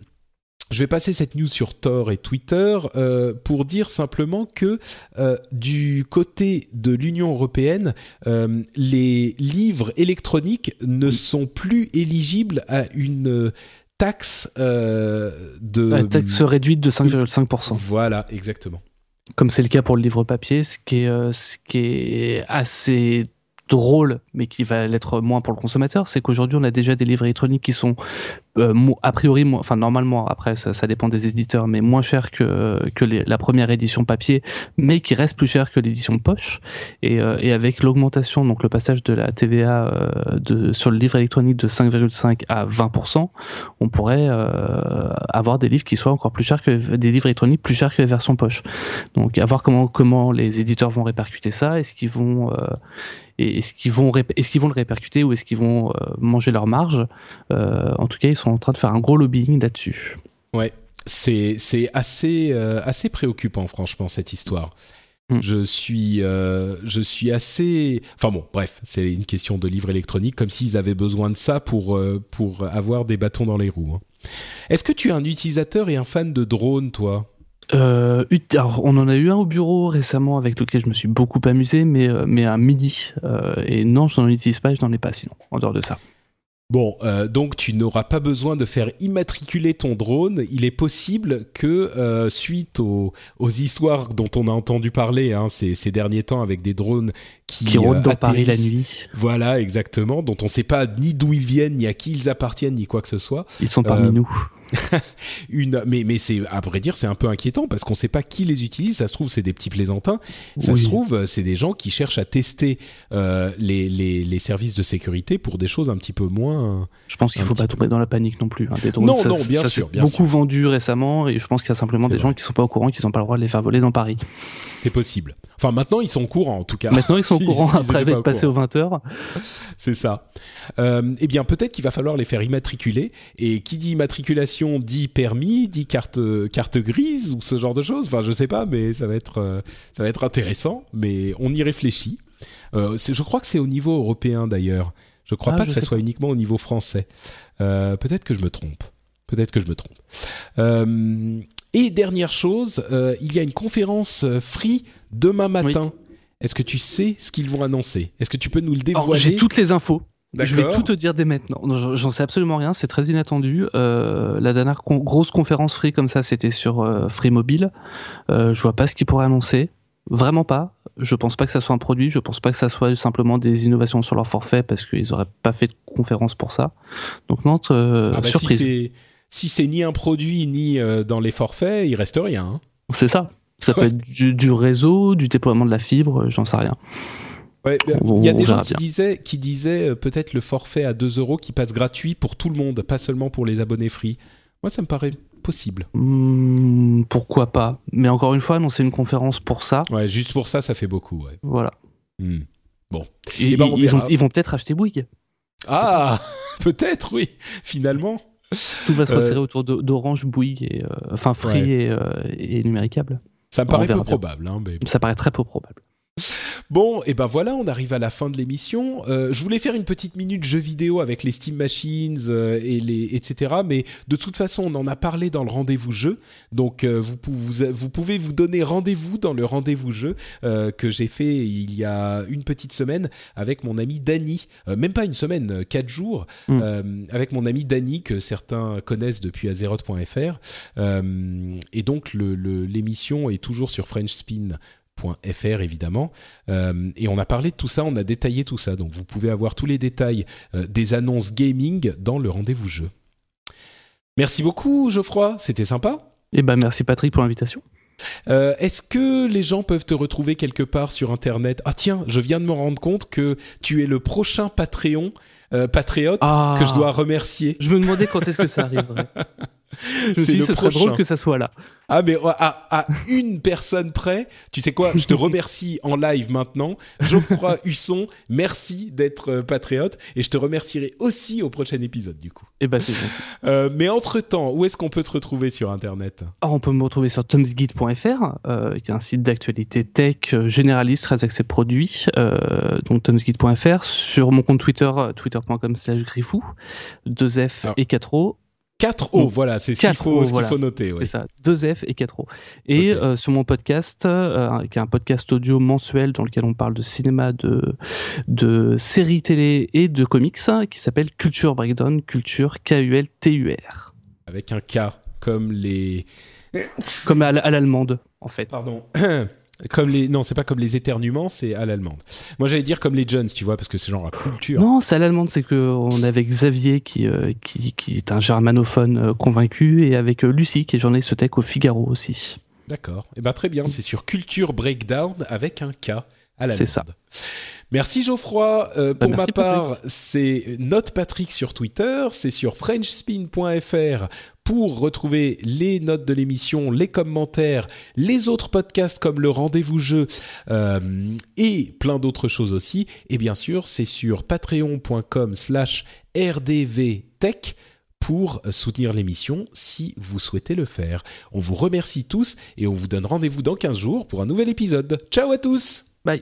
Speaker 1: je vais passer cette news sur Tor et Twitter euh, pour dire simplement que euh, du côté de l'Union européenne, euh, les livres électroniques ne sont plus éligibles à une taxe de...
Speaker 3: La taxe réduite de 5,5%.
Speaker 1: Voilà, exactement.
Speaker 3: Comme c'est le cas pour le livre papier, ce qui est, ce qui est assez drôle, mais qui va l'être moins pour le consommateur, c'est qu'aujourd'hui on a déjà des livres électroniques qui sont euh, a priori, enfin normalement, après ça, ça, dépend des éditeurs, mais moins chers que, que la première édition papier, mais qui reste plus cher que l'édition poche. Et, euh, et avec l'augmentation, donc le passage de la TVA euh, de, sur le livre électronique de 5,5 à 20%, on pourrait avoir des livres qui soient encore plus chers que des livres électroniques plus chers que les versions poche. Donc à voir comment comment les éditeurs vont répercuter ça, est-ce qu'ils vont est-ce qu'ils vont, est-ce qu'ils vont le répercuter ou est-ce qu'ils vont euh, manger leur marge? Euh, En tout cas, ils sont en train de faire un gros lobbying là-dessus.
Speaker 1: Ouais, c'est c'est assez euh, assez préoccupant, franchement, cette histoire. Hmm. Je suis je suis assez. Enfin bon, bref, c'est une question de livre électronique, comme s'ils avaient besoin de ça pour pour avoir des bâtons dans les roues. Hein. Est-ce que tu es un utilisateur et un fan de drones, toi?
Speaker 3: Euh, on en a eu un au bureau récemment avec lequel je me suis beaucoup amusé, mais, euh, mais à midi. Euh, et non, je n'en utilise pas, je n'en ai pas sinon, en dehors de ça.
Speaker 1: Bon, donc tu n'auras pas besoin de faire immatriculer ton drone. Il est possible que suite aux, histoires dont on a entendu parler hein, ces, ces, derniers temps avec des drones qui,
Speaker 3: qui rôdent dans Paris la nuit.
Speaker 1: Voilà, exactement. Dont on ne sait pas ni d'où ils viennent, ni à qui ils appartiennent, ni quoi que ce soit.
Speaker 3: Ils sont parmi nous.
Speaker 1: une, mais mais c'est à vrai dire c'est un peu inquiétant parce qu'on ne sait pas qui les utilise. Ça se trouve c'est des petits plaisantins. Ça se trouve c'est des gens qui cherchent à tester euh, les, les, les, services de sécurité pour des choses un petit peu moins.
Speaker 3: Je pense qu'il ne faut pas tomber dans la panique non plus. Hein.
Speaker 1: Des drones, non ça, non bien sûr. Bien
Speaker 3: beaucoup vendu récemment et je pense qu'il y a simplement des gens qui sont pas au courant, qui n'ont pas le droit de les faire voler dans Paris.
Speaker 1: C'est possible. Enfin, maintenant, ils sont au courant, en tout cas.
Speaker 3: Maintenant, ils sont au courant après être passé aux 20 heures.
Speaker 1: C'est ça. Euh, eh bien, peut-être qu'il va falloir les faire immatriculer. Et qui dit immatriculation dit permis, dit carte, carte grise ou ce genre de choses. Enfin, je sais pas, mais ça va être, euh, ça va être intéressant. Mais on y réfléchit. Euh, je crois que c'est au niveau européen, d'ailleurs. Je crois ah, pas que ça soit uniquement au niveau français. Euh, peut-être que je me trompe. Peut-être que je me trompe. Euh, et dernière chose, il y a une conférence Free demain matin. Est-ce que tu sais ce qu'ils vont annoncer? Est-ce que tu peux nous le dévoiler?
Speaker 3: J'ai toutes les infos. Je vais tout te dire dès maintenant. J'en sais absolument rien, c'est très inattendu. Euh, la dernière grosse conférence Free comme ça, c'était sur Free Mobile. je vois pas ce qu'ils pourraient annoncer. Vraiment pas. Je pense pas que ça soit un produit. Je pense pas que ça soit simplement des innovations sur leur forfait parce qu'ils auraient pas fait de conférence pour ça. Donc non, ah bah surprise
Speaker 1: si c'est ni un produit ni dans les forfaits, il reste rien. Hein.
Speaker 3: C'est ça. Ça peut être du, réseau, du déploiement de la fibre, j'en sais rien.
Speaker 1: Il y a des gens qui disaient, qui disaient peut-être le forfait à 2 euros qui passe gratuit pour tout le monde, pas seulement pour les abonnés free. Moi, ça me paraît possible.
Speaker 3: Hmm, pourquoi pas Mais encore une fois, non, c'est une conférence pour ça.
Speaker 1: Ouais, juste pour ça, ça fait beaucoup. Ouais.
Speaker 3: Voilà.
Speaker 1: Hmm. Bon.
Speaker 3: Et, eh ben, ils, vont peut-être acheter Bouygues.
Speaker 1: Ah, peut-être, oui, finalement.
Speaker 3: Tout va se euh, resserrer autour d'Orange, Bouygues, et, euh, enfin Free et, euh, et Numéricable.
Speaker 1: Ça me paraît peu probable. Hein,
Speaker 3: Ça paraît très peu probable.
Speaker 1: Bon, et ben voilà, on arrive à la fin de l'émission. Euh, je voulais faire une petite minute jeu vidéo avec les Steam Machines euh, et les etc. Mais de toute façon, on en a parlé dans le rendez-vous jeu, donc euh, vous, vous, vous, pouvez vous donner rendez-vous dans le rendez-vous jeu que j'ai fait il y a une petite semaine avec mon ami Dany. même pas une semaine, quatre jours, hmm. avec mon ami Dany que certains connaissent depuis azeroth.fr. et donc l'émission est toujours sur French Spin .fr évidemment euh, et on a parlé de tout ça, on a détaillé tout ça donc vous pouvez avoir tous les détails euh, des annonces gaming dans le rendez-vous jeu. Merci beaucoup Geoffroy, c'était sympa.
Speaker 3: Et eh ben merci Patrick pour l'invitation.
Speaker 1: Euh, est-ce que les gens peuvent te retrouver quelque part sur internet? Ah tiens, je viens de me rendre compte que tu es le prochain Patreon patriote ah. que je dois remercier.
Speaker 3: Je me demandais quand est-ce que ça arriverait. Je me ce serait drôle que ça soit là.
Speaker 1: Ah, mais à, une personne près, tu sais quoi, je te remercie en live maintenant. Geoffroy Husson, merci d'être euh, patriote et je te remercierai aussi au prochain épisode du coup.
Speaker 3: Eh ben, c'est bon.
Speaker 1: Euh, mais entre-temps, où est-ce qu'on peut te retrouver sur Internet?
Speaker 3: Alors, On peut me retrouver sur tomsguide.fr, euh, qui est un site d'actualité tech euh, généraliste, très axé produits, donc tomsguide.fr, sur mon compte Twitter, twitter.com slash griffou, 2F et 4O,
Speaker 1: 4 O, voilà, c'est ce qu'il faut, faut, noter.
Speaker 3: C'est ça, 2 F et 4 O. Et euh, sur mon podcast, euh, qui est un podcast audio mensuel dans lequel on parle de cinéma, de, de séries télé et de comics, qui s'appelle Culture Breakdown, Culture K-U-L-T-U-R.
Speaker 1: Avec un K, comme les...
Speaker 3: Comme à l'allemande, en fait.
Speaker 1: Pardon. Comme les non, c'est pas comme les éternuements, c'est à l'allemande. Moi, j'allais dire comme les Jones, tu vois, parce que c'est genre la culture.
Speaker 3: Non, c'est à l'allemande, c'est que on est avec Xavier qui, euh, qui, qui est un germanophone euh, convaincu et avec euh, Lucie qui est journaliste tech au Figaro aussi.
Speaker 1: D'accord. Et eh ben très bien, c'est sur Culture Breakdown avec un K à l'allemande. C'est ça. Merci Geoffroy. Euh, bah, pour ma part, c'est Note Patrick sur Twitter, c'est sur frenchspin.fr pour retrouver les notes de l'émission, les commentaires, les autres podcasts comme le rendez-vous jeu euh, et plein d'autres choses aussi. Et bien sûr, c'est sur patreon.com slash rdvtech pour soutenir l'émission si vous souhaitez le faire. On vous remercie tous et on vous donne rendez-vous dans 15 jours pour un nouvel épisode. Ciao à tous
Speaker 3: Bye